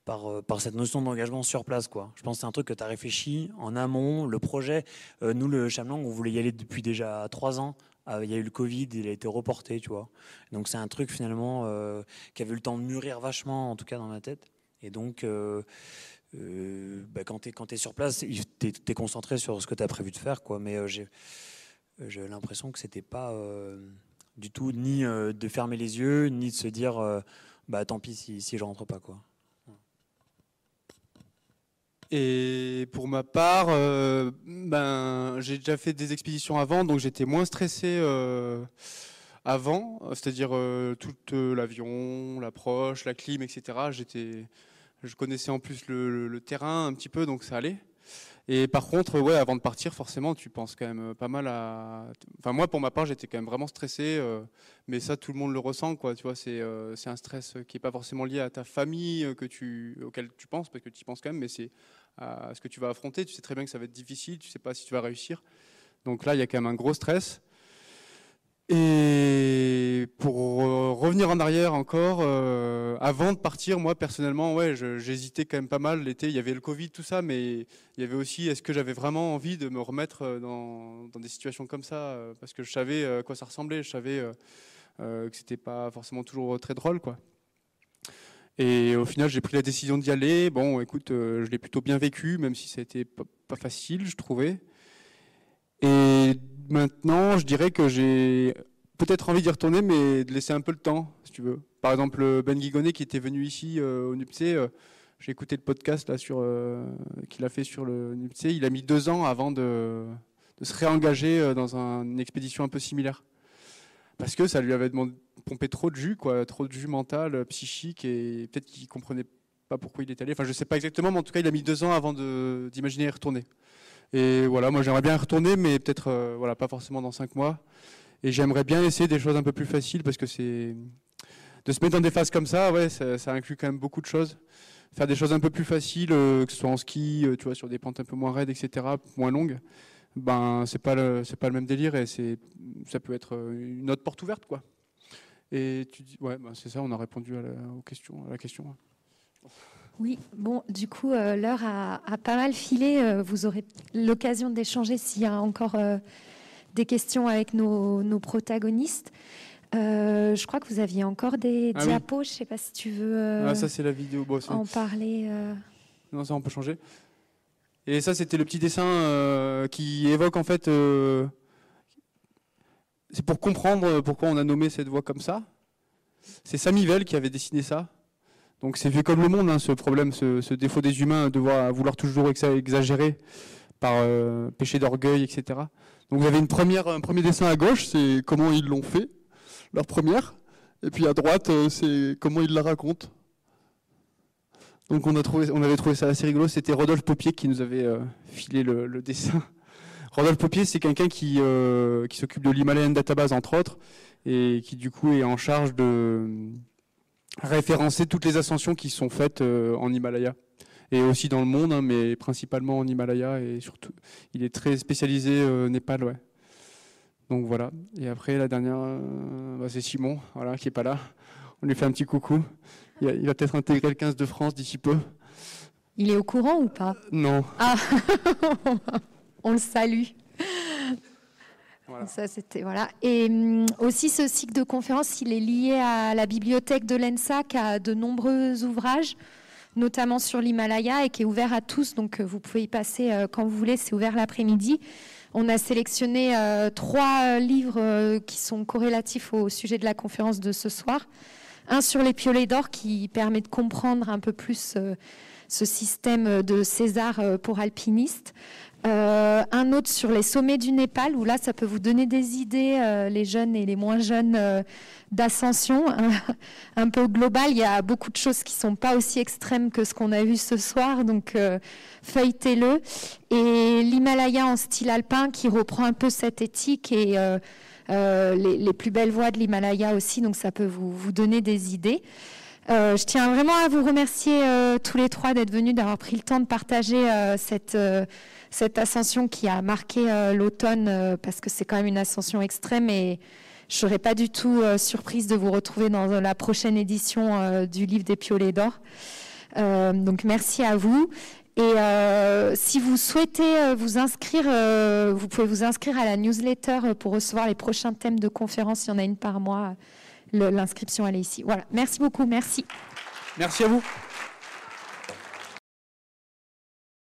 euh, par, cette notion d'engagement sur place. Quoi. Je pense que c'est un truc que tu as réfléchi en amont. Le projet, euh, nous, le Chamlang, on voulait y aller depuis déjà trois ans. Euh, il y a eu le Covid, il a été reporté, tu vois. Donc c'est un truc finalement qui avait eu le temps de mûrir vachement, en tout cas dans ma tête. Et donc, bah, quand tu es, es, sur place, tu es, concentré sur ce que tu as prévu de faire. Quoi. Mais j'ai l'impression que c'était pas du tout ni de fermer les yeux, ni de se dire bah tant pis si, si je rentre pas. quoi. Et pour ma part, euh, ben, j'ai déjà fait des expéditions avant, donc j'étais moins stressé euh, avant, c'est-à-dire euh, tout l'avion, l'approche, la clim, etc. J'étais, je connaissais en plus le, terrain un petit peu, donc ça allait. Et par contre, ouais, avant de partir, forcément, tu penses quand même pas mal à. Enfin, moi, pour ma part, j'étais quand même vraiment stressé, mais ça, tout le monde le ressent, quoi. Tu vois, c'est c'est un stress qui est pas forcément lié à ta famille que tu auquel tu penses, parce que tu y penses quand même, mais c'est à ce que tu vas affronter. Tu sais très bien que ça va être difficile, tu sais pas si tu vas réussir. Donc là, il y a quand même un gros stress. Et pour revenir en arrière encore, euh, avant de partir, moi personnellement, ouais, j'hésitais quand même pas mal l'été. Il y avait le Covid, tout ça, mais il y avait aussi, est-ce que j'avais vraiment envie de me remettre euh, dans, des situations comme ça, euh, parce que je savais à quoi ça ressemblait, je savais que c'était pas forcément toujours très drôle, quoi. Et au final, j'ai pris la décision d'y aller. Bon, écoute, je l'ai plutôt bien vécu, même si ça a été pas facile, je trouvais. Et maintenant, je dirais que j'ai peut-être envie d'y retourner, mais de laisser un peu le temps, si tu veux. Par exemple, Ben Guigonnet qui était venu ici au NUPC, j'ai écouté le podcast euh, qu'il a fait sur le NUPC. Il a mis deux ans avant de, se réengager euh, dans une expédition un peu similaire, parce que ça lui avait demandé, pompé trop de jus, quoi, trop de jus mental, euh, psychique, et peut-être qu'il comprenait pas pourquoi il est allé. Enfin, je sais pas exactement, mais en tout cas, il a mis deux ans avant d'imaginer y retourner. Et voilà, moi j'aimerais bien retourner, mais peut-être voilà, pas forcément dans cinq mois. Et j'aimerais bien essayer des choses un peu plus faciles parce que c'est de se mettre dans des phases comme ça, ouais, ça, inclut quand même beaucoup de choses faire des choses un peu plus faciles, euh, que ce soit en ski, euh, tu vois, sur des pentes un peu moins raides, etc., moins longues, ben c'est pas le c'est pas le même délire et c'est ça peut être euh, une autre porte ouverte, quoi. Et tu dis, ouais, ben c'est ça, on a répondu à la, aux à la question. Oui, bon, du coup, l'heure a, pas mal filé. vous aurez l'occasion d'échanger s'il y a encore des questions avec nos, nos protagonistes. Euh, je crois que vous aviez encore des ah diapos. Je ne sais pas si tu veux euh, ah, ça, c'est la vidéo. en parler. Euh. Non, ça, on peut changer. Et ça, c'était le petit dessin qui évoque en fait. c'est pour comprendre pourquoi on a nommé cette voie comme ça. C'est Samivelle qui avait dessiné ça. Donc c'est vu comme le monde, hein, ce problème, ce, défaut des humains de vouloir toujours exagérer par péché d'orgueil, etc. Donc vous avez une première, un premier dessin à gauche, c'est comment ils l'ont fait leur première. Et puis à droite, euh, c'est comment ils la racontent. Donc on, avait trouvé ça assez rigolo. C'était Rodolphe Popier qui nous avait euh, filé le, dessin. Rodolphe Popier, c'est quelqu'un qui, euh, qui s'occupe de l'Himalayan Database, entre autres, et qui du coup est en charge de référencer toutes les ascensions qui sont faites en Himalaya. Et aussi dans le monde, hein, mais principalement en Himalaya, et surtout, il est très spécialisé Népal, ouais. Donc voilà. Et après, la dernière, euh, bah, c'est Simon, voilà, qui est pas là. On lui fait un petit coucou. Il, va peut-être intégrer le 15 de France d'ici peu. Il est au courant ou pas? Non. Ah, on le salue. Ça, c'était voilà. Et hum, aussi, ce cycle de conférences, il est lié à la bibliothèque de l'ENSA qui a de nombreux ouvrages, notamment sur l'Himalaya, et qui est ouvert à tous. Donc, euh, vous pouvez y passer euh, quand vous voulez. C'est ouvert l'après-midi. On a sélectionné euh, trois livres qui sont corrélatifs au sujet de la conférence de ce soir. Un sur les piolets d'or qui permet de comprendre un peu plus ce système de César pour alpinistes. Euh, un autre sur les sommets du Népal, où là, ça peut vous donner des idées, euh, les jeunes et les moins jeunes, euh, d'ascension, un, peu global. Il y a beaucoup de choses qui sont pas aussi extrêmes que ce qu'on a vu ce soir, donc feuilletez-le. Et l'Himalaya en style alpin, qui reprend un peu cette éthique et les, plus belles voies de l'Himalaya aussi, donc ça peut vous, vous donner des idées. Je tiens vraiment à vous remercier tous les trois d'être venus, d'avoir pris le temps de partager cette cette ascension qui a marqué euh, l'automne, euh, parce que c'est quand même une ascension extrême et je ne serais pas du tout euh, surprise de vous retrouver dans la prochaine édition du livre des piolets d'or. donc merci à vous. Et si vous souhaitez vous inscrire, vous pouvez vous inscrire à la newsletter pour recevoir les prochains thèmes de conférence. Il y en a une par mois. L'inscription, elle est ici. Voilà. Merci beaucoup. Merci. Merci à vous.